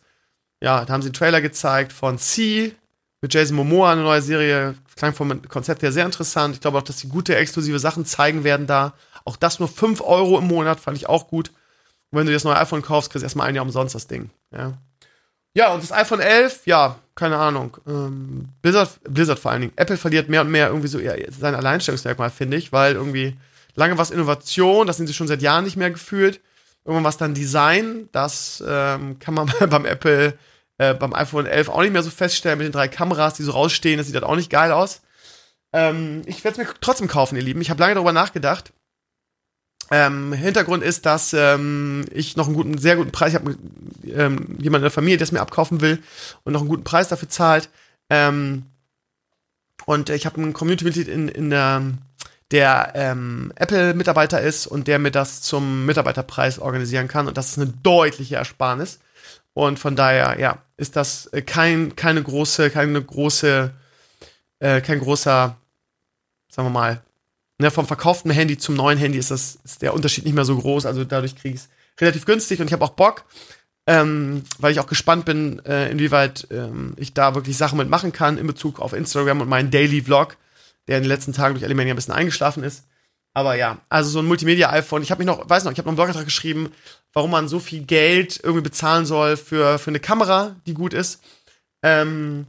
ja, da haben sie einen Trailer gezeigt von C mit Jason Momoa, eine neue Serie. Klang vom Konzept her sehr interessant. Ich glaube auch, dass sie gute exklusive Sachen zeigen werden da. Auch das nur 5 Euro im Monat, fand ich auch gut. Und wenn du dir das neue iPhone kaufst, kriegst du erstmal ein Jahr umsonst das Ding. Ja. Ja, und das iPhone 11, ja, keine Ahnung. Ähm, Blizzard, Blizzard vor allen Dingen. Apple verliert mehr und mehr irgendwie so sein Alleinstellungsmerkmal, finde ich, weil irgendwie lange was Innovation, das sind sie schon seit Jahren nicht mehr gefühlt. Irgendwann was dann Design, das ähm, kann man beim Apple, äh, beim iPhone 11 auch nicht mehr so feststellen mit den drei Kameras, die so rausstehen. Das sieht halt auch nicht geil aus. Ähm, ich werde es mir trotzdem kaufen, ihr Lieben. Ich habe lange darüber nachgedacht. Ähm, Hintergrund ist, dass ähm, ich noch einen guten, sehr guten Preis, habe ähm, jemanden in der Familie, der es mir abkaufen will und noch einen guten Preis dafür zahlt. Ähm, und ich habe einen Community-Mitglied in, in der, der ähm, Apple-Mitarbeiter ist und der mir das zum Mitarbeiterpreis organisieren kann. Und das ist eine deutliche Ersparnis. Und von daher, ja, ist das äh, kein, keine große, keine große, äh, kein großer, sagen wir mal, ne, vom verkauften Handy zum neuen Handy ist, das, ist der Unterschied nicht mehr so groß. Also dadurch kriege ich es relativ günstig und ich habe auch Bock, ähm, weil ich auch gespannt bin, äh, inwieweit ähm, ich da wirklich Sachen mitmachen kann in Bezug auf Instagram und meinen Daily Vlog, der in den letzten Tagen durch Element ein bisschen eingeschlafen ist. Aber ja, also so ein Multimedia-iPhone. Ich habe mich noch, weiß noch, ich habe noch einen Blogantrag geschrieben, warum man so viel Geld irgendwie bezahlen soll für, für eine Kamera, die gut ist. Ähm,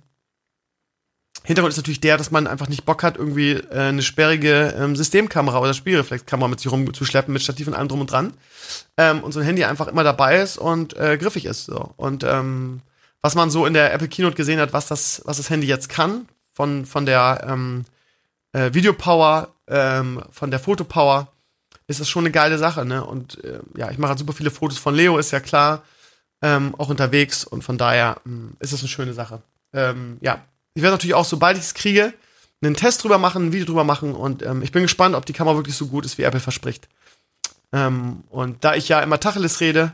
Hintergrund ist natürlich der, dass man einfach nicht Bock hat, irgendwie äh, eine sperrige ähm, Systemkamera oder Spielreflexkamera mit sich rumzuschleppen, mit Stativ und allem drum und dran. Ähm, und so ein Handy einfach immer dabei ist und äh, griffig ist. So. Und ähm, was man so in der Apple Keynote gesehen hat, was das, was das Handy jetzt kann, von, von der ähm, äh, Videopower, ähm, von der Fotopower, ist das schon eine geile Sache. Ne? Und äh, ja, ich mache halt super viele Fotos von Leo, ist ja klar, ähm, auch unterwegs. Und von daher mh, hm, ist das eine schöne Sache. Ähm, ja, ich werde natürlich auch, sobald ich es kriege, einen Test drüber machen, ein Video drüber machen und ähm, ich bin gespannt, ob die Kamera wirklich so gut ist, wie Apple verspricht. Ähm, und da ich ja immer Tacheles rede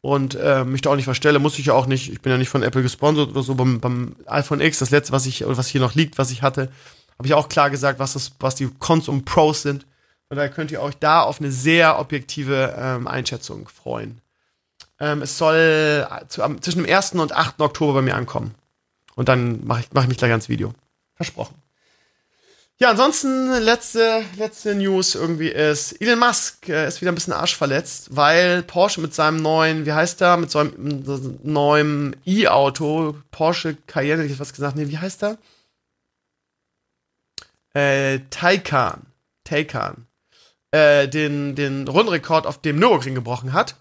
und äh, mich da auch nicht verstelle, muss ich ja auch nicht, ich bin ja nicht von Apple gesponsert oder so, beim, beim iPhone X, das letzte, was ich, oder was hier noch liegt, was ich hatte, habe ich auch klar gesagt, was, das, was die Cons und Pros sind. Und da könnt ihr euch da auf eine sehr objektive ähm, Einschätzung freuen. Ähm, es soll zu, am, zwischen dem 1. und 8. Oktober bei mir ankommen. Und dann mache ich, mach ich mich gleich ans Video. Versprochen. Ja, ansonsten letzte, letzte News irgendwie ist, Elon Musk äh, ist wieder ein bisschen arschverletzt, weil Porsche mit seinem neuen, wie heißt der, mit seinem neuen E-Auto, Porsche Cayenne, hätte ich was gesagt, nee, wie heißt der? Äh, Taycan, Taycan, äh, den, den Rundenrekord auf dem Nürburgring gebrochen hat.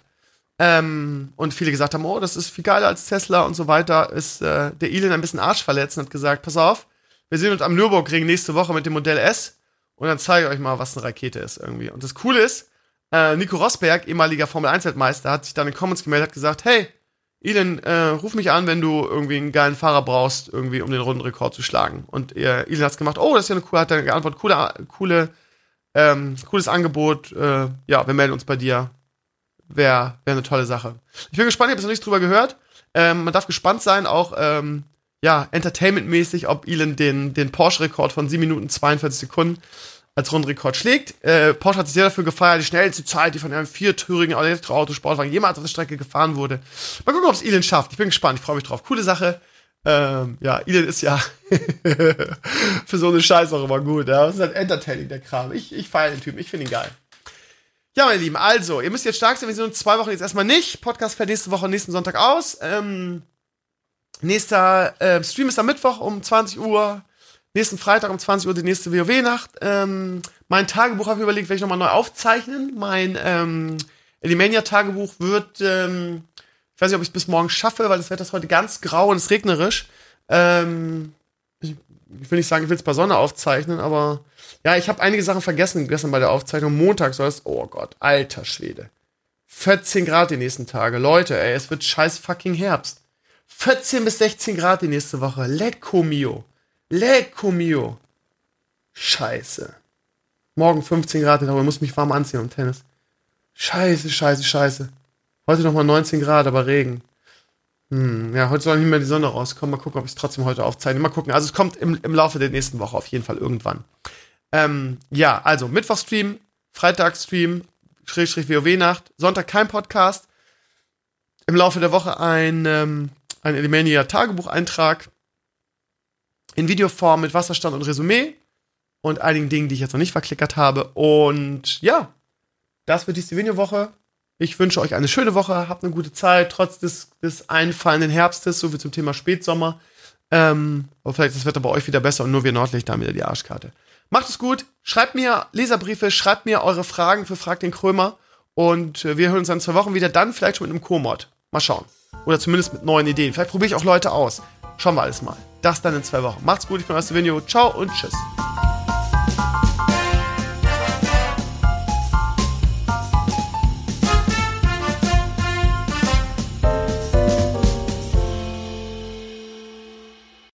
Ähm, und viele gesagt haben, oh, das ist viel geiler als Tesla und so weiter, ist äh, der Elon ein bisschen arschverletzt und hat gesagt, pass auf, wir sehen uns am Nürburgring nächste Woche mit dem Modell S und dann zeige ich euch mal, was eine Rakete ist irgendwie. Und das Coole ist, äh, Nico Rosberg, ehemaliger Formel-1-Weltmeister, hat sich dann in den Comments gemeldet, hat gesagt, hey, Elon, äh, ruf mich an, wenn du irgendwie einen geilen Fahrer brauchst, irgendwie, um den Rundenrekord zu schlagen. Und äh, Elon hat's gemacht, oh, das ist ja eine coole, hat er geantwortet, coole, coole, ähm, cooles Angebot, äh, ja, wir melden uns bei dir, wäre wär eine tolle Sache. Ich bin gespannt, ich habe jetzt noch nichts drüber gehört. Ähm, man darf gespannt sein, auch ähm, ja, entertainmentmäßig, ob Elon den, den Porsche-Rekord von 7 Minuten 42 Sekunden als Rundrekord schlägt. Äh, Porsche hat sich sehr dafür gefeiert, die schnellste Zeit, die von einem viertürigen Elektroautosportwagen jemals auf der Strecke gefahren wurde. Mal gucken, ob es Elon schafft. Ich bin gespannt, ich freue mich drauf. Coole Sache. Ähm, ja, Elon ist ja für so eine Scheiße auch immer gut. Ja. Das ist halt entertaining, der Kram. Ich, ich feiere den Typen, ich finde ihn geil. Ja, meine Lieben, also, ihr müsst jetzt stark sein. Wir sind in zwei Wochen jetzt erstmal nicht. Podcast fällt nächste Woche, nächsten Sonntag aus. Ähm, nächster äh, Stream ist am Mittwoch um 20 Uhr. Nächsten Freitag um 20 Uhr die nächste WoW-Nacht. Ähm, mein Tagebuch habe ich überlegt, werde ich nochmal neu aufzeichnen. Mein ähm, Elimania-Tagebuch wird, ähm, ich weiß nicht, ob ich es bis morgen schaffe, weil das Wetter ist heute ganz grau und es regnerisch. Ähm, ich, ich will nicht sagen, ich will es bei Sonne aufzeichnen, aber ja, ich habe einige Sachen vergessen gestern bei der Aufzeichnung. Montag soll es, oh Gott, alter Schwede. 14 Grad die nächsten Tage. Leute, ey, es wird scheiß fucking Herbst. 14 bis 16 Grad die nächste Woche. Lecco mio. Lecco mio. Scheiße. Morgen 15 Grad, aber ich muss mich warm anziehen am Tennis. Scheiße, scheiße, scheiße. Heute nochmal 19 Grad, aber Regen. Hm, ja, heute soll nicht mehr die Sonne rauskommen. Mal gucken, ob ich es trotzdem heute aufzeichne. Mal gucken. Also es kommt im, im Laufe der nächsten Woche auf jeden Fall irgendwann. Ähm, ja, also Mittwochstream, Freitagsstream, Schrägstrich WoW-Nacht, Sonntag kein Podcast. Im Laufe der Woche ein, ähm, ein Elemania Tagebucheintrag in Videoform mit Wasserstand und Resümee und einigen Dingen, die ich jetzt noch nicht verklickert habe. Und ja, das wird die Stevenio-Woche. Ich wünsche euch eine schöne Woche, habt eine gute Zeit, trotz des, des einfallenden Herbstes, so wie zum Thema Spätsommer. Ähm, aber vielleicht ist das Wetter bei euch wieder besser und nur wir Nordlichter haben wieder die Arschkarte. Macht es gut, schreibt mir Leserbriefe, schreibt mir eure Fragen für Frag den Krömer und äh, wir hören uns dann zwei Wochen wieder, dann vielleicht schon mit einem Co-Mod. Mal schauen. Oder zumindest mit neuen Ideen. Vielleicht probiere ich auch Leute aus. Schauen wir alles mal. Das dann in zwei Wochen. Macht's gut, ich bin Video. Ciao und tschüss.